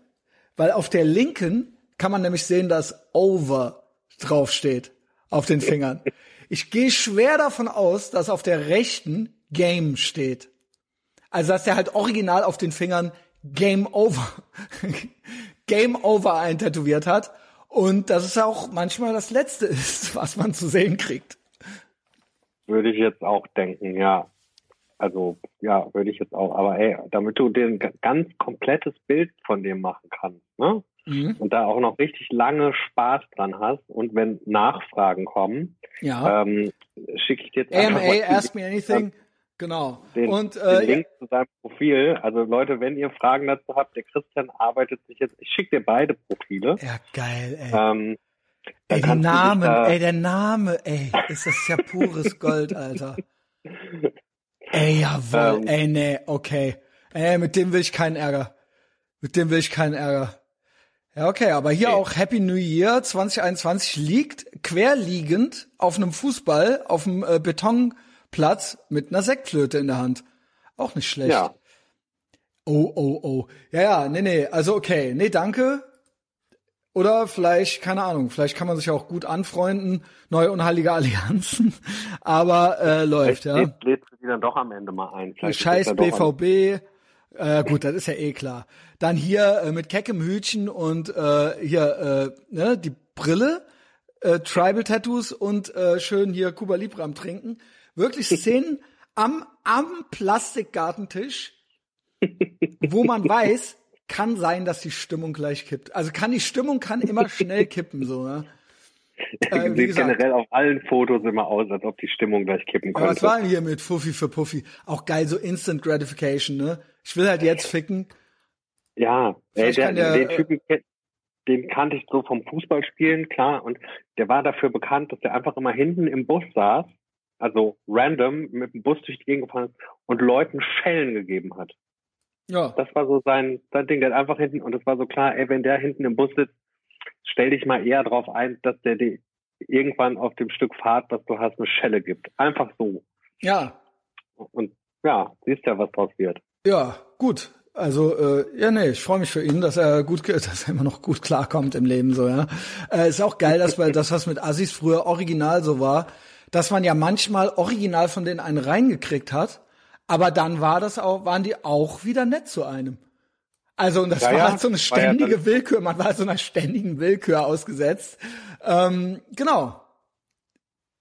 weil auf der linken kann man nämlich sehen, dass Over draufsteht auf den Fingern. Ich gehe schwer davon aus, dass auf der rechten Game steht. Also dass der halt original auf den Fingern Game Over, Game Over eintätowiert hat. Und dass es auch manchmal das Letzte ist, was man zu sehen kriegt. Würde ich jetzt auch denken, ja. Also, ja, würde ich jetzt auch. Aber ey, damit du dir ein ga- ganz komplettes Bild von dem machen kannst, ne? Mhm. Und da auch noch richtig lange Spaß dran hast und wenn Nachfragen kommen, Ja. ähm, schicke ich dir jetzt einfach AMA, mal Ask Me Anything. Genau. den, Und den äh, Link zu seinem Profil. Also Leute, wenn ihr Fragen dazu habt, der Christian arbeitet sich jetzt, ich schicke dir beide Profile. ja, geil, ey. Ähm, Ey, dich Namen, da- ey, der Name, ey, ist das ja pures Gold, Alter. Ey, jawohl, Ähm. ey, nee, okay. Ey, mit dem will ich keinen Ärger. Mit dem will ich keinen Ärger. Ja, okay, aber hier Okay. auch Happy New Year 2021 liegt querliegend auf einem Fußball auf einem äh, Betonplatz mit einer Sektflöte in der Hand. Auch nicht schlecht. Ja. Oh, oh, oh. Ja, ja, nee, nee, also okay. Nee, danke. Oder vielleicht, keine Ahnung, vielleicht kann man sich auch gut anfreunden, neue unheilige Allianzen, aber äh, läuft, ja. Lädst, lädst du die dann doch am Ende mal ein. Vielleicht Scheiß BVB, äh, gut, das ist ja eh klar. Dann hier äh, mit keckem Hütchen und äh, hier äh, ne, die Brille, äh, Tribal Tattoos und äh, schön hier Cuba Libre am Trinken. Wirklich Szenen am, am Plastikgartentisch, wo man weiß, kann sein, dass die Stimmung gleich kippt. Also kann die Stimmung kann immer schnell kippen, so, ne? Äh, Sieht generell auf allen Fotos immer aus, als ob die Stimmung gleich kippen könnte. Aber was war denn hier mit Fuffi für Puffy? Auch geil, so Instant Gratification, ne? Ich will halt jetzt ficken. Ja, ey, der, der, den Typen, den kannte ich so vom Fußballspielen, klar, und der war dafür bekannt, dass er einfach immer hinten im Bus saß, also random mit dem Bus durch die Gegend gefahren ist und Leuten Schellen gegeben hat. Ja. Das war so sein, sein Ding, der hat einfach hinten, und es war so klar, ey, wenn der hinten im Bus sitzt, stell dich mal eher darauf ein, dass der dir irgendwann auf dem Stück Fahrt, was du hast, eine Schelle gibt. Einfach so. Ja. Und ja, siehst ja, was draus wird. Ja, gut. Also äh, ja, nee, ich freue mich für ihn, dass er gut, dass er immer noch gut klarkommt im Leben so, ja. Äh, ist auch geil, dass weil das, was mit Assis früher original so war, dass man ja manchmal original von denen einen reingekriegt hat, aber dann war das auch, waren die auch wieder nett zu einem. Also und das ja, war halt so eine ständige ja Willkür, man war so einer ständigen Willkür ausgesetzt. Ähm, genau.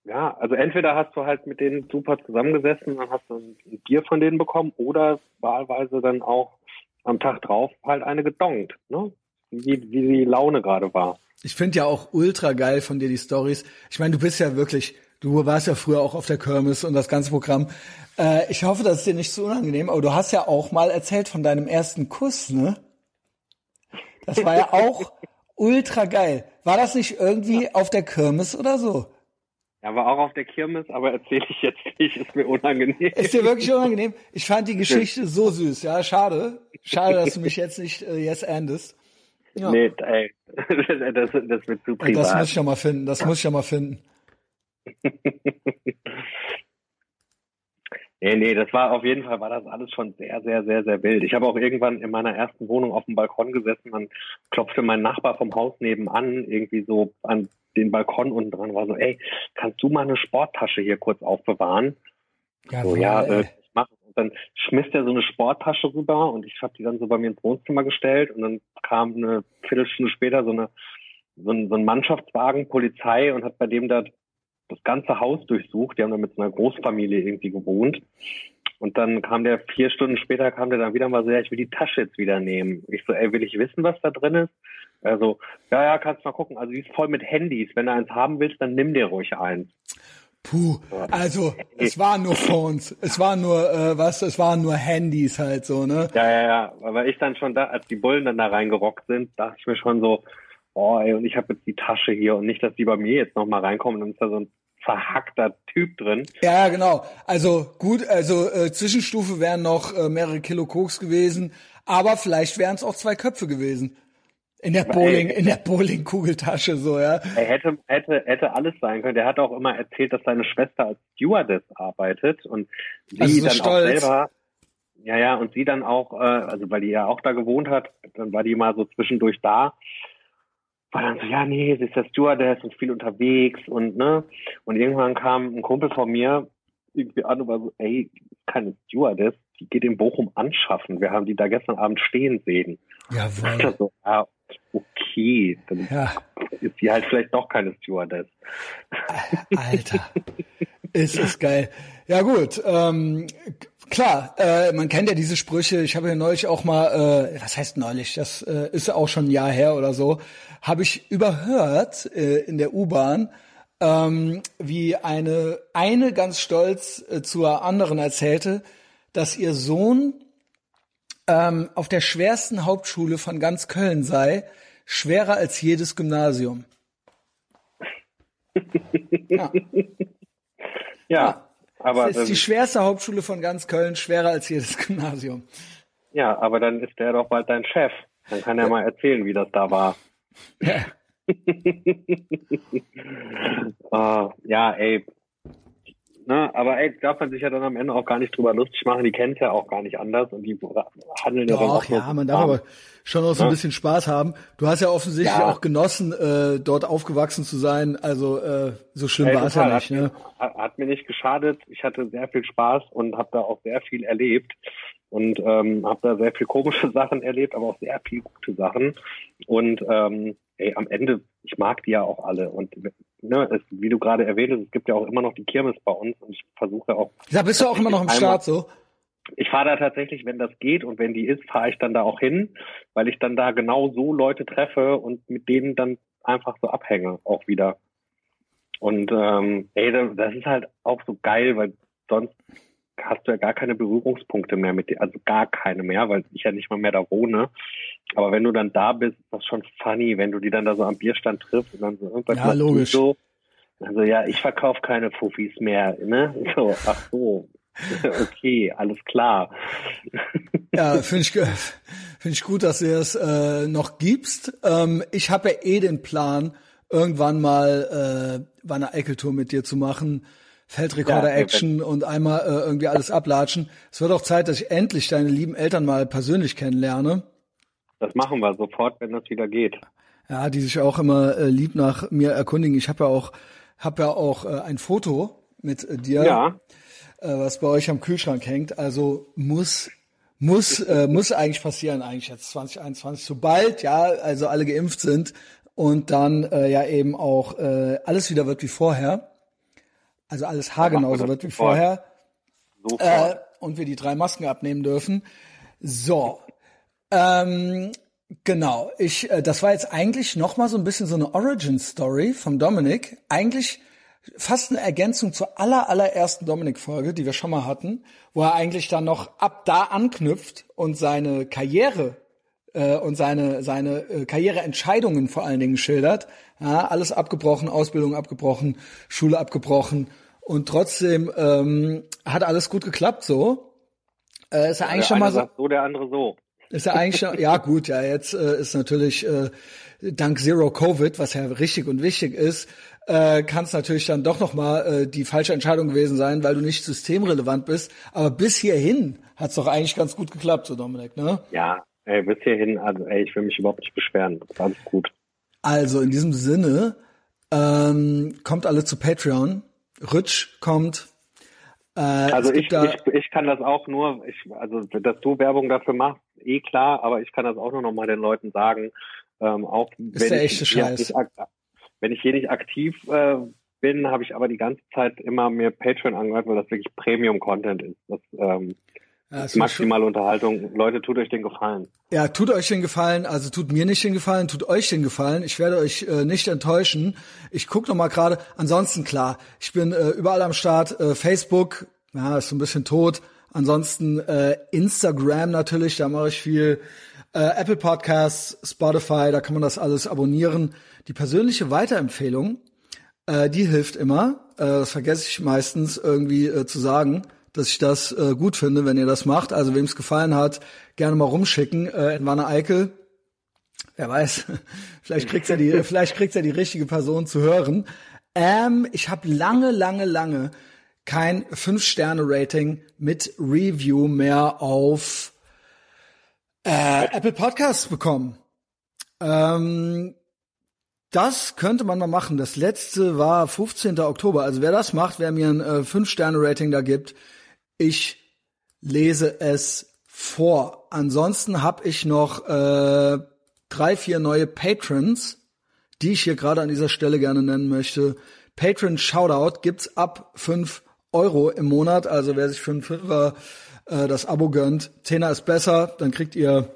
Ja, also entweder hast du halt mit denen super zusammengesessen und dann hast du ein Bier von denen bekommen oder wahlweise dann auch am Tag drauf halt eine gedongt, ne? Wie, wie die Laune gerade war. Ich finde ja auch ultra geil von dir die Stories. Ich meine, du bist ja wirklich, du warst ja früher auch auf der Kirmes und das ganze Programm. Äh, ich hoffe, das ist dir nicht so unangenehm, aber du hast ja auch mal erzählt von deinem ersten Kuss, ne? Das war ja auch ultra geil. War das nicht irgendwie auf der Kirmes oder so? Ja, war auch auf der Kirmes, aber erzähle ich jetzt nicht, ist mir unangenehm. Ist dir wirklich unangenehm? Ich fand die Geschichte so süß, ja, schade. Schade, dass du mich jetzt nicht äh, jetzt endest. Ja. Nee, ey, das, das wird zu privat. Das muss ich ja mal finden, das muss ich ja mal finden. Nee, nee, das war auf jeden Fall, war das alles schon sehr, sehr, sehr, sehr wild. Ich habe auch irgendwann in meiner ersten Wohnung auf dem Balkon gesessen, dann klopfte mein Nachbar vom Haus nebenan irgendwie so an den Balkon unten dran, war so, ey, kannst du mal eine Sporttasche hier kurz aufbewahren? Ja, so, ja, äh, ich mach. Und dann schmiss der so eine Sporttasche rüber und ich habe die dann so bei mir ins Wohnzimmer gestellt und dann kam eine Viertelstunde später so eine so ein, so ein Mannschaftswagen, Polizei und hat bei dem da das ganze Haus durchsucht. Die haben da mit so einer Großfamilie irgendwie gewohnt. Und dann kam der vier Stunden später, kam der dann wieder mal so, ja, ich will die Tasche jetzt wieder nehmen. Ich so, ey, will ich wissen, was da drin ist? Also, ja, ja, kannst mal gucken. Also, die ist voll mit Handys. Wenn du eins haben willst, dann nimm dir ruhig eins. Puh, also es waren nur Phones, es waren nur äh, was, es waren nur Handys halt so, ne? Ja, ja, ja, aber ich dann schon da, als die Bullen dann da reingerockt sind, dachte ich mir schon so, oh ey, und ich habe jetzt die Tasche hier und nicht, dass die bei mir jetzt nochmal reinkommen und dann ist da so ein verhackter Typ drin. Ja, genau. Also gut, also äh, Zwischenstufe wären noch äh, mehrere Kilo Koks gewesen, aber vielleicht wären es auch zwei Köpfe gewesen. In der Bowling, ey, in der Bowling-Kugeltasche so, ja. Er hätte, hätte, hätte alles sein können. Der hat auch immer erzählt, dass seine Schwester als Stewardess arbeitet und sie also so dann stolz. auch selber, ja, ja, und sie dann auch, äh, also weil die ja auch da gewohnt hat, dann war die mal so zwischendurch da war dann so, ja, nee, sie ist der Stewardess und viel unterwegs und ne. Und irgendwann kam ein Kumpel von mir irgendwie an und war so, ey, keine Stewardess, die geht in Bochum anschaffen. Wir haben die da gestern Abend stehen sehen. Jawohl. So, ja, okay, dann ja. ist sie halt vielleicht doch keine Stewardess. Alter, ist es geil. Ja gut, ähm, Klar, äh, man kennt ja diese Sprüche. Ich habe ja neulich auch mal, äh, was heißt neulich? Das äh, ist auch schon ein Jahr her oder so. Habe ich überhört äh, in der U-Bahn, ähm, wie eine eine ganz stolz äh, zur anderen erzählte, dass ihr Sohn ähm, auf der schwersten Hauptschule von ganz Köln sei, schwerer als jedes Gymnasium. ja. ja. ja. Aber, das ist die schwerste Hauptschule von ganz Köln, schwerer als jedes Gymnasium. Ja, aber dann ist der doch bald dein Chef. Dann kann er mal erzählen, wie das da war. Ja. uh, ja, ey. Ne? Aber ey, darf man sich ja dann am Ende auch gar nicht drüber lustig machen. Die kennt ja auch gar nicht anders und die handeln ja dann auch Doch, ja, man darf aber schon auch so ein Ja. bisschen Spaß haben. Du hast ja offensichtlich Ja. auch genossen, äh, dort aufgewachsen zu sein. Also äh, so schlimm war es ja nicht. Ne? Hat, hat mir nicht geschadet. Ich hatte sehr viel Spaß und habe da auch sehr viel erlebt und ähm, habe da sehr viel komische Sachen erlebt, aber auch sehr viel gute Sachen. Und ähm, ey, am Ende, ich mag die ja auch alle. Und ne, es, wie du gerade erwähnt hast, es gibt ja auch immer noch die Kirmes bei uns und ich versuche auch Da bist du auch immer noch im Start so. ich fahre da tatsächlich, wenn das geht und wenn die ist, fahre ich dann da auch hin, weil ich dann da genau so Leute treffe und mit denen dann einfach so abhänge auch wieder. Und ähm, ey, da- das ist halt auch so geil, weil sonst hast du ja gar keine Berührungspunkte mehr mit dir, also gar keine mehr, weil ich ja nicht mal mehr da wohne. Aber wenn du dann da bist, ist das schon funny, wenn du die dann da so am Bierstand triffst und dann so irgendwas Ja, logisch. so. Also ja, ich verkaufe keine Fuffis mehr, ne? So, ach so. Okay, alles klar. Ja, finde ich, find ich gut, dass du es äh, noch gibst. Ähm, ich habe ja eh den Plan, irgendwann mal äh, bei einer Eickeltour mit dir zu machen. Feldrekorder Ja, und einmal äh, irgendwie alles ablatschen. Es wird auch Zeit, dass ich endlich deine lieben Eltern mal persönlich kennenlerne. Das machen wir sofort, wenn das wieder geht. Ja, die sich auch immer äh, lieb nach mir erkundigen. Ich habe ja auch, hab ja auch äh, ein Foto mit äh, dir, Ja, äh, was bei euch am Kühlschrank hängt. Also muss muss äh, muss eigentlich passieren eigentlich jetzt 2021 sobald ja also alle geimpft sind und dann äh, ja eben auch äh, alles wieder wird wie vorher. Also alles haargenauso das wird wie vorher äh, und wir die drei Masken abnehmen dürfen. So, ähm, genau. Ich, äh, das war jetzt eigentlich noch mal so ein bisschen so eine Origin Story vom Dominik. Eigentlich fast eine Ergänzung zur aller allerersten Dominik-Folge, die wir schon mal hatten, wo er eigentlich dann noch ab da anknüpft und seine Karriere äh, und seine seine äh, Karriereentscheidungen vor allen Dingen schildert. Ja, alles abgebrochen, Ausbildung abgebrochen, Schule abgebrochen und trotzdem ähm, hat alles gut geklappt so. Äh, ist ja eigentlich schon mal so, so, der andere so. ist ja eigentlich schon, ja gut, ja jetzt äh, ist natürlich äh, dank Zero Covid, was ja richtig und wichtig ist, äh, kann es natürlich dann doch noch mal äh, die falsche Entscheidung gewesen sein, weil du nicht systemrelevant bist. Aber bis hierhin hat's doch eigentlich ganz gut geklappt, so Dominik, ne? Ja, ey, bis hierhin, also ey, ich will mich überhaupt nicht beschweren. Ist Alles gut. Also in diesem Sinne ähm, kommt alle zu Patreon. Rutsch kommt. Äh, Also ich, ich, ich kann das auch nur, ich, also dass du Werbung dafür machst, eh klar, aber ich kann das auch nur noch mal den Leuten sagen, ähm, auch wenn der ich Scheiß. nicht, wenn ich hier nicht aktiv äh, bin, habe ich aber die ganze Zeit immer mir Patreon angehört, weil das wirklich Premium-Content ist. Das ähm, ja, maximale Unterhaltung. Leute, tut euch den Gefallen. Ja, tut euch den Gefallen, also tut mir nicht den Gefallen, tut euch den Gefallen. Ich werde euch äh, nicht enttäuschen. Ich guck noch mal gerade. Ansonsten klar, ich bin äh, überall am Start. Äh, Facebook, ja, ist so ein bisschen tot. Ansonsten äh, Instagram natürlich, da mache ich viel. Äh, Apple Podcasts, Spotify, da kann man das alles abonnieren. Die persönliche Weiterempfehlung, äh, die hilft immer. Äh, das vergesse ich meistens irgendwie äh, zu sagen, dass ich das äh, gut finde, wenn ihr das macht. Also wem es gefallen hat, gerne mal rumschicken. Äh, Wanne Eickel. Wer weiß, vielleicht kriegt's ja die, vielleicht kriegt's ja die richtige Person zu hören. Ähm, ich habe lange, lange, lange kein 5-Sterne-Rating mit Review mehr auf äh, Apple Podcasts bekommen. Ähm, das könnte man mal machen. Das letzte war 15. Oktober. Also wer das macht, wer mir ein äh, 5-Sterne-Rating da gibt, ich lese es vor. Ansonsten habe ich noch äh, drei, vier neue Patrons, die ich hier gerade an dieser Stelle gerne nennen möchte. Patron Shoutout gibt's ab 5 Euro im Monat. Also wer sich für einen Fünfer äh, das Abo gönnt, Zehner ist besser, dann kriegt ihr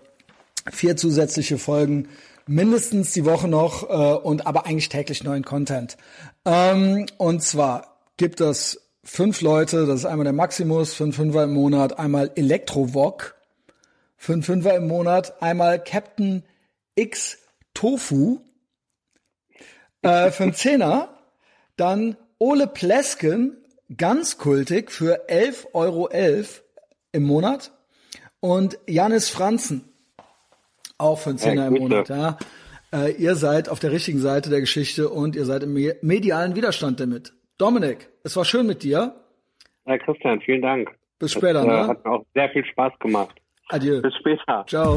vier zusätzliche Folgen mindestens die Woche noch äh, und aber eigentlich täglich neuen Content. Ähm, und zwar gibt es fünf Leute, das ist einmal der Maximus, fünf Fünfer im Monat, einmal Elektrovok, fünf Fünfer im Monat, einmal Captain X Tofu, äh, für einen Zehner, dann Ole Plesken, ganz kultig, für 11,11 Euro im Monat und Janis Franzen, auch für einen Zehner im Grüße. Monat, ja. Äh, ihr seid auf der richtigen Seite der Geschichte und ihr seid im me- medialen Widerstand damit. Dominik, es war schön mit dir. Herr Christian, vielen Dank. Bis später. Das, äh, ne? Hat mir auch sehr viel Spaß gemacht. Adieu. Bis später. Ciao.